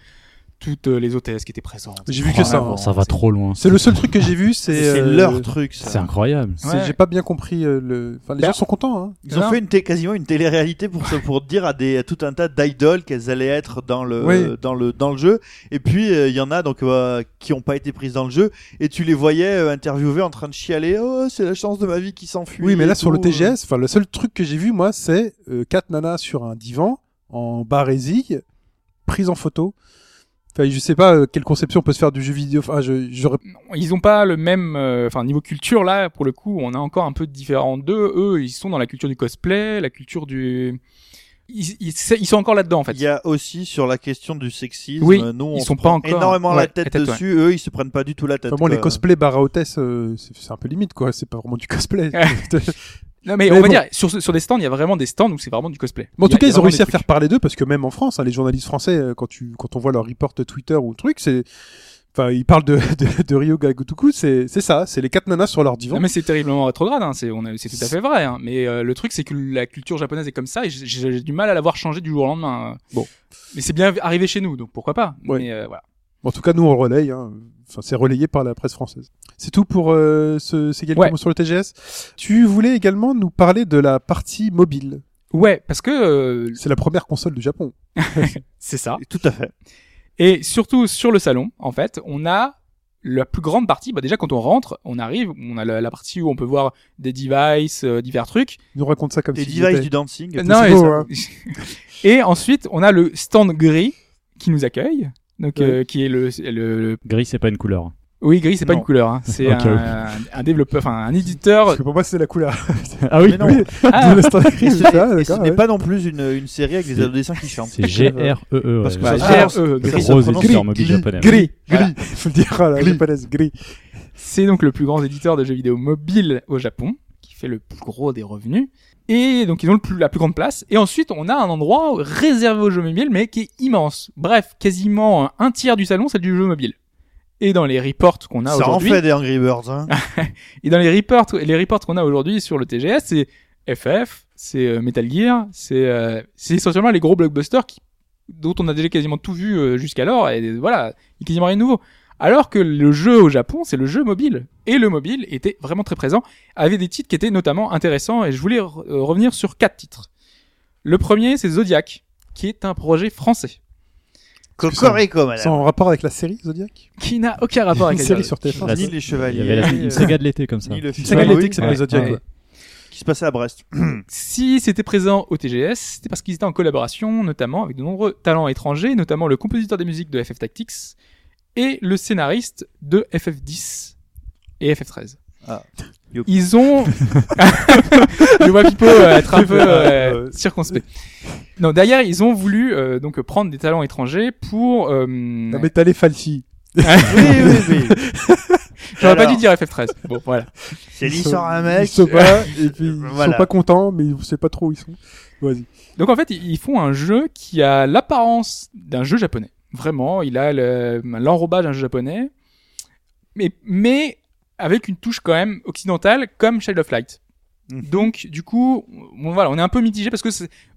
toutes euh, les hôtesses qui étaient présentes. J'ai vu que ça. hein. ça va trop loin. C'est le seul truc que j'ai vu, c'est. Euh, leur truc, ça. C'est incroyable. Ouais. J'ai pas bien compris euh, le. Enfin, les Bah, gens sont contents. Hein. Ils ont Non. fait une quasiment une télé-réalité pour, dire à, des, à tout un tas d'idoles qu'elles allaient être dans le, Oui. dans le, dans le jeu. Et puis, euh, il y en a donc euh, qui ont pas été prises dans le jeu. Et tu les voyais euh, interviewés en train de chialer. Oh, c'est la chance de ma vie qui s'enfuit. Oui, mais là sur le. TGS, enfin le seul truc que j'ai vu moi, c'est euh, quatre nanas sur un divan en barésie, prise en photo. Enfin, je sais pas euh, quelle conception peut se faire du jeu vidéo. Enfin, je, j'aurais Ils ont pas le même, euh, enfin niveau culture là, pour le coup, on a encore un peu différent d'eux. Eux, ils sont dans la culture du cosplay, la culture du, ils, ils, ils sont encore là-dedans en fait. Il y a aussi sur la question du sexisme. Oui, nous, on ils sont pas encore- énormément ouais, la tête ouais. dessus. Eux, ils se prennent pas du tout la tête. Enfin bon, les quoi. cosplays barra hôtesse, euh, c'est c'est un peu limite, quoi. C'est pas vraiment du cosplay. Non mais, Mais on va bon. dire sur sur des stands, il y a vraiment des stands où c'est vraiment du cosplay. Bon, en Il tout cas, il ils ont réussi à faire parler d'eux parce que même en France, hein, les journalistes français, euh, quand tu quand on voit leur report Twitter ou truc, c'est Enfin, ils parlent de, de, de Ryo Gagotoku, c'est c'est ça, c'est les quatre nanas sur leur divan. Non mais c'est terriblement rétrograde, hein. c'est on a- c'est tout à fait vrai. Hein. Mais euh, le truc c'est que la culture japonaise est comme ça et j'ai- du mal à la voir changer du jour au lendemain. Bon. mais c'est bien arrivé chez nous, donc pourquoi pas. Ouais. Mais euh, voilà. En tout cas, nous on relaye. Hein. Enfin, c'est relayé par la presse française. C'est tout pour euh, ce, ces quelques Ouais. mots sur le TGS. Tu voulais également nous parler de la partie mobile. Ouais, parce que euh, C'est la première console du Japon. c'est ça. Tout à fait. Et surtout sur le salon, en fait, on a la plus grande partie. Bah déjà quand on rentre, on arrive, on a la, la partie où on peut voir des devices, euh, divers trucs. Ils nous racontent ça comme Les si devices du dancing. Non, c'est et, beau, ça- hein. et ensuite, on a le stand gris qui nous accueille. Donc, Ouais. euh, qui est le, le, le- Gris, c'est pas une couleur. oui gris, c'est pas une couleur, hein. c'est un, un développeur, enfin un éditeur. Parce que pour moi, c'est la couleur. ah oui, Mais non. Oui, Ah, ce c'est ça, n'est- ce ouais. pas non plus une, une série avec des adolescents qui chantent. c'est G-R-E-E. Parce que ouais. ça- Bah, Ah, GRE, le gris. ça gros prononce éditeur gris. mobile japonais. Gris, gris. Faut le dire à la Gris. japonaise, gris. C'est donc le plus grand éditeur de jeux vidéo mobile au Japon, fait le plus gros des revenus. Et donc ils ont le plus, la plus grande place. Et ensuite, on a un endroit réservé aux jeux mobiles, mais qui est immense. Bref, quasiment un tiers du salon, c'est du jeu mobile. Et dans les reports qu'on a Ça en aujourd'hui, fait des Angry Birds. Hein. et dans les reports, les reports qu'on a aujourd'hui sur le TGS, c'est FF, c'est euh, Metal Gear, c'est euh, c'est essentiellement les gros blockbusters qui, dont on a déjà quasiment tout vu euh, jusqu'alors. Et voilà, il y a quasiment rien de nouveau. Alors que le jeu au Japon, c'est le jeu mobile. Et le mobile était vraiment très présent, avec des titres qui étaient notamment intéressants, et je voulais re- euh, revenir sur quatre titres. Le premier, c'est Zodiac, qui est un projet français, Cocorico, C'est madame. en rapport avec la série Zodiac? Qui n'a aucun rapport avec la série série. sur TF1. La- Ni les Il y chevaliers. avait une euh, saga de l'été comme ça. Une saga de l'été qui s'appelle ouais, Zodiac. ouais. ouais. qui se passait à Brest. Si c'était présent au TGS, c'était parce qu'ils étaient en collaboration, notamment avec de nombreux talents étrangers, notamment le compositeur des musiques de FF Tactics et le scénariste de FF10 et FF13. Ah. Ils ont, je vois Pipo euh, être un peu euh, circonspect. Non, derrière, ils ont voulu euh, donc prendre des talents étrangers pour. Euh... Non, mais t'as les Falchi. oui, oui, oui. J'aurais pas dû dire FF13. Bon, voilà. C'est l'histoire d'un mec. Ils sont pas, et puis ils Voilà. sont pas contents, mais on sait pas trop où ils sont. Vas-y. Donc en fait, ils font un jeu qui a l'apparence d'un jeu japonais. Vraiment, il a le- l'enrobage d'un jeu japonais, mais, mais avec une touche quand même occidentale, comme Child of Light. Mhm. Donc du coup, on, voilà, on est un peu mitigé parce que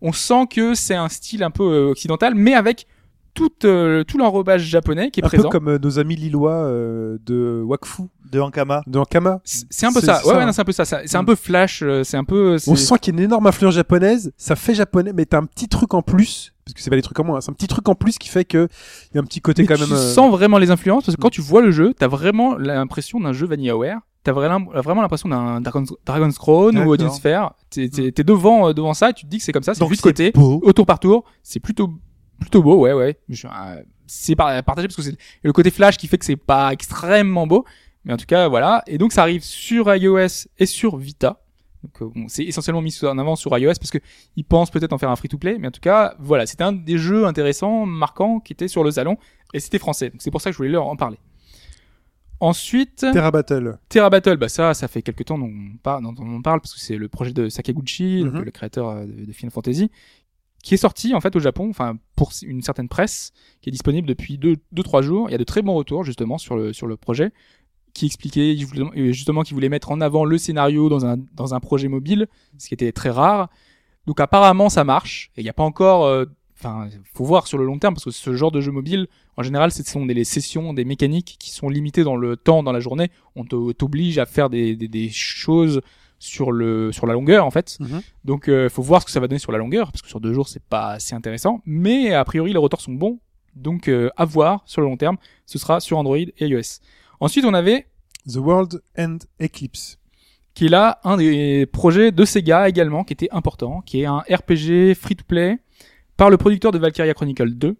on sent que c'est un style un peu euh, occidental, mais avec tout, euh, tout l'enrobage japonais qui est Un présent. peu comme euh, nos amis lillois euh, de Wakfu, De Ankama. de Ankama. C'est un peu ça. c'est Ouais, ça, ouais, non, c'est un peu ça. C'est un Mm. peu flash. euh, C'est un peu. On sent qu'il y a une énorme influence japonaise, ça fait japonais, mais t'as un petit truc en plus, parce que c'est pas des trucs en moins, hein, c'est un petit truc en plus qui fait que il y a un petit côté Mais quand tu même. euh, sens vraiment les influences parce que quand tu vois le jeu, t'as vraiment l'impression d'un jeu VanillaWare. T'as vraiment, vraiment l'impression d'un Dragon's, Dragon's Crown ou. Odin Sphere. T'es, t'es, t'es devant, euh, devant ça et tu te dis que c'est comme ça. C'est vu de côté, beau. au tour par tour. C'est plutôt, plutôt beau, ouais, ouais. Euh, c'est par- partagé parce que c'est le côté flash qui fait que c'est pas extrêmement beau. Mais en tout cas, voilà. Et donc ça arrive sur iOS et sur Vita. Donc euh, bon, c'est essentiellement mis en avant sur iOS parce que ils pensent peut-être en faire un free-to-play, mais en tout cas, voilà, c'était un des jeux intéressants, marquants, qui était sur le salon Et c'était français, donc c'est pour ça que je voulais leur en parler. Ensuite, Terra Battle. Terra Battle, bah ça, ça fait quelques temps dont on parle, dont on parle parce que c'est le projet de Sakaguchi, donc Mhm. le créateur euh, de, de Final Fantasy, qui est sorti en fait au Japon, enfin pour une certaine presse, qui est disponible depuis deux, deux trois jours. Il y a de très bons retours justement sur le sur le projet, qui expliquait justement- euh, justement qu'il voulait mettre en avant le scénario dans un dans un projet mobile, ce qui était très rare. Donc apparemment ça marche. Et il n'y a pas encore, euh, enfin faut voir sur le long terme parce que ce genre de jeu mobile, en général, ce sont des les sessions, des mécaniques qui sont limitées dans le temps, dans la journée. On t'oblige à faire des, des, des choses sur le sur la longueur en fait. Mhm. Donc euh, faut voir ce que ça va donner sur la longueur parce que sur deux jours c'est pas assez intéressant. Mais a priori les retours sont bons. Donc euh, à voir sur le long terme. Ce sera sur Android et iOS. Ensuite on avait The World End Eclipse. qui est là un des projets de Sega également qui était important, qui est un RPG free-to-play par le producteur de Valkyria Chronicle 2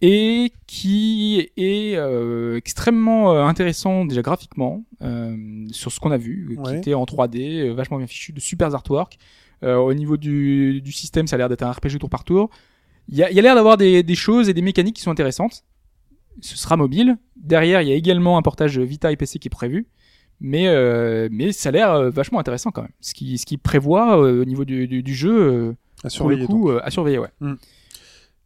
et qui est euh, extrêmement euh, intéressant déjà graphiquement euh, sur ce qu'on a vu, qui était en 3D, euh, vachement bien fichu, de super artwork. Euh, au niveau du, du système, ça a l'air d'être un RPG tour par tour. Il y a, il y a l'air d'avoir des, des choses et des mécaniques qui sont intéressantes. Ce sera mobile. Derrière, il y a également un portage Vita et PC qui est prévu mais euh, mais ça a l'air euh, vachement intéressant quand même. Ce qui ce qui prévoit euh, au niveau du, du, du jeu À pour le surveiller. coup à surveiller ouais. donc.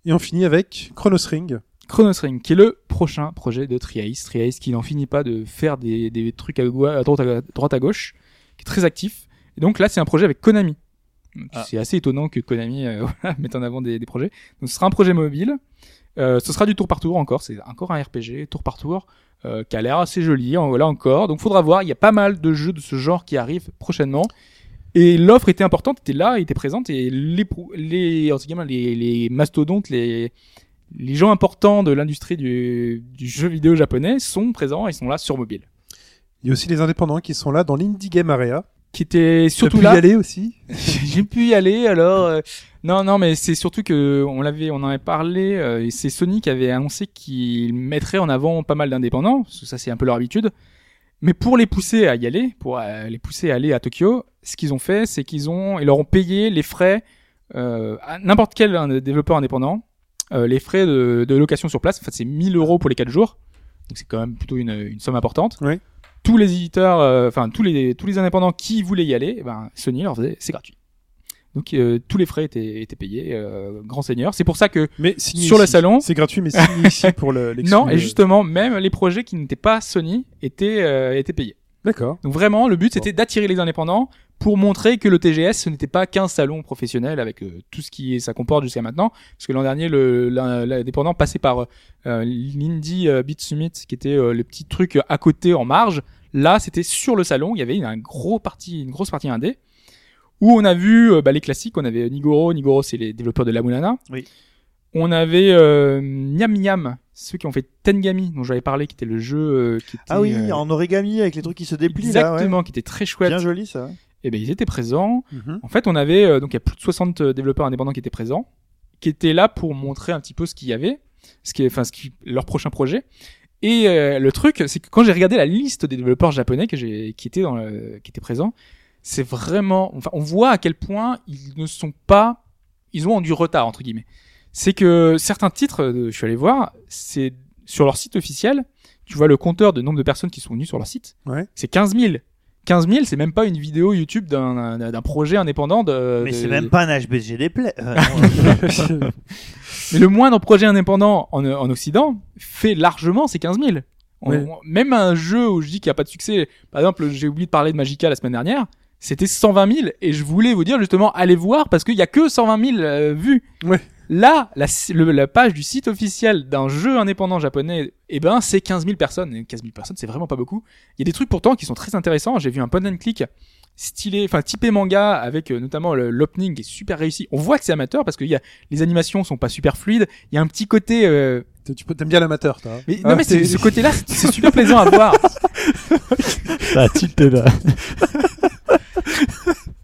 Et on finit avec Chronos Ring. Chronos Ring qui est le prochain projet de Triace, Triace qui n'en finit pas de faire des, des trucs à, goi- à droite à droite à gauche, qui est très actif. Et donc là c'est un projet avec Konami. Ah. C'est assez étonnant que Konami euh, voilà, mette en avant des, des projets. Donc ce sera un projet mobile. Euh, ce sera du tour par tour encore, c'est encore un RPG tour par tour euh, qui a l'air assez joli en- là encore. Donc faudra voir, il y a pas mal de jeux de ce genre qui arrivent prochainement. Et l'offre était importante, était là, était présente et les les les, les mastodontes, les les gens importants de l'industrie du, du jeu vidéo japonais sont présents et sont là sur mobile. Il y a aussi les indépendants qui sont là dans l'Indie Game Area. Qui était surtout pu là. y aller aussi? J'ai pu y aller alors. euh, non, non, mais c'est surtout que on l'avait, on en avait parlé. euh, et c'est Sony qui avait annoncé qu'il mettrait en avant pas mal d'indépendants, parce que ça c'est un peu leur habitude. Mais pour les pousser à y aller, pour euh, les pousser à aller à Tokyo, ce qu'ils ont fait, c'est qu'ils ont, ils leur ont payé les frais euh, à n'importe quel un développeur indépendant, euh, les frais de, de location sur place. En fait, c'est 1000 euros pour les 4 jours, donc c'est quand même plutôt une, une somme importante. Oui. Tous les éditeurs, euh, enfin tous les tous les indépendants qui voulaient y aller, eh ben Sony leur faisait, c'est gratuit. Donc euh, tous les frais étaient, étaient payés, euh, grand seigneur. C'est pour ça que Mais signé Sur le salon. C'est gratuit, mais signé ici pour le. non, et euh, justement même les projets qui n'étaient pas Sony étaient euh, étaient payés. D'accord. Donc vraiment le but c'était d'attirer les indépendants pour montrer que le TGS ce n'était pas qu'un salon professionnel avec euh, tout ce qui ça comporte jusqu'à maintenant. Parce que l'an dernier l'indépendant passait par euh, l'Indie euh, Beat Summit qui était euh, le petit truc à côté en marge. Là c'était sur le salon, il y avait une, un gros partie une grosse partie indé où on a vu bah, les classiques, on avait Nigoro, Nigoro c'est les développeurs de la Mulana. Oui. On avait euh, Nyam Nyam, ceux qui ont fait Tengami dont j'avais parlé qui était le jeu euh, qui était Ah oui, euh, en origami avec les trucs qui se déplient là. exactement qui était très chouette. Bien joli ça. Et ben ils étaient présents. Mhm. En fait, on avait euh, donc il y a plus de 60 développeurs indépendants qui étaient présents, qui étaient là pour montrer un petit peu ce qu'il y avait, ce qui est, enfin ce qui leur prochain projet. Et euh, le truc, c'est que quand j'ai regardé la liste des développeurs japonais que j'ai, qui étaient dans le, qui étaient présents, c'est vraiment, enfin, on voit à quel point ils ne sont pas, ils ont du retard entre guillemets. C'est que certains titres, euh, je suis allé voir, c'est sur leur site officiel, tu vois le compteur de nombre de personnes qui sont venues sur leur site, Ouais. c'est 15 000. 15 000, c'est même pas une vidéo YouTube d'un, projet indépendant de. Mais de- c'est même pas un HBG play. Euh, Mais le moindre projet indépendant en, en Occident fait largement ces 15 000. On- Ouais. même un jeu où je dis qu'il n'y a pas de succès, par exemple, j'ai oublié de parler de Magica la semaine dernière, c'était 120 000 et je voulais vous dire justement allez voir parce qu'il y a que 120 000 euh, vues. Ouais. Là, la, le- la page du site officiel d'un jeu indépendant japonais, eh ben, c'est 15 000 personnes. Et 15 000 personnes, c'est vraiment pas beaucoup. Il y a des trucs pourtant qui sont très intéressants. J'ai vu un point and click stylé, enfin typé manga avec euh, notamment l'opening qui est super réussi. On voit que c'est amateur parce que il y a les animations sont pas super fluides. Il y a un petit côté euh, tu peux- t'aimes bien l'amateur, toi. hein mais, Ah, non mais ce côté-là, c'est- c'est super plaisant à voir. Ça a tilté là.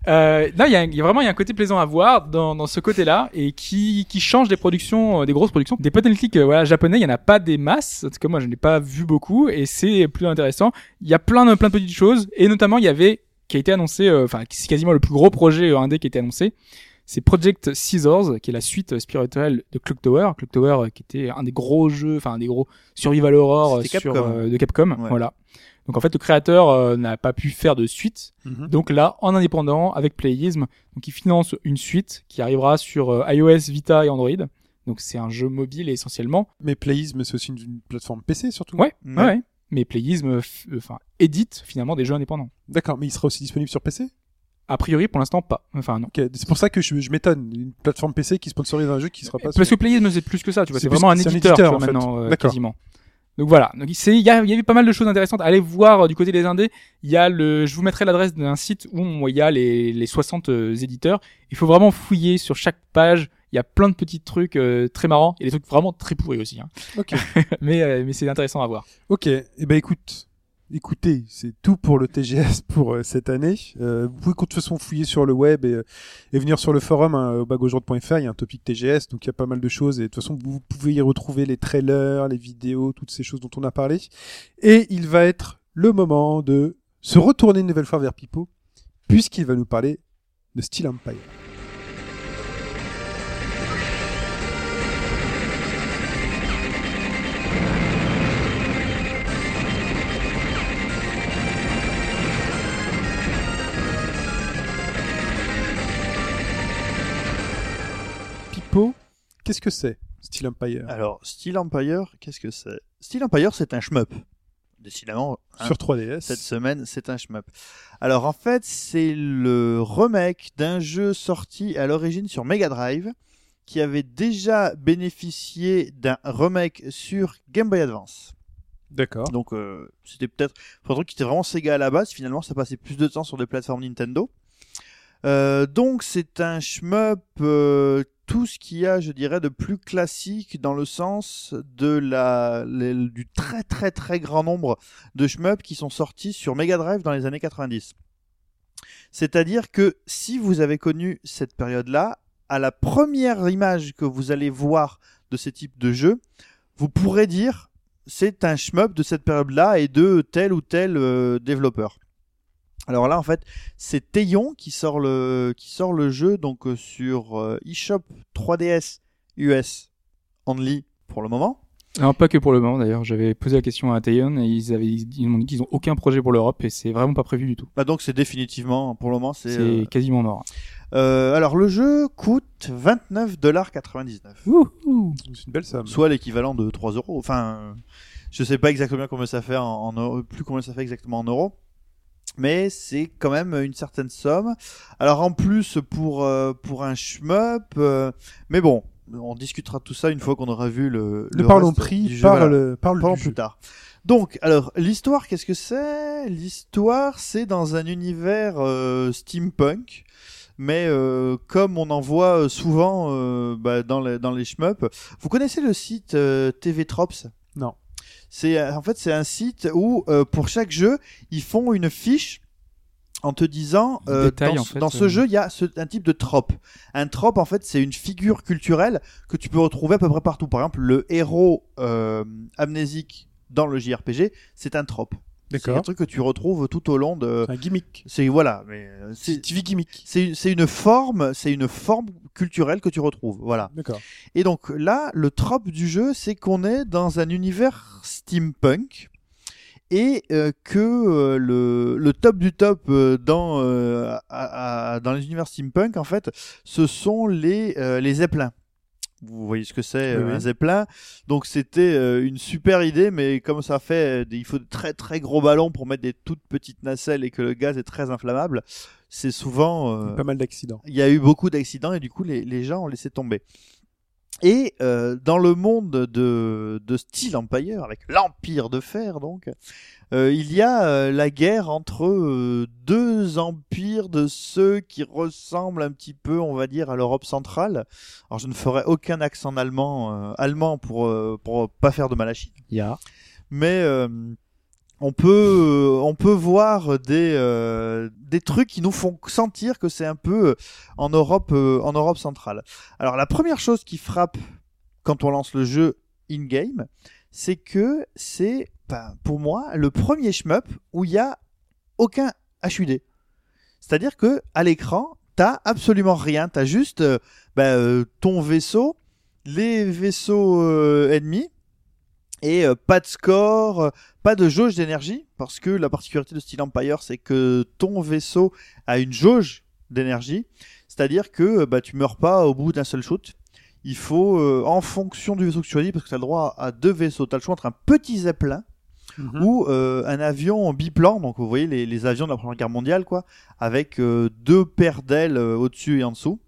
Euh, non, il y a, y a vraiment il y a un côté plaisant à voir dans, dans ce côté-là et qui, qui change des productions, euh, des grosses productions, des point and click euh, voilà japonais. Il y en a pas des masses. En tout cas, moi, je n'ai pas vu beaucoup et c'est plus intéressant. Il y a plein de plein de petites choses et notamment il y avait qui a été annoncé, euh, enfin c'est quasiment le plus gros projet euh, indé qui a été annoncé. c'est Project Scissors, qui est la suite spirituelle de Clock Tower. Clock Tower, euh, qui était un des gros jeux, enfin un des gros survival horror euh, sur, Capcom. euh, de Capcom. Ouais. Voilà. Donc en fait, le créateur euh, n'a pas pu faire de suite. Mhm. Donc là, en indépendant, avec Playism, donc il finance une suite qui arrivera sur euh, iOS, Vita et Android. Donc c'est un jeu mobile essentiellement. Mais Playism, c'est aussi une, une plateforme PC surtout. Ouais, Ouais. ouais. ouais. Mais Playism, euh, euh, enfin, édite finalement des jeux indépendants. D'accord, mais il sera aussi disponible sur PC A priori, pour l'instant, pas. Enfin, non. C'est pour ça que je, je m'étonne. Une plateforme PC qui sponsorise un jeu qui sera pas Parce que sur... Playism, c'est plus que ça, tu vois. C'est vraiment un éditeur, éditeur, tu vois, en fait. maintenant, euh, quasiment. Donc voilà. Donc il y, a- il y avait pas mal de choses intéressantes. Allez voir euh, du côté des indés. Il y a le, je vous mettrai l'adresse d'un site où il y a les, les 60 euh, éditeurs. Il faut vraiment fouiller sur chaque page. Il y a plein de petits trucs euh, très marrants et des trucs vraiment très pourris aussi. Hein. Ok. mais euh, mais c'est intéressant à voir. Ok, et eh ben écoute, écoutez, c'est tout pour le TGS pour euh, cette année. Euh, vous pouvez de toute façon fouiller sur le web et, euh, venir sur le forum hein, au il y a un topic TGS, donc il y a pas mal de choses et de toute façon vous pouvez y retrouver les trailers, les vidéos, toutes ces choses dont on a parlé. Et il va être le moment de se retourner une nouvelle fois vers Pipo, puisqu'il va nous parler de Steel Empire. Pipo, qu'est-ce que c'est Steel Empire? Alors, Steel Empire, qu'est-ce que c'est? Steel Empire, c'est un shmup. Décidément, hein, Sur 3DS. cette semaine, c'est un shmup. Alors, en fait, c'est le remake d'un jeu sorti à l'origine sur Mega Drive qui avait déjà bénéficié d'un remake sur Game Boy Advance. D'accord. Donc, euh, c'était peut-être un truc qui était vraiment Sega à la base. Finalement, ça passait plus de temps sur des plateformes Nintendo. Euh, donc, c'est un shmup, euh, tout ce qu'il y a, je dirais, de plus classique dans le sens du très très très grand nombre de shmups qui sont sortis sur Mega Drive dans les années 90. C'est-à-dire que si vous avez connu cette période-là, à la première image que vous allez voir de ces types de jeux, vous pourrez dire c'est un shmup de cette période-là et de tel ou tel euh, développeur. Alors là, en fait, c'est Teion qui sort le qui sort le jeu donc euh, sur euh, eShop 3DS US only pour le moment. Non, pas que pour le moment d'ailleurs. J'avais posé la question à Tayon et ils avaient, ils m'ont dit qu'ils ont aucun projet pour l'Europe et c'est vraiment pas prévu du tout. Bah donc c'est définitivement pour le moment c'est. C'est euh, quasiment mort. euh, alors le jeu coûte 29,99$. Wouhou. C'est une belle somme. soit l'équivalent de 3 euros. Enfin, je sais pas exactement combien ça fait en, en euros- plus combien ça fait exactement en euros. Mais c'est quand même une certaine somme. Alors en plus pour euh, pour un shmup, euh, mais bon, on discutera de tout ça une fois qu'on aura vu le. Ne le parlons prix, parle, parle Parlons plus tard. Donc, alors, l'histoire, qu'est-ce que c'est? L'histoire, c'est dans un univers euh, steampunk, mais euh, comme on en voit souvent euh, bah, dans, les, dans les shmups. Vous connaissez le site TV Tropes Non. C'est euh, en fait c'est un site où euh, pour chaque jeu ils font une fiche en te disant euh, dans, en fait, dans ce euh. jeu il y a ce- un type de trope. Un trope en fait c'est une figure culturelle que tu peux retrouver à peu près partout. Par exemple le héros amnésique dans le JRPG c'est un trope. C'est un truc que tu retrouves tout au long de. C'est un gimmick. C'est voilà mais euh, c'est TV gimmick. c'est une forme c'est une forme culturelle que tu retrouves. Voilà. D'accord. Et donc là, le trope du jeu, c'est qu'on est dans un univers steampunk et euh, que euh, le, le top du top euh, dans, à- à- dans les univers steampunk, en fait, ce sont les, les zeppelins. Vous voyez ce que c'est Oui, euh, oui. un zeppelin Donc c'était euh, une super idée, mais comme ça fait, euh, il faut de très très gros ballons pour mettre des toutes petites nacelles et que le gaz est très inflammable. C'est souvent euh, Pas mal d'accidents. il y a eu beaucoup d'accidents et du coup les, les gens ont laissé tomber. Et euh, dans le monde de, de Steel Empire, avec l'Empire de Fer donc, euh, il y a euh, la guerre entre euh, deux empires de ceux qui ressemblent un petit peu, on va dire, à l'Europe centrale. Alors je ne ferai aucun accent allemand, euh, allemand pour, euh, pour pas faire de mal à Chine Il y a mais euh, on peut on peut voir des euh, des trucs qui nous font sentir que c'est un peu euh, en Europe euh, en Europe centrale. Alors la première chose qui frappe quand on lance le jeu in game, c'est que c'est ben, pour moi le premier shmup où il y a aucun HUD. C'est-à-dire que à l'écran, t'as absolument rien. T'as juste euh, euh, ton vaisseau, les vaisseaux euh, ennemis, et euh, pas de score, euh, pas de jauge d'énergie, parce que la particularité de Steel Empire, c'est que ton vaisseau a une jauge d'énergie, c'est-à-dire que euh, bah, tu meurs pas au bout d'un seul shoot. Il faut, euh, en fonction du vaisseau que tu choisis, parce que tu as le droit à deux vaisseaux, tu as le choix entre un petit zeppelin Mhm. ou euh, un avion biplan, donc vous voyez les, les avions de la Première Guerre mondiale, quoi, avec euh, deux paires d'ailes euh, au-dessus et en dessous.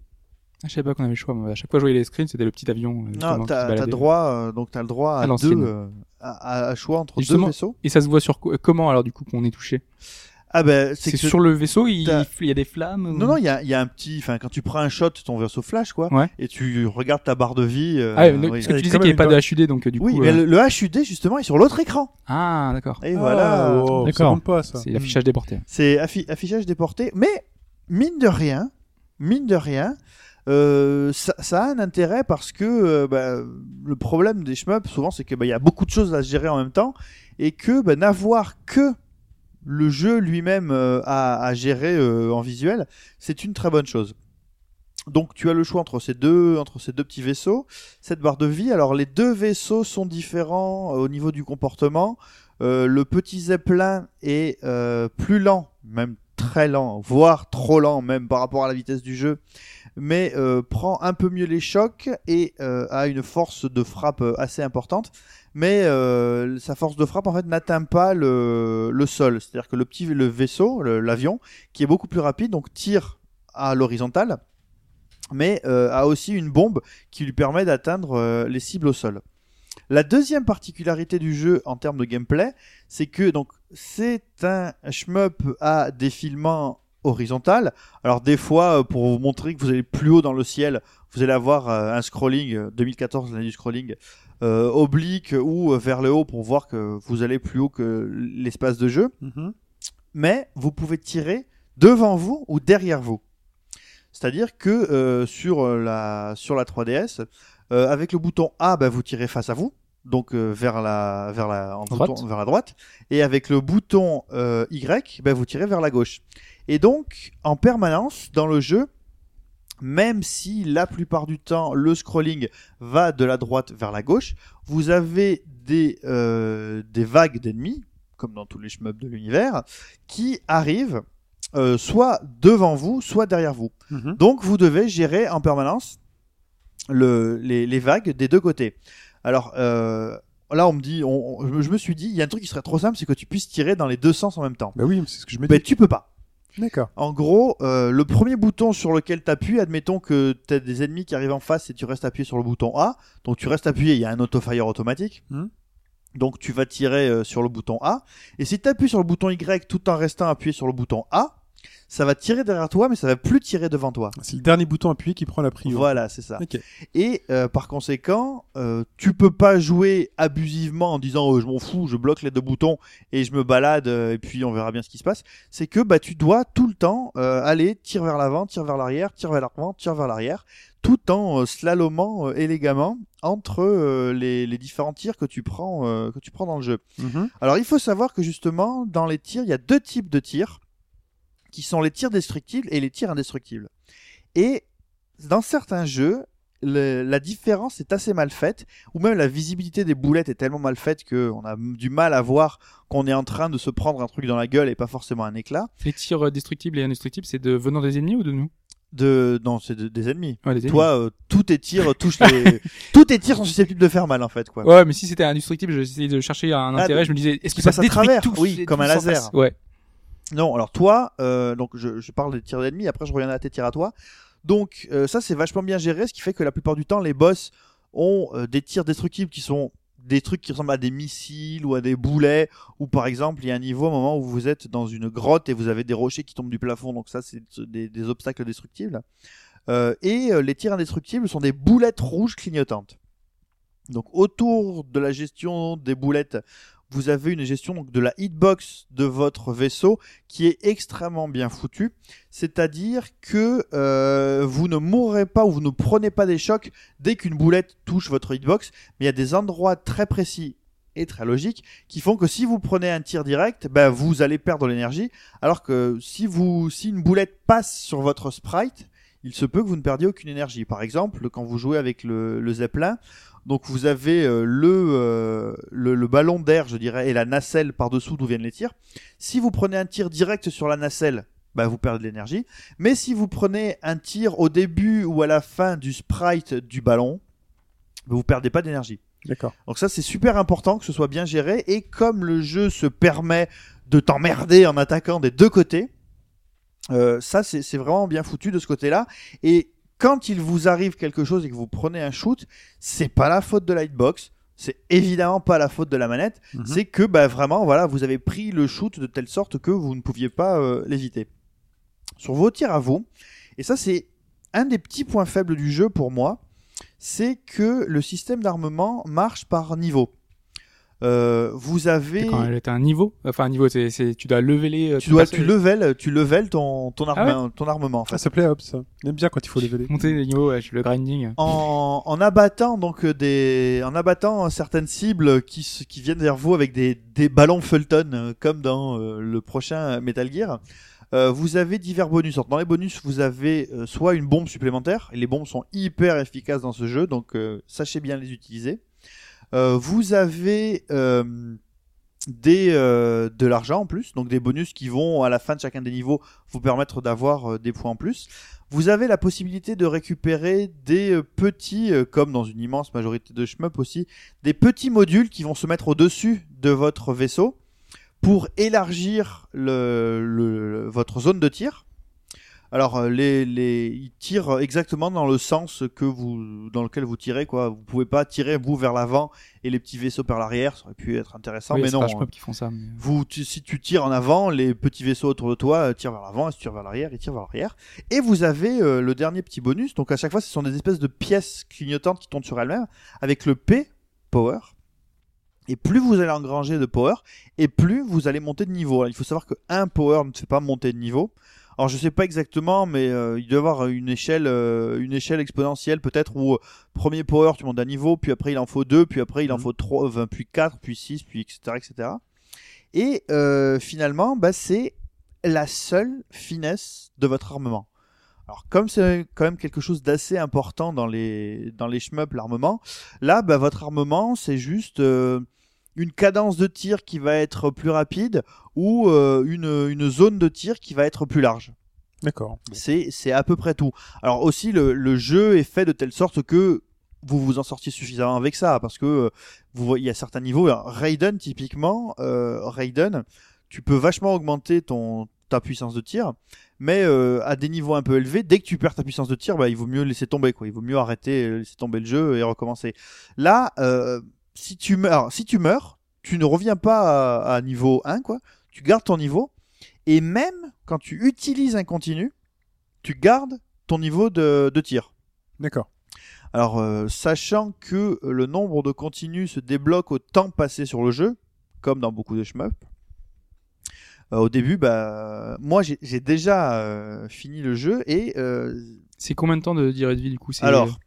Ah, je savais pas qu'on avait le choix. moi. À chaque fois, je voyais les screens, c'était le petit avion. euh, Non, t'as baladait. droit, euh, donc t'as le droit À à, deux, euh, à, à choix entre deux vaisseaux. Et ça se voit sur comment alors du coup qu'on est touché? Ah ben, C'est sur le vaisseau, il, y a des flammes ou- non non, il y a, il y a un petit, enfin quand tu prends un shot, ton vaisseau flash quoi, Ouais. et tu regardes ta barre de vie. euh, Ah, oui. parce que tu disais qu'il n'y avait pas une de HUD, donc du Oui, coup. mais euh, le, le HUD justement est sur l'autre écran. Ah, d'accord. Et Ah, voilà, D'accord. compte pas ça. C'est l'affichage déporté. c'est affi- affichage déporté. Mais mine de rien, mine de rien, euh, ça, a un intérêt parce que euh, bah, le problème des shmups souvent c'est que bah, y a beaucoup de choses à gérer en même temps et que bah, n'avoir que le jeu lui-même euh, à, gérer en visuel, c'est une très bonne chose. Donc tu as le choix entre ces deux entre ces deux petits vaisseaux, cette barre de vie. Alors les deux vaisseaux sont différents au niveau du comportement. Le petit zeppelin est plus lent, même très lent, voire trop lent même par rapport à la vitesse du jeu, mais euh, prend un peu mieux les chocs et euh, a une force de frappe euh, assez importante. Mais sa force de frappe en fait n'atteint pas le, le sol, c'est-à-dire que le petit le vaisseau, l'avion, qui est beaucoup plus rapide, donc tire à l'horizontale, mais a aussi une bombe qui lui permet d'atteindre les cibles au sol. La deuxième particularité du jeu en termes de gameplay, c'est que donc c'est un shmup à défilement horizontal. Alors des fois, euh, pour vous montrer que vous allez plus haut dans le ciel, vous allez avoir euh, un scrolling euh, 2014 l'année du scrolling euh, oblique ou euh, vers le haut pour voir que vous allez plus haut que l'espace de jeu. Mhm. Mais vous pouvez tirer devant vous ou derrière vous. C'est-à-dire que euh, sur euh, la sur la 3DS, euh, avec le bouton A, bah, vous tirez face à vous, donc euh, vers la vers la en Droite. bouton- vers la droite, et avec le bouton euh, Y, bah, vous tirez vers la gauche. Et donc en permanence dans le jeu, même si la plupart du temps le scrolling va de la droite vers la gauche, vous avez des euh, des vagues d'ennemis, comme dans tous les shmups de l'univers, qui arrivent soit devant vous, soit derrière vous. Mhm. Donc vous devez gérer en permanence le, les, les vagues des deux côtés. Alors euh, là, on me dit, on, on- je me- suis dit, il y a un truc qui serait trop simple, c'est que tu puisses tirer dans les deux sens en même temps. Bah oui, c'est ce que je me Mais dis. tu peux pas. D'accord. En gros, euh, le premier bouton sur lequel tu appuies, admettons que tu as des ennemis qui arrivent en face et tu restes appuyé sur le bouton A. Donc tu restes appuyé, il y a un auto-fire automatique. Mhm. Donc tu vas tirer euh, sur le bouton A. Et si tu appuies sur le bouton Y tout en restant appuyé sur le bouton A, ça va tirer derrière toi, mais ça va plus tirer devant toi. C'est le dernier bouton appuyé qui prend la prio. Voilà, c'est ça. Et euh, par conséquent, euh, tu peux pas jouer abusivement en disant oh, je m'en fous, je bloque les deux boutons et je me balade euh, et puis on verra bien ce qui se passe. C'est que bah tu dois tout le temps euh, aller tire vers l'avant, tire vers l'arrière, tire vers l'avant, tire vers l'arrière, tout en euh, slalomant euh, élégamment entre euh, les, les différents tirs que tu prends euh, que tu prends dans le jeu. Mhm. Alors il faut savoir que justement dans les tirs, il y a deux types de tirs qui sont les tirs destructibles et les tirs indestructibles. Et dans certains jeux, le- la différence est assez mal faite, ou même la visibilité des boulettes est tellement mal faite qu'on a du mal à voir qu'on est en train de se prendre un truc dans la gueule et pas forcément un éclat. Les tirs euh, destructibles et indestructibles, c'est de venant des ennemis ou de nous? De non, c'est de- des ennemis. Ouais, des ennemis. Toi, euh, tous tes tirs touchent les, tous tes tirs sont susceptibles de faire mal en fait quoi. Ouais, mais si c'était indestructible, j'essayais de chercher un Ah, intérêt. Je me disais, est-ce que qui ça passe à travers, tout oui, comme un laser. Ouais. Non, alors toi, euh, donc je, parle des tirs d'ennemis, après je reviendrai à tes tirs à toi. Donc euh, ça c'est vachement bien géré, ce qui fait que la plupart du temps les boss ont euh, des tirs destructibles qui sont des trucs qui ressemblent à des missiles ou à des boulets, ou par exemple il y a un niveau, un moment où vous êtes dans une grotte et vous avez des rochers qui tombent du plafond, donc ça c'est des, obstacles destructibles. Et les tirs indestructibles sont des boulettes rouges clignotantes. Donc autour de la gestion des boulettes, vous avez une gestion de la hitbox de votre vaisseau qui est extrêmement bien foutue. C'est-à-dire que euh, vous ne mourrez pas ou vous ne prenez pas des chocs dès qu'une boulette touche votre hitbox, mais il y a des endroits très précis et très logiques qui font que si vous prenez un tir direct, ben, vous allez perdre l'énergie, alors que si une boulette passe sur votre sprite, il se peut que vous ne perdiez aucune énergie. Par exemple, quand vous jouez avec le Zeppelin, donc vous avez euh, le, euh, le, le ballon d'air, je dirais, et la nacelle par-dessous d'où viennent les tirs. Si vous prenez un tir direct sur la nacelle, bah, vous perdez de l'énergie. Mais si vous prenez un tir au début ou à la fin du sprite du ballon, bah, vous perdez pas d'énergie. D'accord. Donc ça c'est super important que ce soit bien géré et comme le jeu se permet de t'emmerder en attaquant des deux côtés, euh, ça c'est c'est vraiment bien foutu de ce côté-là. Et quand il vous arrive quelque chose et que vous prenez un shoot, c'est pas la faute de Lightbox. C'est évidemment pas la faute de la manette. Mhm. C'est que bah, vraiment voilà vous avez pris le shoot de telle sorte que vous ne pouviez pas euh, l'éviter. Sur vos tirs à vous, et ça c'est un des petits points faibles du jeu pour moi, c'est que le système d'armement marche par niveau. Euh, vous avez, Quand elle est à un niveau, enfin un niveau, c'est, c'est, tu dois lever les. tu dois, tu level, tu level ton ton, Ah arme, ton armement en fait. Ah, ça plaît Hobbs, ça. On aime bien quand il faut leveler. monter les niveaux, ouais, le grinding. en, en abattant donc euh, des en abattant certaines cibles qui qui viennent vers vous avec des des ballons Fulton euh, comme dans euh, le prochain Metal Gear. euh, vous avez divers bonus. Alors, dans les bonus, vous avez euh, soit une bombe supplémentaire, et les bombes sont hyper efficaces dans ce jeu, donc euh, sachez bien les utiliser. Euh, vous avez euh, des euh, de l'argent en plus, donc des bonus qui vont à la fin de chacun des niveaux vous permettre d'avoir des points en plus. Vous avez la possibilité de récupérer des petits, comme dans une immense majorité de shmup aussi, des petits modules qui vont se mettre au-dessus de votre vaisseau pour élargir votre zone de tir. Alors euh, les, les ils tirent exactement dans le sens que vous dans lequel vous tirez quoi. Vous pouvez pas tirer vous vers l'avant et les petits vaisseaux par l'arrière, ça aurait pu être intéressant Oui, mais non. pas Shmup qui font ça. mais- Vous, tu- si tu tires en avant, les petits vaisseaux autour de toi euh, tirent vers l'avant, et si tu tires vers l'arrière, ils tirent vers l'arrière. Et vous avez euh, le dernier petit bonus. Donc à chaque fois, ce sont des espèces de pièces clignotantes qui tournent sur elles-mêmes avec le P, Power. Et plus vous allez engranger de Power, et plus vous allez monter de niveau. Alors, il faut savoir que un Power ne fait pas monter de niveau. Alors je sais pas exactement, mais euh, il doit y avoir une échelle, euh, une échelle exponentielle peut-être où euh, premier power tu montes d'un niveau, puis après il en faut deux, puis après il en Mhm. faut trois, enfin, puis quatre, puis six, puis etc. etc. Et finalement, bah, c'est la seule finesse de votre armement. Alors comme c'est quand même quelque chose d'assez important dans les dans les shmups l'armement, là bah, votre armement c'est juste une cadence de tir qui va être plus rapide ou euh, une, une zone de tir qui va être plus large. D'accord. C'est à peu près tout. Alors aussi le, le jeu est fait de telle sorte que vous vous en sortiez suffisamment avec ça parce que euh, vous voyez il y a certains niveaux Raiden typiquement euh, Raiden tu peux vachement augmenter ton ta puissance de tir mais euh, à des niveaux un peu élevés dès que tu perds ta puissance de tir bah il vaut mieux laisser tomber quoi il vaut mieux arrêter laisser tomber le jeu et recommencer là euh, si tu meurs si tu meurs tu ne reviens pas à, à niveau 1 quoi tu gardes ton niveau et même quand tu utilises un continu tu gardes ton niveau de, de tir D'accord. alors, euh, sachant que le nombre de continus se débloque au temps passé sur le jeu, comme dans beaucoup de shmup, euh, au début, bah, moi j'ai déjà euh, fini le jeu et euh, C'est combien de temps de durée de vie du coup c'est... alors,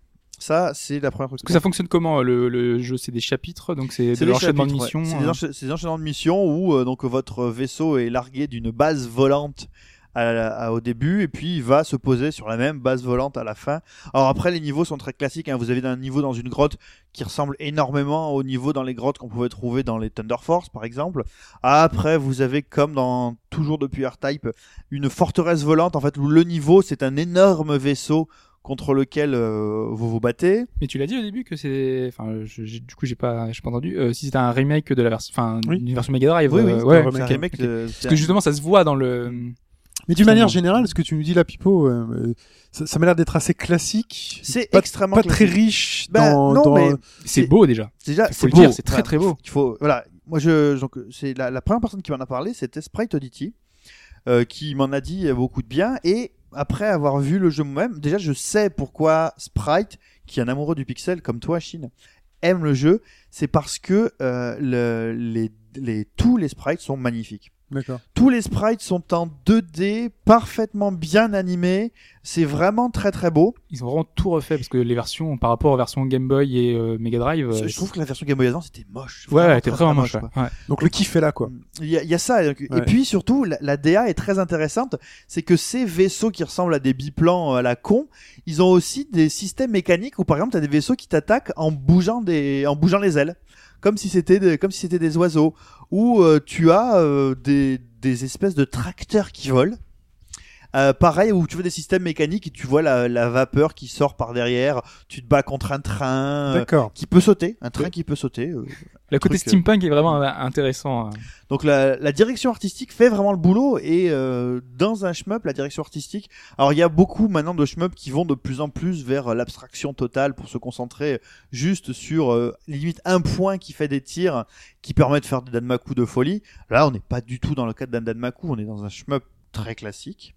ça c'est la première chose. Que ça fonctionne comment le, le jeu? C'est des chapitres, donc c'est de des l'enchaînement de ouais. missions. C'est des, euh? c'est des enchaînements de missions où euh, donc votre vaisseau est largué d'une base volante à la- à- au début et puis il va se poser sur la même base volante à la fin. Alors après les niveaux sont très classiques. hein. Vous avez un niveau dans une grotte qui ressemble énormément au niveau dans les grottes qu'on pouvait trouver dans les Thunder Force par exemple. Après vous avez comme dans toujours depuis R-Type une forteresse volante en fait où le niveau c'est un énorme vaisseau contre lequel euh, vous vous battez. Mais tu l'as dit au début que c'est, enfin, je- j'ai- du coup j'ai pas, j'ai pas entendu. euh, si c'était un remake de la version, enfin, Oui. d'une version Mega Drive. Oui, oui, euh, ouais. un C'est un remake de- c'est Parce que justement ça se voit dans le. Mais d'une manière générale, ce que tu nous dis là, Pipo, euh, euh, ça, ça m'a l'air d'être assez classique. C'est pas, extrêmement pas très riche Ben, dans, non, dans- mais C'est beau déjà. déjà Faut c'est le beau. dire, c'est très très beau. Il faut voilà. Moi je donc c'est la, la première personne qui m'en a parlé, c'était Sprite Oddity, euh, qui m'en a dit beaucoup de bien et après avoir vu le jeu moi-même, déjà je sais pourquoi Sprite, qui est un amoureux du pixel comme toi, Chine, aime le jeu. C'est parce que euh, tous les sprites sont magnifiques. D'accord. Tous les sprites sont en 2D, parfaitement bien animés. C'est vraiment très très beau. Ils ont vraiment tout refait parce que les versions par rapport aux versions Game Boy et euh, Mega Drive. euh, je trouve que la version Game Boy Advance était moche. ouais, elle était très, vraiment très moche. quoi. ouais. Ouais. Donc le kiff est là, quoi. Il y, a, il y a ça. Et Ouais. puis surtout, la, la DA est très intéressante. C'est que ces vaisseaux qui ressemblent à des biplans euh, à la con, ils ont aussi des systèmes mécaniques où par exemple, tu as des vaisseaux qui t'attaquent en bougeant des, en bougeant les ailes, comme si c'était des, oiseaux. Ou euh, tu as euh, des, des espèces de tracteurs qui volent. Euh, pareil où tu vois des systèmes mécaniques et tu vois la, la vapeur qui sort par derrière, tu te bats contre un train euh, D'accord. qui peut sauter, un train qui peut sauter. euh, Le côté truc, euh, steampunk est vraiment intéressant. euh. donc la, la direction artistique fait vraiment le boulot et euh, dans un shmup, la direction artistique. Alors il y a beaucoup maintenant de shmup qui vont de plus en plus vers l'abstraction totale pour se concentrer juste sur euh, limite un point qui fait des tirs qui permet de faire des danmaku de folie. Là, on n'est pas du tout dans le cadre d'un danmaku, on est dans un shmup très classique.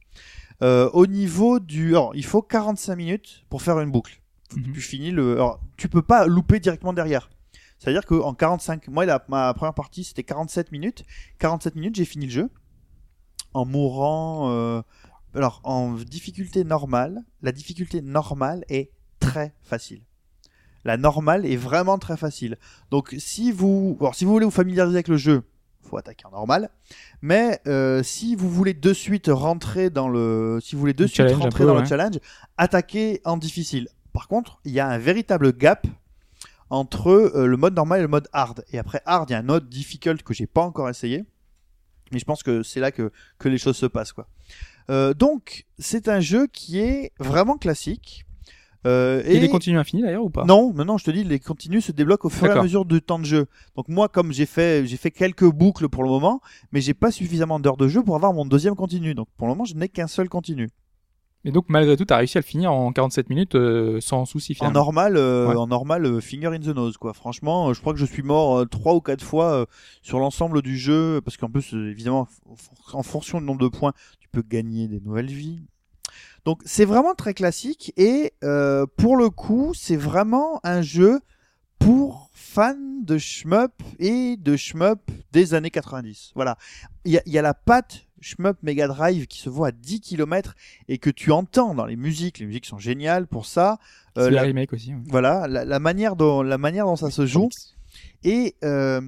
Euh, au niveau du, alors, il faut 45 minutes pour faire une boucle. Mhm. Tu finis le, alors, tu peux pas louper directement derrière. C'est-à-dire qu'en 45, moi, la, ma première partie, c'était 47 minutes. 47 minutes, j'ai fini le jeu. En mourant, euh, alors, en difficulté normale, la difficulté normale est très facile. La normale est vraiment très facile. Donc, si vous, alors, si vous voulez vous familiariser avec le jeu, faut attaquer en normal. Mais euh, si vous voulez de suite rentrer dans le, si vous voulez de Le suite rentrer peu, dans le challenge, attaquez en difficile. Par contre, il y a un véritable gap entre euh, le mode normal et le mode hard. Et après hard, il y a un autre difficult que j'ai pas encore essayé. Mais je pense que c'est là que, que les choses se passent, quoi. Euh, donc, c'est un jeu qui est vraiment classique. Euh, Et... Il est continu infini d'ailleurs ou pas? Non, maintenant je te dis, les continues se débloquent au fur et à mesure du temps de jeu. Donc moi, comme j'ai fait, j'ai fait quelques boucles pour le moment, mais j'ai pas suffisamment d'heures de jeu pour avoir mon deuxième continu. Donc pour le moment, je n'ai qu'un seul continu. Et donc malgré tout, t'as réussi à le finir en 47 minutes euh, sans souci En finalement. normal, euh, Ouais. en normal, euh, finger in the nose, quoi. Franchement, je crois que je suis mort trois ou quatre fois sur l'ensemble du jeu, parce qu'en plus, évidemment, en fonction du nombre de points, tu peux gagner des nouvelles vies. Donc c'est vraiment très classique et euh, pour le coup, c'est vraiment un jeu pour fans de shmup et de shmup des années 90. Voilà. Il y a, il y a la patte shmup Mega Drive qui se voit à 10 km et que tu entends dans les musiques. Les musiques sont géniales pour ça. Euh, la- remake aussi. voilà, la, la manière dont la manière dont ça se joue et euh,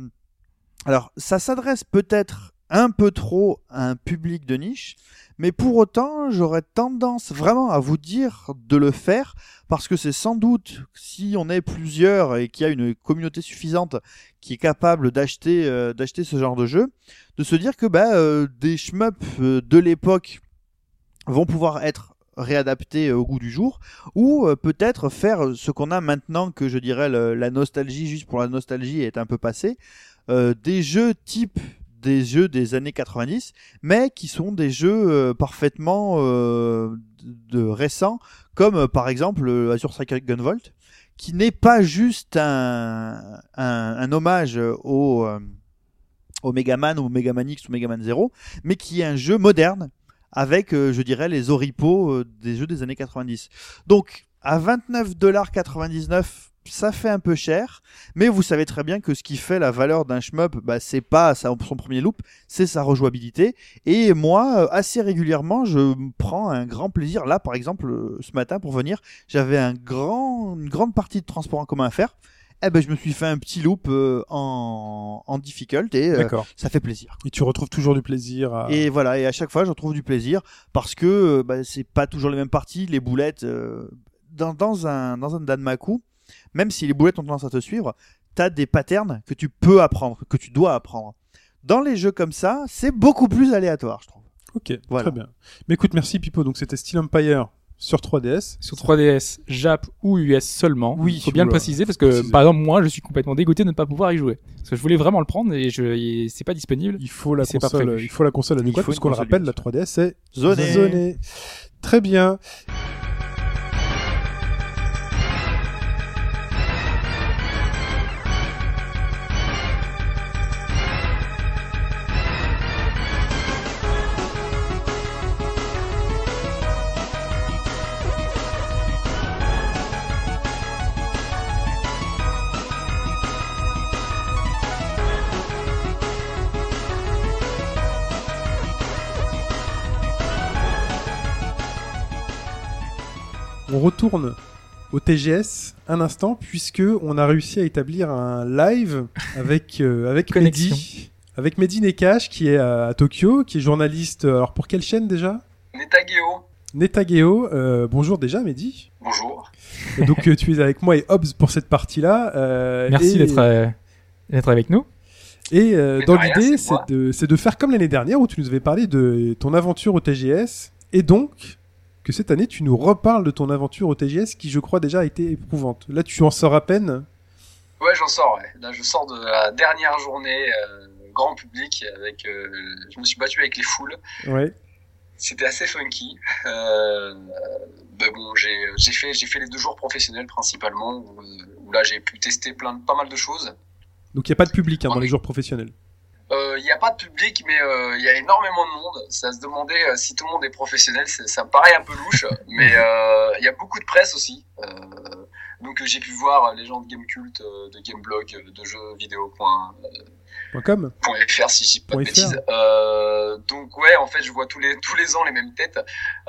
alors ça s'adresse peut-être un peu trop un public de niche, mais pour autant j'aurais tendance vraiment à vous dire de le faire parce que c'est sans doute si on est plusieurs et qu'il y a une communauté suffisante qui est capable d'acheter euh, d'acheter ce genre de jeu, de se dire que bah, euh, des shmups euh, de l'époque vont pouvoir être réadaptés au goût du jour ou peut-être faire ce qu'on a maintenant que je dirais la nostalgie juste pour la nostalgie est un peu passée des jeux type des jeux des années 90 mais qui sont des jeux euh, parfaitement euh, de, récents comme euh, par exemple Azure Strike Gunvolt qui n'est pas juste un, hommage au au Megaman ou au Megaman X ou Megaman 0 mais qui est un jeu moderne avec, je dirais, les oripeaux des jeux des années 90. Donc, à 29,99$, ça fait un peu cher, mais vous savez très bien que ce qui fait la valeur d'un shmup, bah, c'est pas son premier loop, c'est sa rejouabilité. Et moi, euh, assez régulièrement, je prends un grand plaisir. Là, par exemple, euh, ce matin, pour venir, j'avais un grand, une grande partie de transport en commun à faire. Eh ben, je me suis fait un petit loop euh, en, en difficult et euh, D'accord. ça fait plaisir. Et tu retrouves toujours du plaisir à... Et voilà, et à chaque fois, je retrouve du plaisir parce que euh, bah, c'est pas toujours les mêmes parties. Les boulettes, dans, dans un dans un Danmaku, même si les boulettes ont tendance à te suivre, t'as des patterns que tu peux apprendre, que tu dois apprendre. Dans les jeux comme ça, c'est beaucoup plus aléatoire, je trouve. Ok, Voilà. très bien. Mais écoute, merci Pipo. Donc c'était Steel Empire sur 3DS. Sur 3DS, Jap ou US seulement. Oui, faut bien le préciser parce que préciser. par exemple moi je suis complètement dégoûté de ne pas pouvoir y jouer. Parce que je voulais vraiment le prendre et je et c'est pas disponible. Il faut la console, il faut la console adéquate faut parce qu'on le rappelle, la 3DS c'est Zoné. zoné. Très bien. On retourne au TGS un instant puisque on a réussi à établir un live avec euh, avec Connexion. Mehdi, avec Mehdi Nekash qui est à, à Tokyo, qui est journaliste. euh, Alors pour quelle chaîne déjà? Netageo. Netageo. Euh, bonjour déjà Mehdi. Bonjour. Et donc euh, tu es avec moi et Hobbs pour cette partie-là. euh, Merci et- d'être euh, d'être avec nous. Et euh, dans l'idée, c'est de, c'est de faire comme l'année dernière où tu nous avais parlé de ton aventure au TGS. Et donc, que cette année, tu nous reparles de ton aventure au TGS qui, je crois, déjà a été éprouvante. Là, tu en sors à peine. Ouais, j'en sors. Ouais. Là, je sors de la dernière journée euh, grand public avec. euh, je me suis battu avec les foules. Ouais. C'était assez funky. Euh, mais bon, j'ai fait les deux jours professionnels principalement où, où là j'ai pu tester plein pas mal de choses. Donc, il n'y a pas de public hein, dans les jours professionnels. Euh, Il n'y a pas de public, mais euh, il y a énormément de monde. Ça se demandait euh, si tout le monde est professionnel. c'est- Ça me paraît un peu louche, mais euh, il y a beaucoup de presse aussi. Euh, donc euh, j'ai pu voir les gens de Gamecult, euh, de Gameblog, euh, de jeuxvideo.fr .com si je dis pas de bêtises. Euh, donc ouais, en fait, je vois tous les tous les ans les mêmes têtes.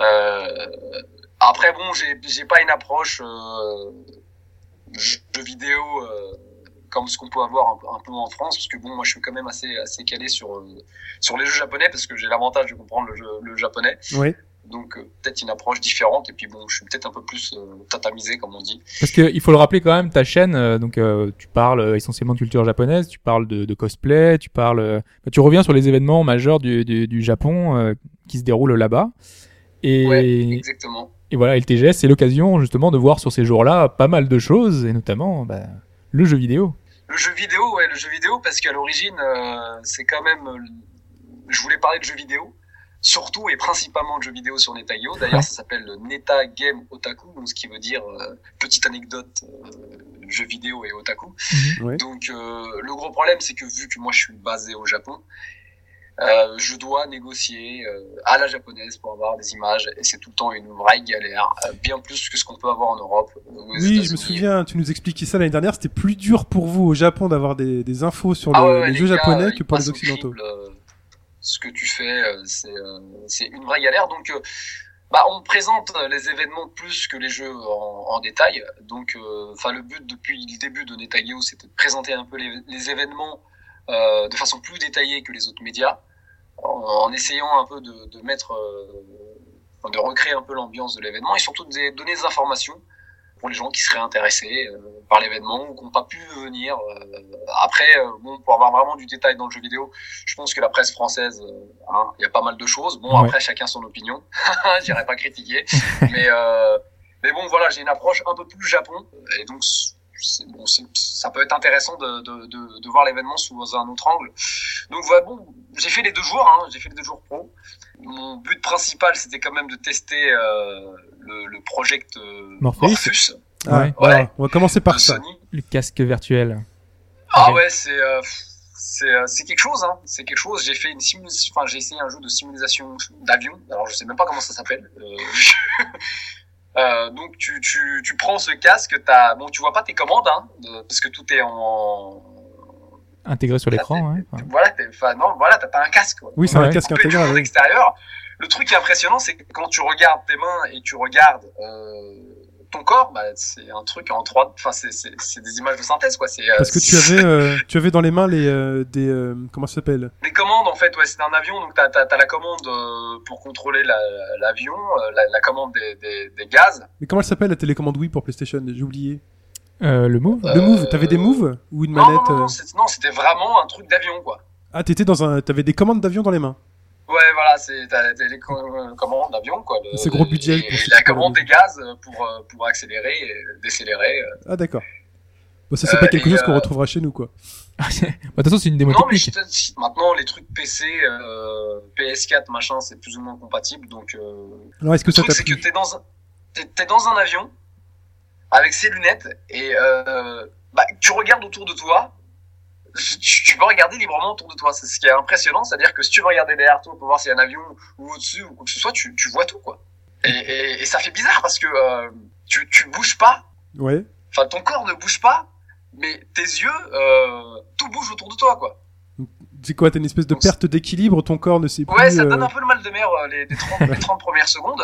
Euh, après bon, j'ai j'ai pas une approche euh, jeu vidéo. Comme ce qu'on peut avoir un, peu- un peu en France, parce que bon, moi je suis quand même assez assez calé sur euh, sur les jeux japonais parce que j'ai l'avantage de comprendre le, jeu, le japonais, Ouais. donc euh, peut-être une approche différente et puis bon, je suis peut-être un peu plus euh, tatamisé comme on dit. Parce que il faut le rappeler quand même, ta chaîne, donc euh, tu parles essentiellement de culture japonaise, tu parles de, de cosplay, tu parles, bah, tu reviens sur les événements majeurs du, du, du Japon euh, qui se déroulent là-bas. Et, Ouais, exactement. et voilà, et le TGS, c'est l'occasion justement de voir sur ces jours-là pas mal de choses, et notamment bah, le jeu vidéo. Le jeu vidéo, ouais, le jeu vidéo, parce qu'à l'origine, euh, c'est quand même. euh, je voulais parler de jeux vidéo, surtout et principalement de jeux vidéo sur Netageo. D'ailleurs, Ouais. ça s'appelle le Neta Game Otaku, donc ce qui veut dire euh, petite anecdote euh, jeux vidéo et otaku. Ouais. Donc, euh, le gros problème, c'est que vu que moi je suis basé au Japon, euh, je dois négocier euh, à la japonaise pour avoir des images, et c'est tout le temps une vraie galère, euh, bien plus que ce qu'on peut avoir en Europe. aux Oui, je me souviens, tu nous expliquais ça l'année dernière. C'était plus dur pour vous au Japon d'avoir des, des infos sur Ah ouais, les, jeux gars, japonais que pour les occidentaux. crible, ce que tu fais, c'est une vraie galère. Donc, bah, on présente les événements plus que les jeux en, en détail. Donc, enfin, le but depuis le début de Netageo, c'était de présenter un peu les, les événements de façon plus détaillée que les autres médias, en, en essayant un peu de, de mettre, euh, de recréer un peu l'ambiance de l'événement et surtout de donner des informations pour les gens qui seraient intéressés euh, par l'événement ou qui n'ont pas pu venir. euh, après, euh, bon, pour avoir vraiment du détail dans le jeu vidéo, je pense que la presse française, hein, il y a pas mal de choses. Bon, Ouais. après, chacun son opinion. J'irai pas critiquer. mais, euh, mais bon, voilà, j'ai une approche un peu plus Japon. Et donc, bon, ça peut être intéressant de, de, de, de voir l'événement sous un autre angle. Donc, voilà, bon, j'ai fait les deux jours. Hein, j'ai fait les deux jours pro. Mon but principal, c'était quand même de tester euh, le, le project euh, Morpheus. Morpheus Ah, Ouais. on va commencer par ça. Sony. Le casque virtuel. Ah Ouais. ouais, c'est euh, c'est euh, c'est quelque chose hein. C'est quelque chose. J'ai fait une simulation, enfin j'ai essayé un jeu de simulation d'avion. Alors je sais même pas comment ça s'appelle. Euh, euh, donc tu tu tu prends ce casque, t'as bon tu vois pas tes commandes hein, de- parce que tout est en Intégré sur l'écran, ouais. Voilà enfin non voilà t'as pas un casque. Quoi. Oui, c'est un Ouais. casque oui. extérieur. Le truc qui est impressionnant, c'est que quand tu regardes tes mains et tu regardes euh, ton corps, bah, c'est un truc en 3 enfin c'est des images de synthèse quoi. C'est euh, Parce que tu avais, euh, tu avais dans les mains les euh, des euh, comment ça s'appelle? Les commandes, en fait, ouais, c'est un avion, donc t'as as, la commande euh, pour contrôler la- l'avion, euh, la, la commande des, des, des gaz. Mais comment elle s'appelle la télécommande Wii pour PlayStation? J'ai oublié. euh, le move? Le Euh, Move. T'avais des moves ou une Non, manette non, non, c'était vraiment un truc d'avion, quoi. Ah, t'étais dans un, t'avais des commandes d'avion dans les mains? Ouais, voilà, c'est les euh, commandes d'avion, quoi. le- C'est gros budget Et, la commande des gaz pour, euh, pour accélérer et décélérer. euh. Ah, d'accord. Bon, ça c'est Euh, pas quelque chose qu'on euh, retrouvera chez nous, quoi. Bah, De toute façon, c'est une démo Non, mais je te- maintenant, les trucs PC, euh, PS4, machin, c'est plus ou moins compatible, donc... Euh, Alors, est-ce que Le ça c'est que t'es dans un, dans un avion avec ses lunettes et euh, bah, tu regardes autour de toi. Tu, peux regarder librement autour de toi. C'est ce qui est impressionnant, c'est-à-dire que si tu veux regarder derrière toi pour voir s'il y a un avion ou au-dessus ou quoi que ce soit, tu, tu vois tout quoi. Et, et, et ça fait bizarre parce que euh, tu, tu bouges pas. Ouais. Enfin, ton corps ne bouge pas, mais tes yeux, euh, tout bouge autour de toi quoi. C'est quoi T'as une espèce de perte d'équilibre, ton corps ne sait plus. Ouais, ça euh, donne un peu le mal de mer les, les 30, les 30 premières secondes.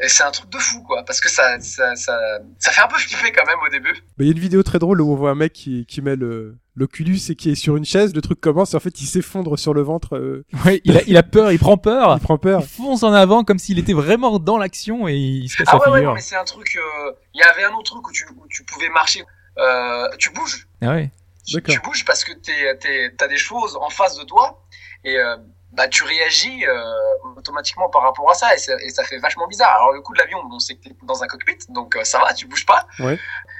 Et c'est un truc de fou, quoi, parce que ça, ça, ça, ça fait un peu flipper quand même au début. Bah, Il y a une vidéo très drôle où on voit un mec qui, qui met le l'Oculus et qui est sur une chaise, le truc commence et en fait il s'effondre sur le ventre, euh, Ouais, il a, il a peur, il prend peur. il prend peur. Il fonce en avant comme s'il était vraiment dans l'action et il se casse Ah la ouais, ouais, non, mais c'est un truc. euh, Il y avait un autre truc où tu, où tu pouvais marcher. Euh, tu bouges. Ah ouais. Tu, D'accord. tu bouges parce que t'es, t'es, t'as des choses en face de toi et euh, bah tu réagis euh, automatiquement par rapport à ça et, ça- et ça fait vachement bizarre. Alors le coup de l'avion, bon, c'est que t'es dans un cockpit, donc euh, ça va, tu bouges pas. Ouais.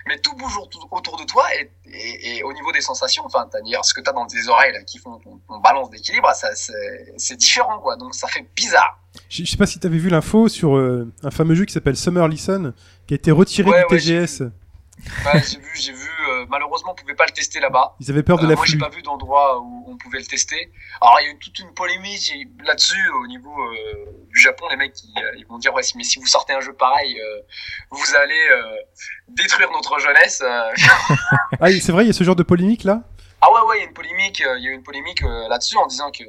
Mais tout bouge autour, de toi et, et, et au niveau des sensations, enfin, c'est-à-dire ce que t'as dans tes oreilles là, qui font ton, ton balance d'équilibre, ça, c'est, différent quoi. Donc ça fait bizarre. Je je sais pas si t'avais vu l'info sur euh, un fameux jeu qui s'appelle Summer Listen, qui a été retiré Ouais, du TGS. Ouais, j'ai vu, j'ai vu. euh, malheureusement, on pouvait pas le tester là-bas. Ils avaient peur de Euh, la moi, j'ai pas vu d'endroit où on pouvait le tester. Alors, il y a eu toute une polémique là-dessus au niveau euh, du Japon. Les mecs, ils, euh, ils vont dire ouais, mais si vous sortez un jeu pareil, vous allez détruire notre jeunesse. Ah, c'est vrai, il y a ce genre de polémique là? Ah ouais, ouais, il y a une polémique. Il y a eu une polémique là-dessus en disant que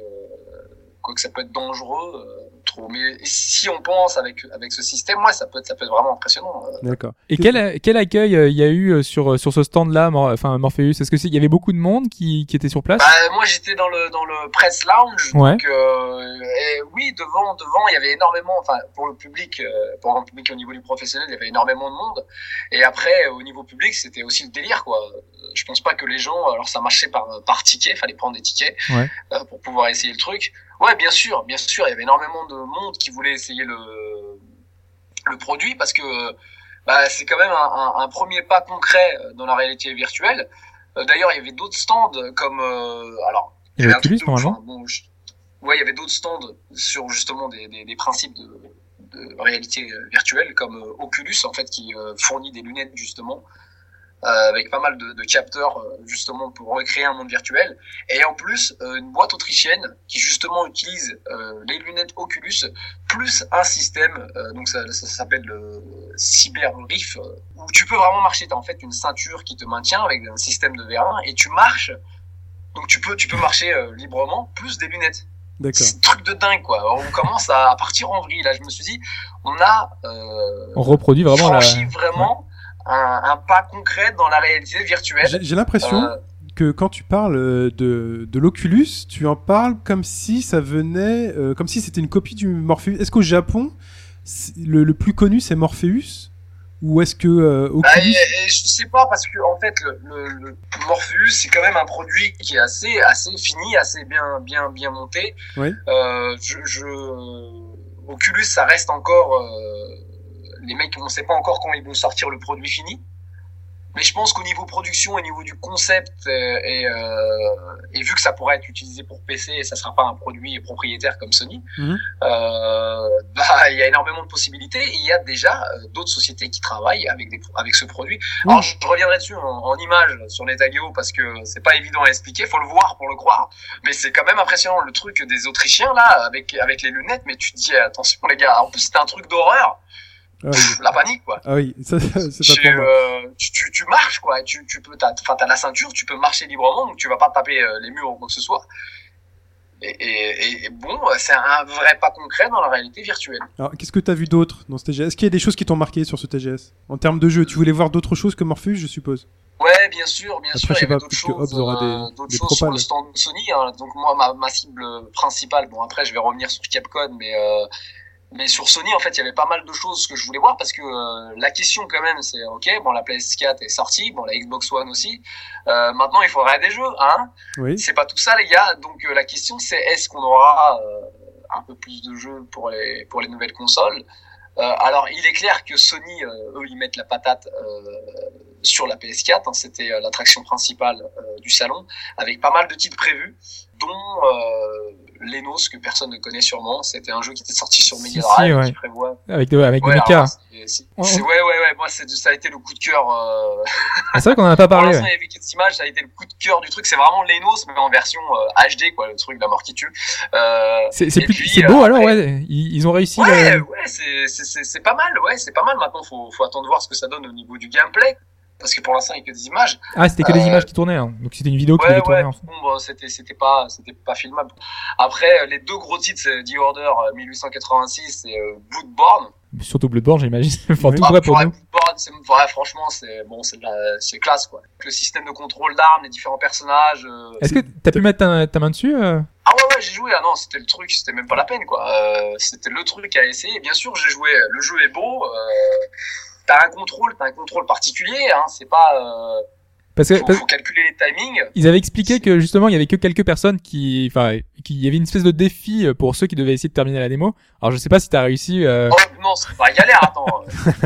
quoi que ça peut être dangereux. Trop. Mais si on pense avec avec ce système, moi, ça peut être, ça peut être vraiment impressionnant. euh. D'accord. Et quel, quel accueil euh, il y a eu euh, sur, sur ce stand-là, Mor- enfin Morpheus? Est-ce que c'est, il y avait beaucoup de monde qui, qui était sur place? Bah, moi j'étais dans le dans le press lounge Ouais. donc euh, et oui devant devant il y avait énormément enfin pour le public euh, pour le public au niveau du professionnel il y avait énormément de monde et après au niveau public c'était aussi le délire quoi je pense pas que les gens alors ça marchait par par ticket fallait prendre des tickets Ouais. euh, pour pouvoir essayer le truc ouais bien sûr bien sûr il y avait énormément de monde qui voulait essayer le le produit parce que bah, c'est quand même un, un, un premier pas concret dans la réalité virtuelle euh, D'ailleurs, il y avait d'autres stands comme euh, alors. Il y avait Oculus, normalement hein. Bon, je- ouais, il y avait d'autres stands sur justement des, des, des principes de, de réalité euh, virtuelle comme euh, Oculus en fait qui euh, fournit des lunettes justement avec pas mal de, de capteurs euh, justement pour recréer un monde virtuel. Et en plus euh, une boîte autrichienne qui justement utilise euh, les lunettes Oculus plus un système euh, donc ça, ça, s'appelle le Cyber Reef euh, où tu peux vraiment marcher. T'as en fait une ceinture qui te maintient avec un système de VR1 et tu marches. Donc tu peux tu peux marcher euh, librement plus des lunettes. D'accord. c'est un truc de dingue quoi. Alors, on commence à, partir en vrille. Là je me suis dit on a euh, On reproduit vraiment la. franchi vraiment un, un pas concret dans la réalité virtuelle J'ai l'impression Euh, que quand tu parles euh, de, de l'Oculus, tu en parles comme si ça venait, euh, comme si c'était une copie du Morpheus. Est-ce qu'au Japon, le, le plus connu c'est Morpheus? Ou est-ce que euh, Bah, Oculus et- et je sais pas parce que en fait le, le, le Morpheus c'est quand même un produit qui est assez assez fini, assez bien bien bien monté. Oui. Euh, je, je Oculus ça reste encore les mecs on sait pas encore quand ils vont sortir le produit fini. Mais je pense qu'au niveau production, au niveau du concept, euh, et, euh, et vu que ça pourrait être utilisé pour PC, et ça sera pas un produit propriétaire comme Sony, Mhm. euh, bah il y a énormément de possibilités. Il y a déjà euh, d'autres sociétés qui travaillent avec des avec ce produit. Alors je, je reviendrai dessus en, en image sur Netagio parce que c'est pas évident à expliquer, faut le voir pour le croire. Mais c'est quand même impressionnant le truc des Autrichiens là avec avec les lunettes. Mais tu te dis attention les gars, en plus c'était un truc d'horreur, ah, oui. La panique quoi. Ah oui, ça, c'est euh, tu, tu, tu marches quoi, tu, tu peux, t'as, enfin t'as la ceinture, tu peux marcher librement, donc tu vas pas taper euh, les murs ou quoi que ce soit. Et, et, et- et bon, c'est un vrai pas concret dans la réalité virtuelle. Alors, qu'est-ce que tu as vu d'autre dans ce TGS Est-ce qu'il y a des choses qui t'ont marqué sur ce TGS En termes de jeu, tu voulais voir d'autres choses que Morpheus, je suppose? Ouais, bien sûr, bien Après, sûr, je sais il y avait pas, d'autres choses, Hobbs aura des- euh, d'autres des choses sur le stand de Sony. hein. Donc moi, ma, ma cible principale, bon après je vais revenir sur Capcom, mais euh, mais sur Sony en fait il y avait pas mal de choses que je voulais voir parce que euh, la question quand même c'est ok, bon la PS4 est sortie, bon la Xbox One aussi. Euh, maintenant il faudrait des jeux, hein. Oui. C'est pas tout ça les gars. Donc euh, la question c'est est-ce qu'on aura euh, un peu plus de jeux pour les pour les nouvelles consoles? Euh, alors il est clair que Sony euh, eux ils mettent la patate euh, sur la PS4, hein, c'était l'attraction principale euh, du salon, avec pas mal de titres prévus, dont euh, Lenos que personne ne connaît sûrement. C'était un jeu qui était sorti sur Si, Mega si, Drive ouais. qui prévoit. Avec, de- avec Ouais, alors, c'est- c'est- Ouais, ouais. ouais, ouais, ouais. Moi, ça a été le coup de cœur. Euh... Ah, c'est vrai qu'on en a pas Pour parlé. l'instant, ouais. avait quelques images, ça a été le coup de cœur du truc. C'est vraiment Lenos, mais en version euh, HD, quoi, le truc de la mort qui tue. Euh, C'est c'est beau euh, alors, après- ouais. Ils, ils ont réussi. Ouais, le- ouais, c'est pas mal, ouais, c'est pas mal. Maintenant, faut, faut attendre voir ce que ça donne au niveau du gameplay. Parce que pour l'instant il y a que des images. Ah, c'était que des Euh, images qui tournaient, hein. donc c'était une vidéo qui Ouais, tourner. ouais, en fait. bon, bah, c'était, c'était pas, c'était pas filmable. Après, euh, les deux gros titres, c'est The Order euh, 1886 et euh, Bloodborne. Surtout Bloodborne, j'imagine. enfin, Oui. tout Ah, vrai pour nous. Bloodborne, ouais, franchement, c'est, bon, c'est, de la- c'est classe, quoi. Le système de contrôle d'armes, les différents personnages. euh, Est-ce que t'as pu mettre ta, ta main dessus euh? Ah ouais, ouais, j'ai joué. Ah non, c'était le truc, c'était même pas la peine, quoi. Euh, c'était le truc à essayer. Et bien sûr, j'ai joué. Le jeu est beau. Euh, t'as un contrôle, t'as un contrôle particulier. Hein, c'est pas. Euh, Parce que faut, parce- faut calculer les timings. ils avaient expliqué que justement il y avait que quelques personnes qui, enfin, qu'il y avait une espèce de défi euh, pour ceux qui devaient essayer de terminer la démo. Alors je sais pas si t'as réussi, euh, Oh non, c'est pas galère. Attends.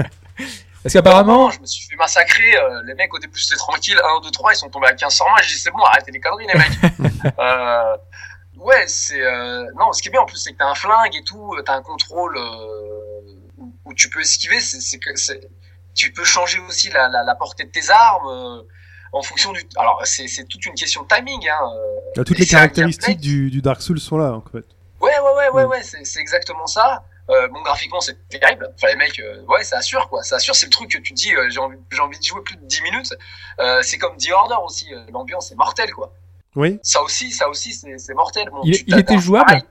parce qu'apparemment, je me suis fait massacrer. euh, les mecs, au début, c'était tranquille. 1, 2, 3, ils sont tombés à 15 sur moi. J'ai dit, c'est bon, arrêtez les conneries, les mecs. euh, ouais, c'est. Euh... Non, ce qui est bien en plus, c'est que t'as un flingue et tout. T'as un contrôle où, tu peux esquiver. C'est, que. Tu peux changer aussi la, la, la portée de tes armes. euh, en fonction du. Alors, c'est, toute une question de timing. Hein. euh. Toutes les caractéristiques du, du Dark Souls sont là, en fait. Ouais, ouais, ouais, ouais, Mm. ouais, c'est, c'est exactement ça. Euh, bon, graphiquement, c'est terrible. Enfin, les mecs, euh, ouais, ça assure, quoi. Ça assure, c'est le truc que tu te dis, euh, j'ai envie, j'ai envie de jouer plus de 10 minutes. Euh, c'est comme The Order aussi. euh, l'ambiance est mortelle, quoi. Oui. Ça aussi, ça aussi, c'est, mortel. Bon, Il- tu- il t'as- était jouable pareil.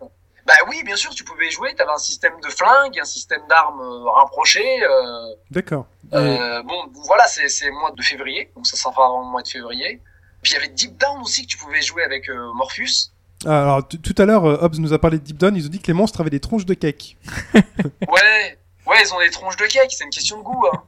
Bah oui, bien sûr, tu pouvais jouer. T'avais un système de flingue, un système d'armes euh, rapprochées. Euh, D'accord. Euh, bon, voilà, c'est, mois de février, donc ça sera vraiment le mois de février. Puis il y avait Deep Down aussi que tu pouvais jouer avec euh, Morpheus. Ah, alors, tout à l'heure, euh, Hobbs nous a parlé de Deep Down. Ils ont dit que les monstres avaient des tronches de cake. Ouais, ouais, ils ont des tronches de cake, c'est une question de goût. Hein.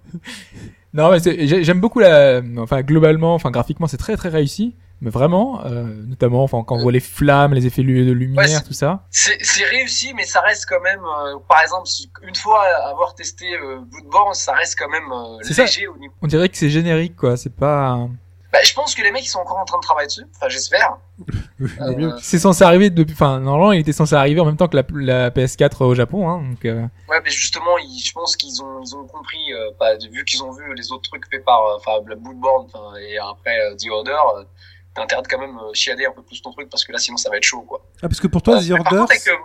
non, mais j'aime beaucoup la, enfin globalement, enfin graphiquement c'est très très réussi, mais vraiment, euh, notamment, enfin quand on voit les flammes, les effets de lumière, Ouais, tout ça. C'est c'est réussi, mais ça reste quand même, euh, par exemple, une fois avoir testé euh, Bloodborne, ça reste quand même euh, C'est ça. léger au niveau. On dirait que c'est générique quoi, c'est pas. Bah, je pense que les mecs ils sont encore en train de travailler dessus. Enfin, j'espère. Euh, C'est censé arriver depuis, enfin normalement il était censé arriver en même temps que la, la PS4 au Japon, hein, donc. euh, ouais, mais justement, ils, je pense qu'ils ont, ils ont compris, euh, bah, vu qu'ils ont vu les autres trucs faits par, euh, enfin, Bloodborne, enfin, et après euh, The Order. De quand même euh, chiader un peu plus ton truc parce que là sinon ça va être chaud quoi. Ah, parce que pour toi, The Order, contre, avec, euh,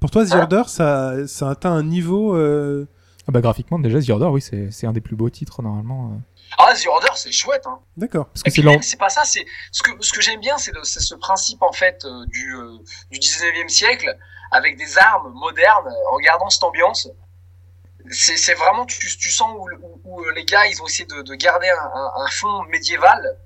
pour toi, The Hein Order, ça, ça atteint un niveau. euh, Ah bah graphiquement déjà The Order oui c'est c'est un des plus beaux titres normalement. euh. Ah, The Order c'est chouette hein. D'accord. Parce que c'est même, c'est pas ça, c'est ce que ce que j'aime bien, c'est le- c'est ce principe en fait euh, du euh, du 19e siècle avec des armes modernes. En gardant cette ambiance, c'est c'est vraiment tu tu sens où, où, où, les gars ils ont essayé de, de garder un, un, un fond médiéval.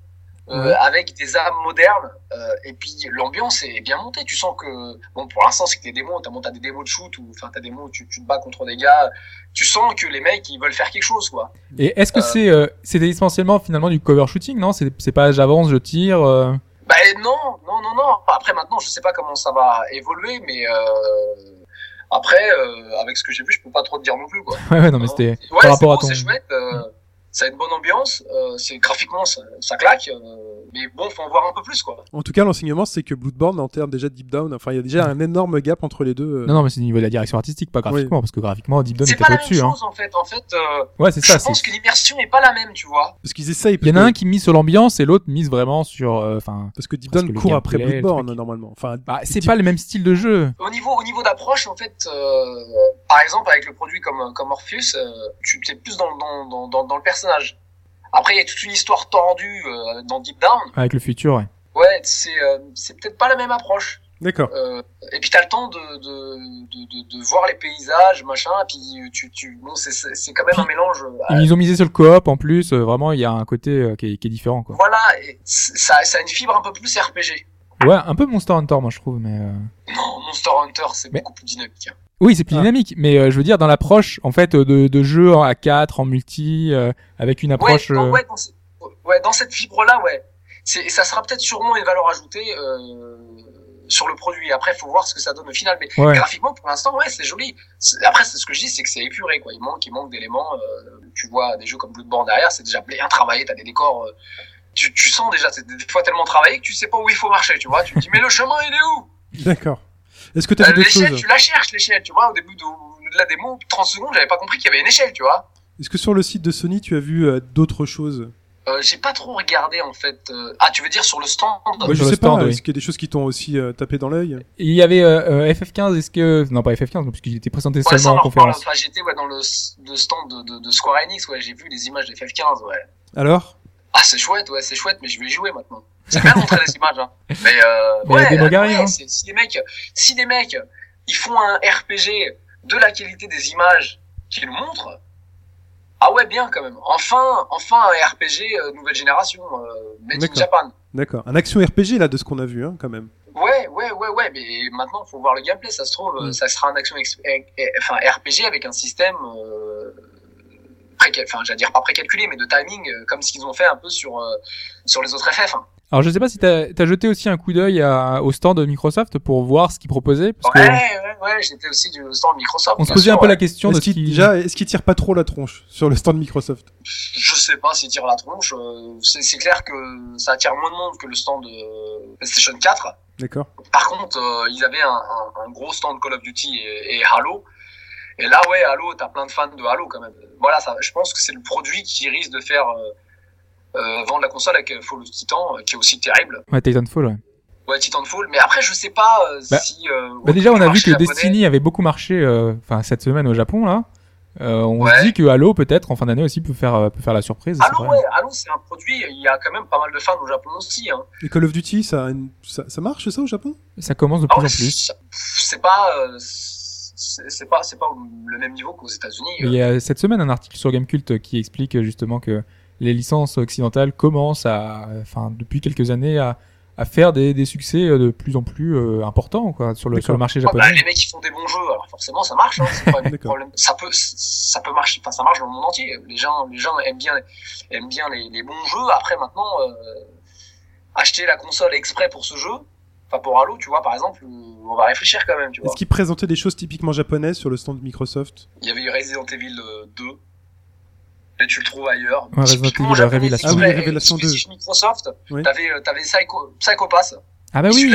Euh, avec des armes modernes euh, et puis l'ambiance est bien montée tu sens que bon pour l'instant c'est que des démos t'as t'as des démos de shoot ou enfin t'as des démos où tu, tu te bats contre des gars tu sens que les mecs ils veulent faire quelque chose quoi Et est-ce que Euh. c'est euh, c'était essentiellement finalement du cover shooting non? C'est c'est pas j'avance je tire. euh, Bah non, non, non, non. Après maintenant, je sais pas comment ça va évoluer, mais euh, après, euh, avec ce que j'ai vu, je peux pas trop te dire non plus quoi. Ouais ouais non mais c'était Ouais, par c'est rapport à ton. c'est chouette. Ça a une bonne ambiance. Euh, c'est graphiquement, ça, ça claque. euh, mais bon, faut en voir un peu plus quoi. En tout cas, l'enseignement, c'est que Bloodborne, en termes déjà de Deep Down, enfin, il y a déjà un énorme gap entre les deux. euh. Non non mais c'est au niveau de la direction artistique pas graphiquement parce que graphiquement Deep Down C'est était pas la même au-dessus. Hein. chose en fait. En fait, euh, Ouais c'est ça. je c'est- pense que l'immersion est pas la même, tu vois. Parce qu'ils essayent. Il y en a un qui mise sur l'ambiance et l'autre mise vraiment sur. euh, Enfin, Parce que Deep Down court après Bloodborne, normalement. Enfin, bah, c'est Deep- pas le même style de jeu. Au niveau, au niveau d'approche, en fait, euh, par exemple, avec le produit comme, comme Orpheus, euh, tu es plus dans, dans, dans, dans, dans le personnage. Après, il y a toute une histoire tordue euh, dans Deep Down. Avec le futur, ouais. Ouais, c'est euh, peut-être pas la même approche. D'accord. Euh, et puis t'as le temps de, de, de, de, de voir les paysages, machin. Et puis tu, tu, bon, c'est- quand même un mélange. euh, Ils ont misé sur le coop en plus. vraiment, il y a un côté qui, est, qui est différent, quoi. voilà, et ça, ça a une fibre un peu plus RPG. Ouais, un peu Monster Hunter, moi je trouve, mais. euh, Non, Monster Hunter, c'est Mais- beaucoup plus dynamique. hein. Oui, c'est plus Ah. dynamique, mais euh, je veux dire dans l'approche en fait de, de jeu à 4 en multi euh, avec une approche. Ouais, dans, euh, ouais, dans, ce- ouais, dans cette fibre-là, ouais. C'est, ça sera peut-être sûrement une valeur ajoutée euh, sur le produit. Après, faut voir ce que ça donne au final. Mais Ouais. graphiquement, pour l'instant, ouais, c'est joli. C'est- Après, c'est ce que je dis, c'est que c'est épuré, quoi. Il manque, il manque d'éléments. euh, tu vois des jeux comme Bloodborne derrière, c'est déjà bien travaillé. T'as des décors. euh, tu, tu sens déjà, c'est des des fois tellement travaillé que tu sais pas où il faut marcher. Tu vois, tu te dis, mais le chemin, il est où? D'accord. Est-ce que tu as Euh, L'échelle, choses tu la cherches, l'échelle. Tu vois, au début de, de la démo, 30 secondes, j'avais pas compris qu'il y avait une échelle. Tu vois. Est-ce que sur le site de Sony, tu as vu euh, d'autres choses Euh, j'ai pas trop regardé en fait. euh, Ah, tu veux dire sur le stand Moi, Je sais stand, pas. oui. Est-ce qu'il y a des choses qui t'ont aussi euh, tapé dans l'œil Il y avait euh, euh, FF15, est-ce que non pas FF15 puisqu'il était présenté Ouais, ça, seulement on en conférence. Enfin, j'étais ouais, dans le, le stand de, de, de Square Enix, ouais, j'ai vu les images de FF15, ouais. Alors? Ah, c'est chouette, ouais, c'est chouette, mais je vais y jouer maintenant. C'est bien de montrer des images, hein. Mais, euh, Mais ouais, des ouais, hein. si des mecs, si des mecs, ils font un RPG de la qualité des images qu'ils montrent, ah ouais, bien quand même. Enfin, enfin un RPG euh, nouvelle génération, euh, made in. Japan. D'accord. Un action RPG là de ce qu'on a vu, hein, quand même. Ouais, ouais, ouais, ouais, mais maintenant, faut voir le gameplay. Ça se trouve, euh, Mm. ça sera un action, eh, eh, enfin RPG avec un système, euh, enfin, j'allais dire pas précalculé, mais de timing, euh, comme ce qu'ils ont fait un peu sur euh, sur les autres FF. hein. Alors je sais pas si t'as as jeté aussi un coup d'œil au stand de Microsoft pour voir ce qu'ils proposaient, parce Ouais, que ouais, ouais, j'étais aussi du stand Microsoft. on se posait sûr, un peu ouais. la question de ce qui... déjà, est-ce qu'il tire pas trop la tronche sur le stand Microsoft? Je sais pas s'ils tirent la tronche. euh, C'est c'est clair que ça attire moins de monde que le stand de PlayStation 4. D'accord. Par contre, euh, ils avaient un, un, un gros stand Call of Duty et, et Halo. Et là, ouais, Halo, t'as plein de fans de Halo quand même. Voilà, ça, je pense que c'est le produit qui risque de faire euh, euh, vendre la console avec euh, Fall of Titan, euh, qui est aussi terrible. Ouais, Titanfall, ouais. Ouais, Titanfall. Mais après, je sais pas euh, Bah, si. euh, Bah déjà, on a vu que japonais- Destiny avait beaucoup marché, euh, enfin cette semaine au Japon là. Euh, on Ouais. se dit que Halo peut-être en fin d'année aussi peut faire peut faire la surprise. Halo, ouais, Halo, c'est un produit. Il y a quand même pas mal de fans au Japon aussi. Hein. Et Call of Duty, ça, ça, ça marche ça au Japon? Ça commence de Ah plus ouais, en plus. c'est- C'est pas, euh, c'est c'est pas, c'est pas le même niveau qu'aux États-Unis. Il y a cette semaine un article sur Gamecult qui explique euh, justement que les licences occidentales commencent à, enfin depuis quelques années à, à faire des, des succès euh, de plus en plus euh, importants quoi sur le sur le marché Ah, bah, japonais. les mecs ils font des bons jeux, alors forcément ça marche. Hein, pas problème. Ça peut, ça peut marcher. Enfin, ça marche dans le monde entier. Les gens, les gens aiment bien, aiment bien les, les bons jeux. Après maintenant, euh, acheter la console exprès pour ce jeu, enfin pour Halo, tu vois, par exemple, euh, on va réfléchir quand même. Tu vois. Est-ce qu'ils présentaient des choses typiquement japonaises sur le stand de Microsoft? Il y avait eu Resident Evil euh, 2. Et tu le trouves ailleurs. Ouais, Resident Evil, japonais, Révélation. Ah oui, Révélation 2. exclusif Microsoft. Oui. T'avais, euh, t'avais Psycho, Psycho Pass, Ah bah oui,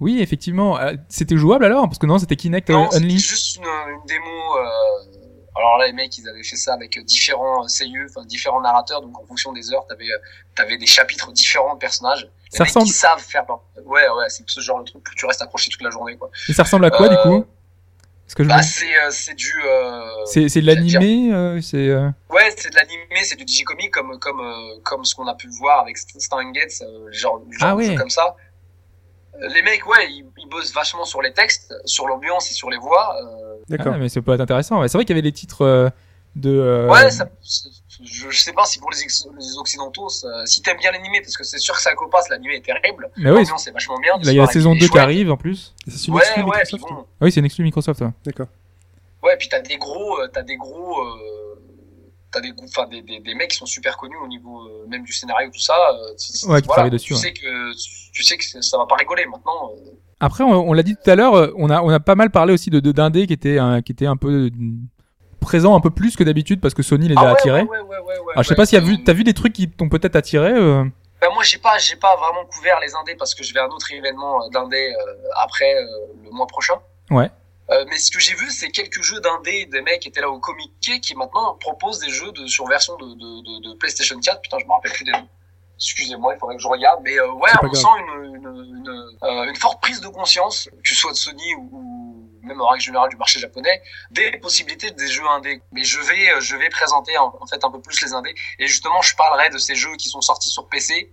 oui effectivement. Euh, C'était jouable alors? Parce que non c'était Kinect euh, Non, c'était Only. juste une, une démo. Euh... Alors là, les mecs, ils avaient fait ça avec euh, différents seiyuu, enfin différents narrateurs. Donc en fonction des heures, t'avais, euh, t'avais des chapitres différents de personnages. Les Ça mecs, ressemble- Ils savent faire. Ouais, ouais, c'est ce genre de truc que tu restes accroché toute la journée, quoi. Et ça ressemble à quoi du Euh, coup? Que je Bah, me- c'est, euh, c'est du. Euh... c'est c'est de l'animé euh, c'est euh, Ouais, c'est de l'animé, c'est du digicomic comme comme euh, comme ce qu'on a pu voir avec Stein Gates, euh, genre, genre Ah ouais. comme ça. Euh, Les mecs, ouais, ils, ils bossent vachement sur les textes, sur l'ambiance et sur les voix. euh, D'accord. ah, mais ça peut être intéressant. C'est vrai qu'il y avait les titres euh, de euh, Ouais, ça, c'est- je, je sais pas si pour les, ex- les occidentaux, ça- si t'aimes bien l'animé, parce que c'est sûr que ça passe, l'animé est terrible. Mais oui, L'ambiance est vachement bien. là il y a la saison est 2 qui arrive en plus. C'est une Ouais, exclu ouais, Microsoft bon, Ah oui, c'est une exclu Microsoft. ouais. D'accord. ouais, puis t'as des gros, euh, t'as des gros, euh, t'as des, enfin des, des, des mecs qui sont super connus au niveau euh, même du scénario tout ça. euh, Ouais, qui voilà, travaillent dessus, Tu ouais. sais que tu sais que ça va pas rigoler maintenant. euh, Après, on, on l'a dit tout à l'heure, on a, on a pas mal parlé aussi de, de d'indé qui était, un, qui était un peu présent un peu plus que d'habitude parce que Sony les a Ah ouais, attirés. ouais, ouais, ouais, ouais, Alors, je sais pas y a vu, t'as vu des trucs qui t'ont peut-être attiré. Ben moi j'ai pas j'ai pas vraiment couvert les indés parce que je vais à un autre événement d'indés après le mois prochain. Ouais. Euh, mais ce que j'ai vu c'est quelques jeux d'indés des mecs qui étaient là au Comic qui maintenant proposent des jeux de sur version de, de, de, de PlayStation 4. Putain je me rappelle plus des noms. Excusez-moi, il faudrait que je regarde. Mais euh, ouais, on grave. sent une, une, une, euh, une forte prise de conscience, que ce soit de Sony ou, ou même en règle générale du marché japonais, des possibilités des jeux indés. Mais je vais, euh, je vais présenter en, en fait un peu plus les indés. Et justement, je parlerai de ces jeux qui sont sortis sur PC,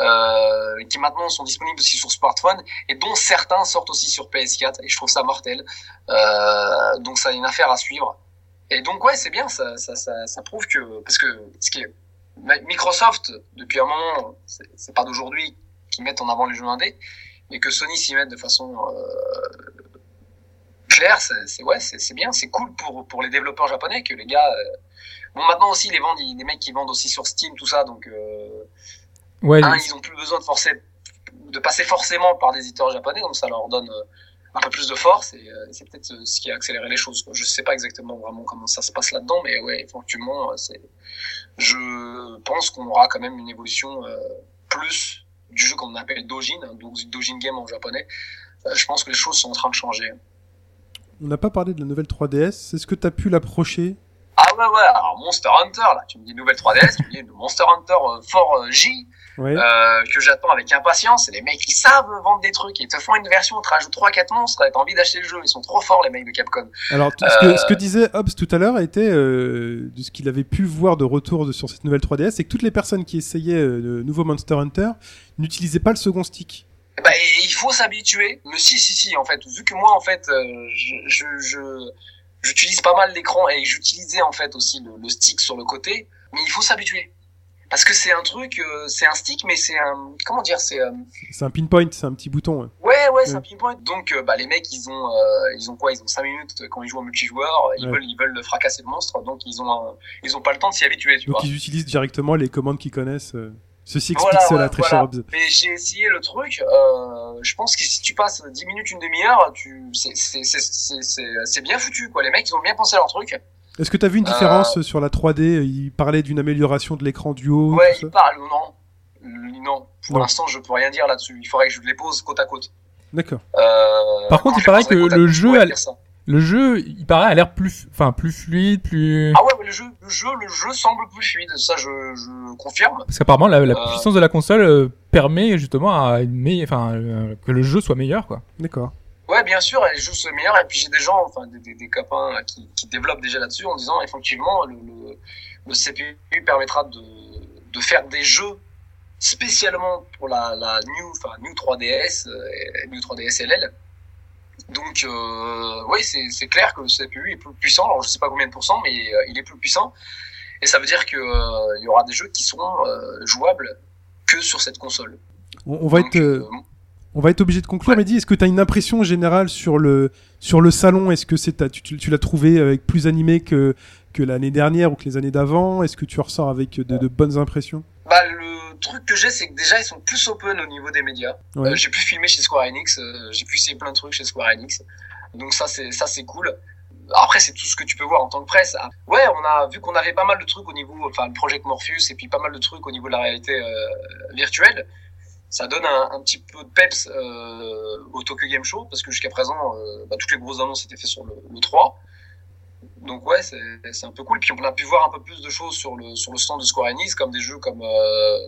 euh, qui maintenant sont disponibles aussi sur smartphone, et dont certains sortent aussi sur PS4. Et je trouve ça mortel. Euh, donc ça a une affaire à suivre. Et donc ouais, c'est bien, ça, ça, ça, prouve que parce que ce qui est Microsoft depuis un moment, c'est pas d'aujourd'hui qu'ils mettent en avant les jeux indés, mais que Sony s'y mette de façon euh, claire, c'est ouais, c'est bien, c'est cool pour pour les développeurs japonais que les gars. Bon, maintenant aussi, les mecs qui vendent aussi sur Steam, tout ça, donc Ouais, un, ils ont plus besoin de forcer, de passer forcément par des éditeurs japonais, donc ça leur donne euh, un peu plus de force et euh, c'est peut-être euh, ce qui a accéléré les choses. Je sais pas exactement vraiment comment ça se passe là-dedans, mais ouais, effectivement, c'est. Je pense qu'on aura quand même une évolution euh, plus du jeu qu'on appelle Dojin, hein, donc Dojin Game en japonais. Euh, je pense que les choses sont en train de changer. On n'a pas parlé de la nouvelle 3DS. Est-ce que tu as pu l'approcher? Ah ouais ouais, alors Monster Hunter là, tu me dis nouvelle 3DS, tu me dis Monster Hunter euh, Fort euh, J, Ouais. euh, que j'attends avec impatience. Et les mecs, ils savent vendre des trucs. Ils te font une version, ils te rajoutent 3-4 monstres, t'as envie d'acheter le jeu. Ils sont trop forts, les mecs de Capcom. Alors, ce, que, Euh, ce que disait Hobbs tout à l'heure était euh, de ce qu'il avait pu voir de retour sur cette nouvelle 3DS, c'est que toutes les personnes qui essayaient euh, le nouveau Monster Hunter n'utilisaient pas le second stick. Bah, il faut s'habituer. Mais si, si, si, en fait, vu que moi, en fait, euh, je, je, je- j'utilise pas mal l'écran et j'utilisais en fait aussi le, le stick sur le côté, mais il faut s'habituer. Parce que c'est un truc, euh, c'est un stick, mais c'est un, comment dire, c'est, euh, C'est un pinpoint, c'est un petit bouton. ouais. ouais, ouais, c'est Ouais. un pinpoint. Donc, euh, bah, les mecs, ils ont, euh, ils ont quoi? Ils ont 5 minutes quand ils jouent en multijoueur. Ils Ouais. veulent, ils veulent fracasser le monstre, donc ils ont, un- ils ont pas le temps de s'y habituer, tu Donc vois. ils utilisent directement les commandes qu'ils connaissent. euh. Ceci Voilà, explique cela, ouais, très voilà. cher. Mais j'ai essayé le truc. Euh, je pense que si tu passes 10 minutes, une demi-heure, tu, c'est, c'est, c'est, c'est, c'est, c'est bien foutu, quoi. Les mecs, ils ont bien pensé à leur truc. Est-ce que tu as vu une Euh, différence sur la 3D Il parlait d'une amélioration de l'écran du haut. Ouais, il parle ou non? Euh, Non. Pour l'instant, je peux rien dire là-dessus. Il faudrait que je les pose côte à côte. D'accord. Euh, Par contre, quand il paraît que le côte, jeu a-. Le jeu, il paraît, a l'air plus, enfin, plus fluide, plus. Ah ouais, mais le jeu, le jeu, le jeu semble plus fluide. Ça, je, je confirme. Parce qu'apparemment, la, la Euh. puissance de la console permet justement à une meille- enfin, euh, que le jeu soit meilleur, quoi. D'accord. Ouais, bien sûr, les jeux sont meilleurs. Et puis j'ai des gens, enfin des, des, des copains qui, qui développent déjà là-dessus en disant effectivement le, le, le CPU permettra de, de faire des jeux spécialement pour la, la New, enfin New 3DS, euh, et New 3DS LL. Donc euh, oui, c'est clair que le CPU est plus puissant. Alors je sais pas combien de pourcents, mais euh, il est plus puissant. Et ça veut dire que euh, y aura des jeux qui seront euh, jouables que sur cette console. On, va être, euh, euh, on va être obligé de conclure. Mais dis, est-ce que tu as une impression générale sur le sur le salon? Est-ce que c'est tu, tu- tu l'as trouvé avec plus animé que que l'année dernière ou que les années d'avant? Est-ce que tu ressors avec de, de bonnes impressions? Bah, le truc que j'ai, c'est que déjà, ils sont plus open au niveau des médias. Ouais. Euh, j'ai pu filmer chez Square Enix, euh, j'ai pu essayer plein de trucs chez Square Enix. Donc ça, c'est ça, c'est cool. Après, c'est tout ce que tu peux voir en tant que presse. Ah, Ouais, on a vu qu'on avait pas mal de trucs au niveau, enfin, le Project Morpheus et puis pas mal de trucs au niveau de la réalité euh, virtuelle. Ça donne un, un petit peu de peps euh, au Tokyo Game Show parce que jusqu'à présent, euh, bah, toutes les grosses annonces étaient faites sur le, le 3. Donc ouais, c'est un peu cool. Puis on a pu voir un peu plus de choses sur le sur le stand de Square Enix, comme des jeux comme euh,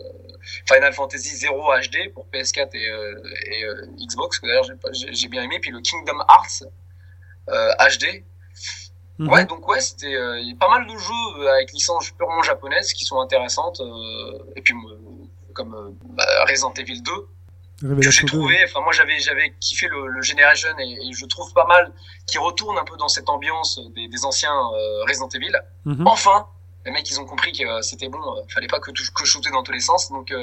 Final Fantasy 0 HD pour PS4 et, euh, et euh, Xbox, que d'ailleurs j'ai j'ai bien aimé. Puis le Kingdom Hearts euh, HD. Mhm. Ouais, donc ouais, c'était euh, il y a pas mal de jeux avec licence purement japonaise qui sont intéressantes. euh, et puis comme euh, bah, Resident Evil 2 que j'ai Révélation 2. trouvé, enfin moi j'avais j'avais kiffé le, le Generation et, et je trouve pas mal qui retourne un peu dans cette ambiance des, des anciens euh, Resident Evil. Mhm. Enfin, les mecs ils ont compris que euh, c'était bon, euh, fallait pas que que shooter dans tous les sens. Donc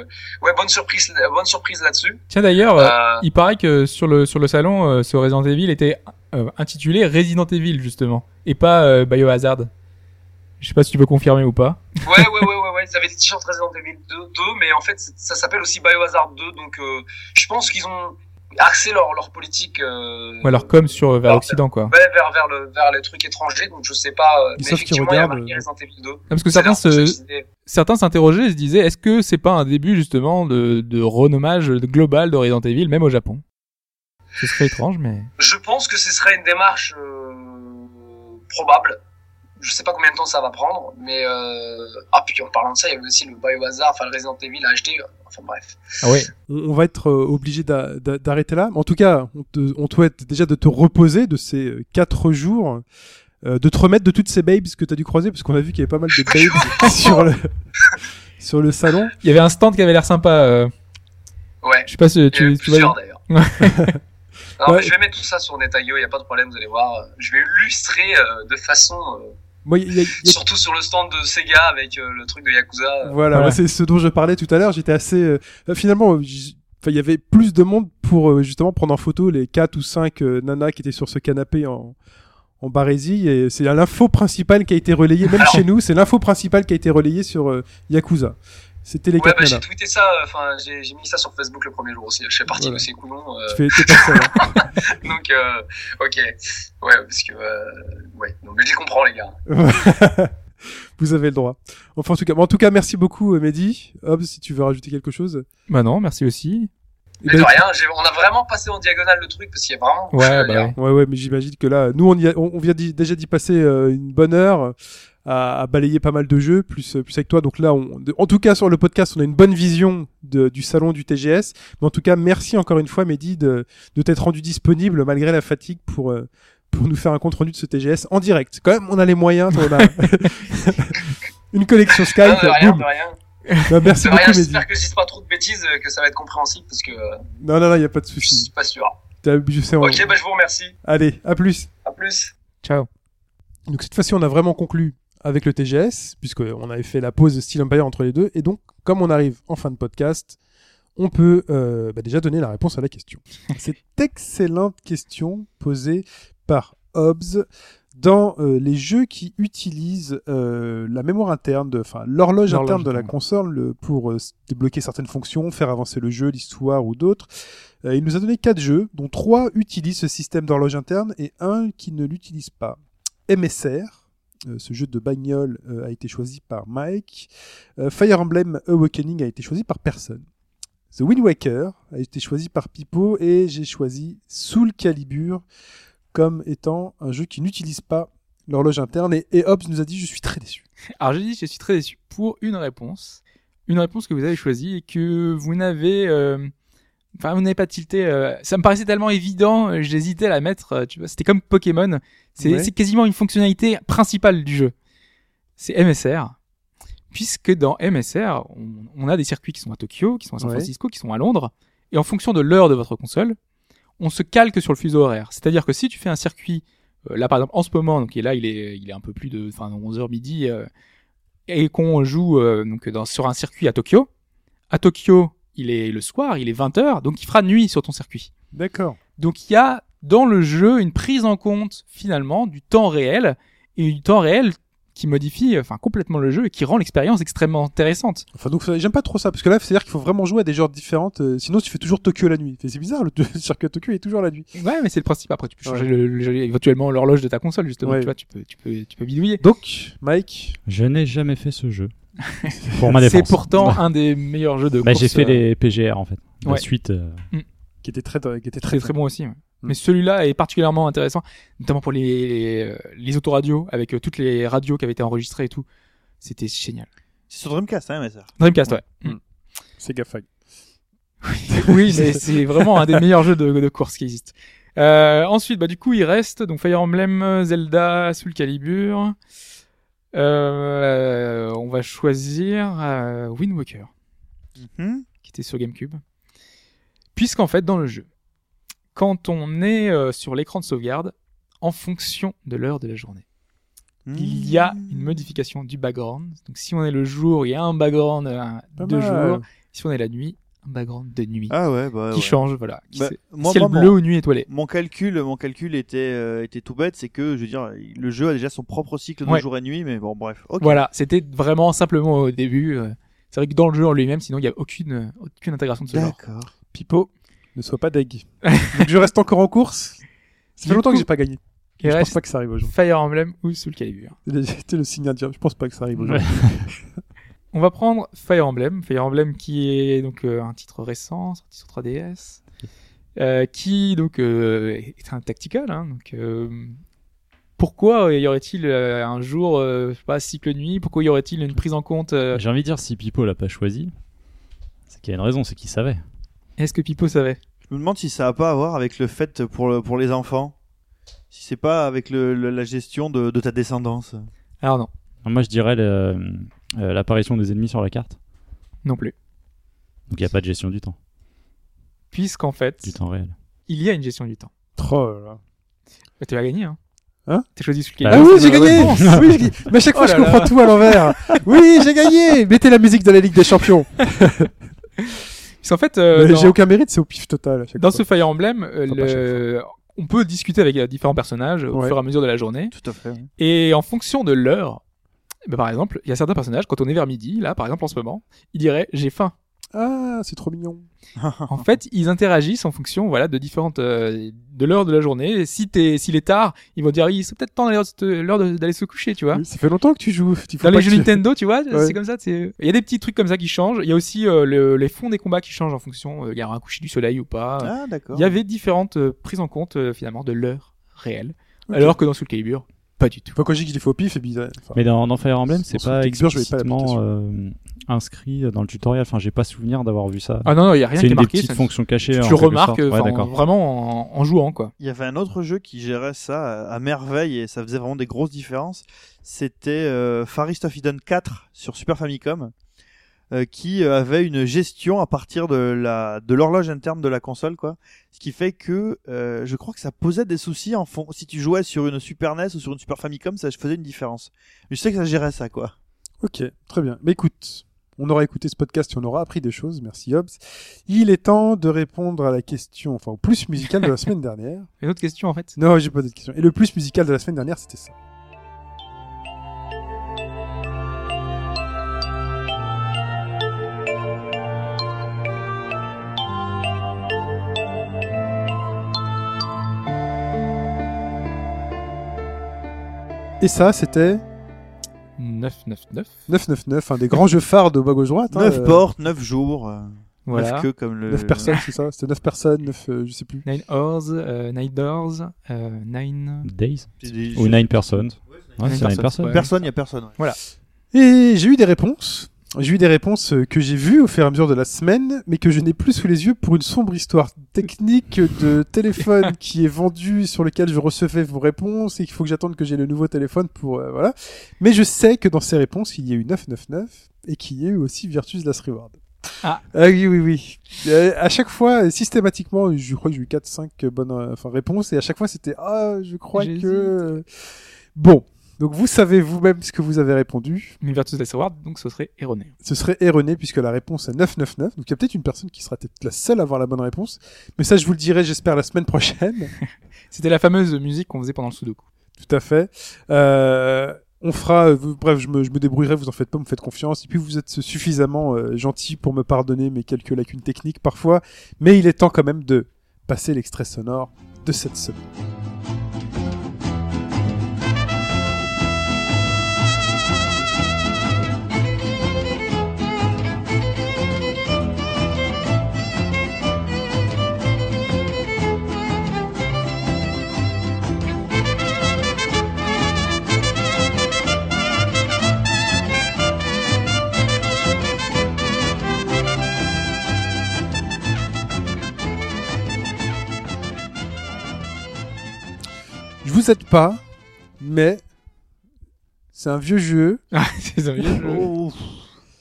ouais, bonne surprise, bonne surprise là-dessus. Tiens d'ailleurs, il paraît que sur le sur le salon, ce Resident Evil était intitulé Resident Evil justement, et pas Biohazard. Je sais pas si tu peux confirmer ou pas. ouais, ouais, ouais, ils avaient des t-shirts Resident Evil 2, 2 mais en fait ça s'appelle aussi Biohazard 2, donc euh, je pense qu'ils ont axé leur leur politique. Euh, Ou alors comme sur vers l'Occident quoi. Ouais, vers, vers, le, vers les trucs étrangers, donc je sais pas. euh, mais qu'ils effectivement, il y a regardent, marqué euh, Resident Evil 2. Non, parce que certains leur se, certains s'interrogeaient et se disaient est-ce que c'est pas un début justement de, de renommage global de Resident Evil même au Japon? Ce serait étrange mais Je pense que ce serait une démarche probable. Je sais pas combien de temps ça va prendre, mais euh... ah puis en parlant de ça, il y avait aussi le Biohazard, enfin le Resident Evil HD. Enfin bref. ah ouais. On, va être euh, obligé d'a- d'a- d'arrêter là. En tout cas, on te, on te souhaite déjà de te reposer de ces euh, quatre jours, euh, de te remettre de toutes ces babes que tu as dû croiser, parce qu'on a vu qu'il y avait pas mal de babes sur le sur le salon. Il y avait un stand qui avait l'air sympa. euh, Ouais. je sais pas si tu, tu vois. d'ailleurs. Ouais. je vais mettre tout ça sur Netaio, il y a pas de problème, vous allez voir. Je vais illustrer euh, de façon, euh, Moi, il y a- il y a- surtout sur le stand de Sega avec euh, le truc de Yakuza. euh. Voilà, Voilà. moi, c'est ce dont je parlais tout à l'heure. J'étais assez. euh, finalement, il y avait plus de monde pour euh, justement prendre en photo les quatre ou cinq euh, nanas qui étaient sur ce canapé en en barésie et c'est l'info principale qui a été relayée même Alors- chez nous c'est l'info principale qui a été relayée sur euh, Yakuza c'était les Ouais, quatre bah, j'ai tweeté ça, euh, enfin j'ai j'ai mis ça sur Facebook le premier jour aussi. Je fais partie Voilà. de ces couillons. euh, tu fais seul, hein. Donc, euh, ok. Ouais, parce que, euh, ouais. Donc, mais j'y comprends, les gars. vous avez le droit enfin en tout cas en tout cas merci beaucoup Mehdi Hobbs si tu veux rajouter quelque chose Bah non, merci aussi. Mais ben, de rien, on a vraiment passé en diagonale le truc parce qu'il y a vraiment Ouais, bah ouais. Ouais, mais j'imagine que là, nous, on, y a- on on vient déjà d'y passer euh, une bonne heure. À, à balayer pas mal de jeux, plus, plus avec toi. Donc là, on, en tout cas, sur le podcast, on a une bonne vision de- du salon du TGS. Mais en tout cas, merci encore une fois, Mehdi, de, de t'être rendu disponible malgré la fatigue pour, euh, pour nous faire un compte rendu de ce TGS en direct. Quand même, on a les moyens. On a une connexion Skype. Non, de rien, de rien. Bah, merci De beaucoup, rien, Mehdi. j'espère que je dis pas trop de bêtises, euh, que ça va être compréhensible parce que euh, Non, non, non, il n'y a pas de je souci. suis pas sûr. T'as- Je sais, on- Ok, bah je vous remercie. Allez, à plus. À plus. Ciao. Donc cette fois-ci, on a vraiment conclu avec le TGS, puisqu'on avait fait la pause de Steel Empire entre les deux. Et donc, comme on arrive en fin de podcast, on peut euh, bah, déjà donner la réponse à la question. Cette excellente question posée par Hobbes dans euh, les jeux qui utilisent euh, la mémoire interne, enfin l'horloge interne de la console le- pour euh, débloquer certaines fonctions, faire avancer le jeu, l'histoire ou d'autres. Il nous a donné quatre jeux, dont trois utilisent ce système d'horloge interne et un qui ne l'utilise pas. MSR, ce jeu de bagnole euh, a été choisi par Mike. Euh, Fire Emblem Awakening a été choisi par personne. The Wind Waker a été choisi par Pipo et j'ai choisi Soul Calibur comme étant un jeu qui n'utilise pas l'horloge interne et, et Hobbs nous a dit je suis très déçu. Alors j'ai dit je suis très déçu pour une réponse, une réponse que vous avez choisie et que vous n'avez, euh, enfin vous n'avez pas tilté. euh, ça me paraissait tellement évident, euh, j'hésitais à la mettre. euh, Tu vois, c'était comme Pokémon. C'est Ouais. quasiment une fonctionnalité principale du jeu. C'est MSR. Puisque dans MSR, on, on a des circuits qui sont à Tokyo, qui sont à San Ouais. Francisco, qui sont à Londres, et en fonction de l'heure de votre console, on se calque sur le fuseau horaire. C'est-à-dire que si tu fais un circuit, euh, là par exemple en ce moment, donc et là il est, il est un peu plus de, enfin 11h midi, et qu'on joue donc dans, sur un circuit à Tokyo, à Tokyo il est le soir, il est 20h, donc il fera nuit sur ton circuit. D'accord. Donc il y a dans le jeu une prise en compte finalement du temps réel et du temps réel qui modifie enfin complètement le jeu et qui rend l'expérience extrêmement intéressante. Enfin donc j'aime pas trop ça parce que là c'est à dire qu'il faut vraiment jouer à des genres différentes. euh, sinon tu fais toujours Tokyo la nuit. C'est bizarre le, le circuit à Tokyo est toujours la nuit. Ouais, mais c'est le principe. Après, tu peux changer Ouais. le- le- éventuellement l'horloge de ta console justement. Ouais. Tu vois, tu peux, tu peux, tu peux bidouiller. Donc Mike, Je n'ai jamais fait ce jeu. Pour ma C'est pourtant un des meilleurs jeux de Bah, course. j'ai fait euh, les PGR en fait. La Ouais. suite. euh, qui était très qui était très très bon aussi. ouais. Mm. Mais celui-là est particulièrement intéressant, notamment pour les les, les autoradios avec euh, toutes les radios qui avaient été enregistrées et tout. C'était génial. C'est sur Dreamcast, hein, MSR. Dreamcast, ouais. Mm. C'est Gafag. oui, mais c'est vraiment un des meilleurs jeux de, de course qui existe. Euh, ensuite, bah du coup, il reste donc Fire Emblem, Zelda, Soul Calibur. Euh, on va choisir euh, Wind Waker, Mhm. qui était sur GameCube. Puisqu'en fait, dans le jeu, quand on est euh, sur l'écran de sauvegarde, en fonction de l'heure de la journée, il y a une modification du background. Donc, si on est le jour, il y a un background euh, de jour. Si on est la nuit, background de nuit Ah ouais, bah qui ouais. change, voilà. Qui Bah, c'est- moi, ciel moi, bleu mon- ou nuit étoilée. Mon calcul, mon calcul était, euh, était tout bête, c'est que, je veux dire, le jeu a déjà son propre cycle de Ouais. jour et nuit, mais bon, bref. Ok. Voilà, c'était vraiment simplement au début. euh, C'est vrai que dans le jeu en lui-même, sinon il n'y a aucune, aucune intégration de ce genre. D'accord. Pipo, ne sois pas deg. donc je reste encore en course. Ça fait longtemps coup, que j'ai pas gagné. Je pense pas que ça arrive aujourd'hui. Fire Emblem ou Soul Calibur. C'était le signe indien. Je pense pas que ça arrive aujourd'hui. On va prendre Fire Emblem. Fire Emblem qui est donc euh, un titre récent, sorti sur 3DS, euh, qui donc euh, est un tactical. Hein, donc euh, pourquoi y aurait-il un jour, euh, je sais pas, cycle nuit? Pourquoi y aurait-il une prise en compte euh, J'ai envie de dire si Pipo l'a pas choisi, c'est qu'il y a une raison, c'est qu'il savait. Est-ce que Pipo savait? Je me demande si ça a pas à voir avec le fait pour, le- pour les enfants. Si c'est pas avec le, le- la gestion de, de ta descendance. Alors non, Moi je dirais le- euh, l'apparition des ennemis sur la carte. non plus. Donc il n'y a pas de gestion du temps, Puisqu'en fait, du temps réel. il y a une gestion du temps. Là là. Bah, tu as gagné, hein Hein T'as choisi Soul Bah Ah Calibur. oui, j'ai gagné. Oui, j'ai gagné. Mais à chaque fois, Oh je là comprends là. tout à l'envers. Oui, j'ai gagné Mettez la musique de la Ligue des Champions. Puisqu'en fait, euh, Mais dans- J'ai aucun mérite, c'est au pif total. à chaque Dans fois. ce Fire Emblem, euh, Enfin, pas le- on peut discuter avec euh, différents personnages au Ouais. fur et à mesure de la journée. Tout à fait. Et en fonction de l'heure, ben, par exemple, il y a certains personnages, quand on est vers midi, là, par exemple, en ce moment, ils diraient j'ai faim. Ah, c'est trop mignon. En fait, ils interagissent en fonction, voilà, de différentes, euh, de l'heure de la journée. Et si t'es, s'il est tard, ils vont dire, il c'est peut-être temps d'aller, l'heure d'aller se coucher, tu vois. Oui, ça fait longtemps que tu joues. Faut Dans les jeux tu- Nintendo, tu vois, Ouais. c'est comme ça. Il y a des petits trucs comme ça qui changent. Il y a aussi euh, le- les fonds des combats qui changent en fonction. euh, Il y a un coucher du soleil ou pas. Ah, d'accord. Il y avait différentes prises en compte finalement de l'heure réelle. Alors que dans Soul Calibur, Pas du tout. Enfin, quand je dis que je l'ai fait au pif, et bizarre. Enfin, Mais dans, dans Fire Emblem, c'est pas explicitement euh, inscrit dans le tutoriel. Enfin, j'ai pas souvenir d'avoir vu ça. Ah non, non, il y a rien c'est qui est une des marqué. petites ça- fonctions cachées. tu remarques Ouais, vraiment en, en jouant quoi. Il y avait un autre jeu qui gérait ça à, à merveille et ça faisait vraiment des grosses différences. C'était euh, Far East of Eden 4 sur Super Famicom. Euh, qui euh, avait une gestion à partir de la de l'horloge interne de la console quoi ce qui fait que euh, je crois que ça posait des soucis en fond si tu jouais sur une Super NES ou sur une Super Famicom ça faisait une différence je sais que ça gérait ça quoi Ok, très bien. Mais écoute, on aura écouté ce podcast et on aura appris des choses. Merci Hobbs. Il est temps de répondre à la question, enfin au plus musical de la semaine dernière. Une autre question en fait. Non, j'ai pas d'autres questions. Et le plus musical de la semaine dernière, c'était ça. Et ça, c'était 999. 999, un des grands jeux phares de bas gauche droite. hein, 9 euh, portes 9 jours euh, Voilà. 9 queues comme le 9 personnes, c'est ça C'était 9 personnes, 9, euh, je sais plus. Nine Hours, euh, Nine Doors, euh, Nine. Days ou Nine Personnes. Ouais, c'est Nine Personnes, Personnes. ouais. personne il y a personne ouais. Et j'ai eu des réponses. J'ai eu des réponses euh, que j'ai vues au fur et à mesure de la semaine, mais que je n'ai plus sous les yeux pour une sombre histoire technique de téléphone qui est vendu sur lequel je recevais vos réponses et qu'il faut que j'attende que j'ai le nouveau téléphone pour euh, voilà. Mais je sais que dans ces réponses, il y a eu 999 et qu'il y a eu aussi Virtus Last Reward. Ah. oui, oui, oui. Euh, à chaque fois, systématiquement, je crois que j'ai eu 4-5 bonnes euh, enfin, réponses et à chaque fois c'était ah, je crois que bon. Donc vous savez vous-même ce que vous avez répondu. Mais Virtus Last Reward, donc ce serait erroné. Ce serait erroné puisque la réponse est 999. Donc il y a peut-être une personne qui sera peut-être la seule à avoir la bonne réponse. Mais ça, je vous le dirai, j'espère, la semaine prochaine. C'était la fameuse musique qu'on faisait pendant le Sudoku. Tout à fait. Euh, on fera, euh, bref, je me, je me débrouillerai, vous en faites pas, me faites confiance. Et puis vous êtes suffisamment euh, gentil pour me pardonner mes quelques lacunes techniques parfois. Mais il est temps quand même de passer l'extrait sonore de cette semaine. Vous aide pas, mais c'est un vieux jeu, Ah, c'est un vieux jeu. Oh,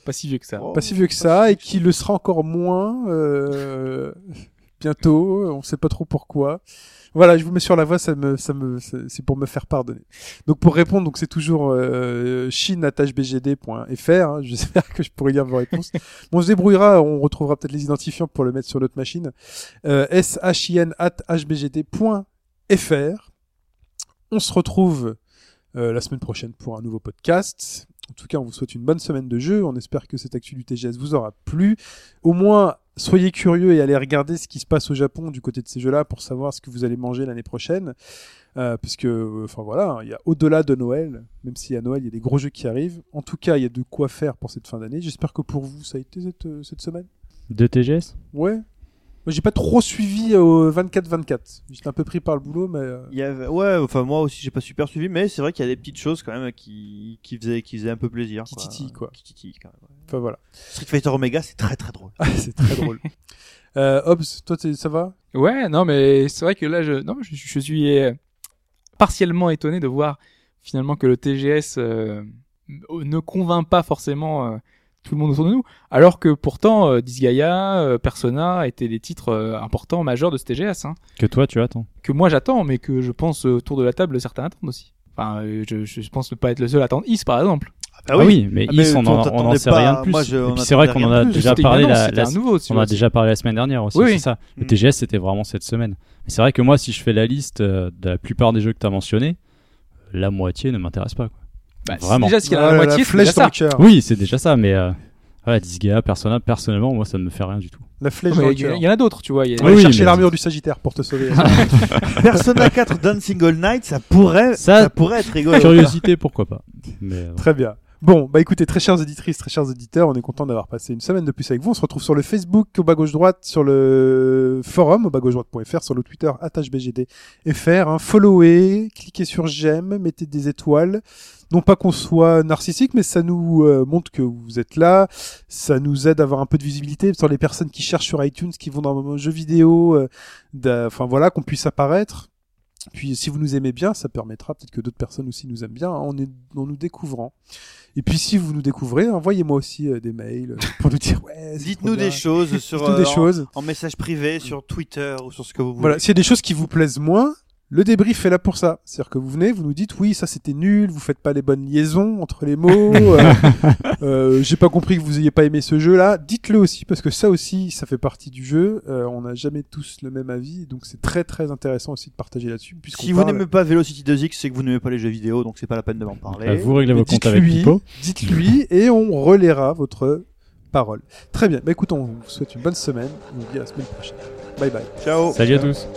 Pas si vieux que ça. Oh. pas si vieux que ça, et qui le sera encore moins euh, bientôt. On sait pas trop pourquoi. Voilà, je vous mets sur la voie, ça me, ça me, c'est c'est pour me faire pardonner. Donc pour répondre, donc c'est toujours euh, chine@bgd.fr. Hein, J'espère que je pourrai lire vos réponses. bon, on se débrouillera, on retrouvera peut-être les identifiants pour le mettre sur notre machine. Euh, shin@hbgd.fr. On se retrouve euh, la semaine prochaine pour un nouveau podcast. En tout cas, on vous souhaite une bonne semaine de jeu. On espère que cette actu du TGS vous aura plu. Au moins, soyez curieux et allez regarder ce qui se passe au Japon du côté de ces jeux-là pour savoir ce que vous allez manger l'année prochaine. Euh, parce que, euh, enfin voilà, il y a au-delà de Noël, même si à Noël il y a des gros jeux qui arrivent. En tout cas, il y a de quoi faire pour cette fin d'année. J'espère que pour vous, ça a été cette, euh, cette semaine. De TGS Ouais. Moi, j'ai pas trop suivi au 24-24. J'étais un peu pris par le boulot, mais. euh, Il y avait... Ouais, enfin moi aussi j'ai pas super suivi, mais c'est vrai qu'il y a des petites choses quand même qui, qui, faisaient, qui faisaient un peu plaisir. Qui quoi. titillent, quoi. Qui titillent, quand même. ouais. Enfin voilà. Street Fighter Omega c'est très très drôle. Ah, c'est très drôle. Euh, Hobbs, toi, ça va? Ouais, non, mais c'est vrai que là, je, non, je, je suis euh, partiellement étonné de voir finalement que le TGS euh, ne convainc pas forcément euh, tout le monde autour de nous, alors que pourtant euh, Disgaea, euh, Persona étaient des titres euh, importants, majeurs de ce TGS, hein, Que toi, tu attends. que moi j'attends, mais que je pense euh, autour de la table certains attendent aussi. Enfin, euh, je, je pense ne pas être le seul à attendre Is par exemple. Ah Ah oui, mais Ah, Is, mais on n'en sait rien de plus. moi, je- Et on puis c'est vrai qu'on en a plus. déjà parlé annonce, la, nouveau, on a déjà parlé la semaine dernière aussi, Oui, c'est ça. Le Mm. TGS c'était vraiment cette semaine. Mais c'est vrai que moi, si je fais la liste de la plupart des jeux que tu as mentionnés, la moitié ne m'intéresse pas. Quoi. Bah, Vraiment. Déjà, s'il y en a Ah la moitié, c'est flèche dans ça. le cœur. Oui, c'est déjà ça, mais euh, voilà, Disgaea, Persona, personnellement, moi, ça ne me fait rien du tout. La flèche Non, dans le Il y, cœur. il y en a d'autres, tu vois. il y a- On va aller Oui, chercher mais- l'armure du Sagittaire pour te sauver. Persona 4 Dancing All Night ça pourrait, Ça- ça, pourrait être rigolo. Curiosité, pourquoi pas. Mais, euh, Très bien. Bon, bah écoutez, très chères auditrices, très chers auditeurs, on est content d'avoir passé une semaine de plus avec vous. On se retrouve sur le Facebook au bas gauche droite, sur le forum au bas gauche droite.fr, sur le Twitter attachbgd.fr. Hein. Followez, cliquez sur j'aime, mettez des étoiles. Non pas qu'on soit narcissique, mais ça nous euh, montre que vous êtes là. Ça nous aide à avoir un peu de visibilité sur les personnes qui cherchent sur iTunes, qui vont dans un jeu vidéo. euh, Enfin voilà, qu'on puisse apparaître. Puis si vous nous aimez bien, ça permettra peut-être que d'autres personnes aussi nous aiment bien hein, est- en nous découvrant. Et puis si vous nous découvrez, envoyez-moi aussi euh, des mails euh, pour nous dire ouais. Dites-nous des choses sur Dites-nous euh, en- choses. en message privé sur Twitter ou sur ce que vous voulez. Voilà, s'il y a des choses qui vous plaisent moins, le débrief est là pour ça. C'est-à-dire que vous venez, vous nous dites oui, ça c'était nul, vous faites pas les bonnes liaisons entre les mots, euh, euh, j'ai pas compris que vous ayez pas aimé ce jeu-là. Dites-le aussi parce que ça aussi, ça fait partie du jeu. Euh, on n'a jamais tous le même avis, donc c'est très très intéressant aussi de partager là-dessus. Si vous n'aimez pas Velocity 2X, c'est que vous n'aimez pas les jeux vidéo, donc c'est pas la peine de m'en parler. Bah, vous réglez vos comptes avec dites-lui, Pipo. dites-lui et on relaiera votre parole. Très bien. Bah écoute, on vous souhaite une bonne semaine. On vous dit à la semaine prochaine. Bye bye. Ciao. Salut à tous.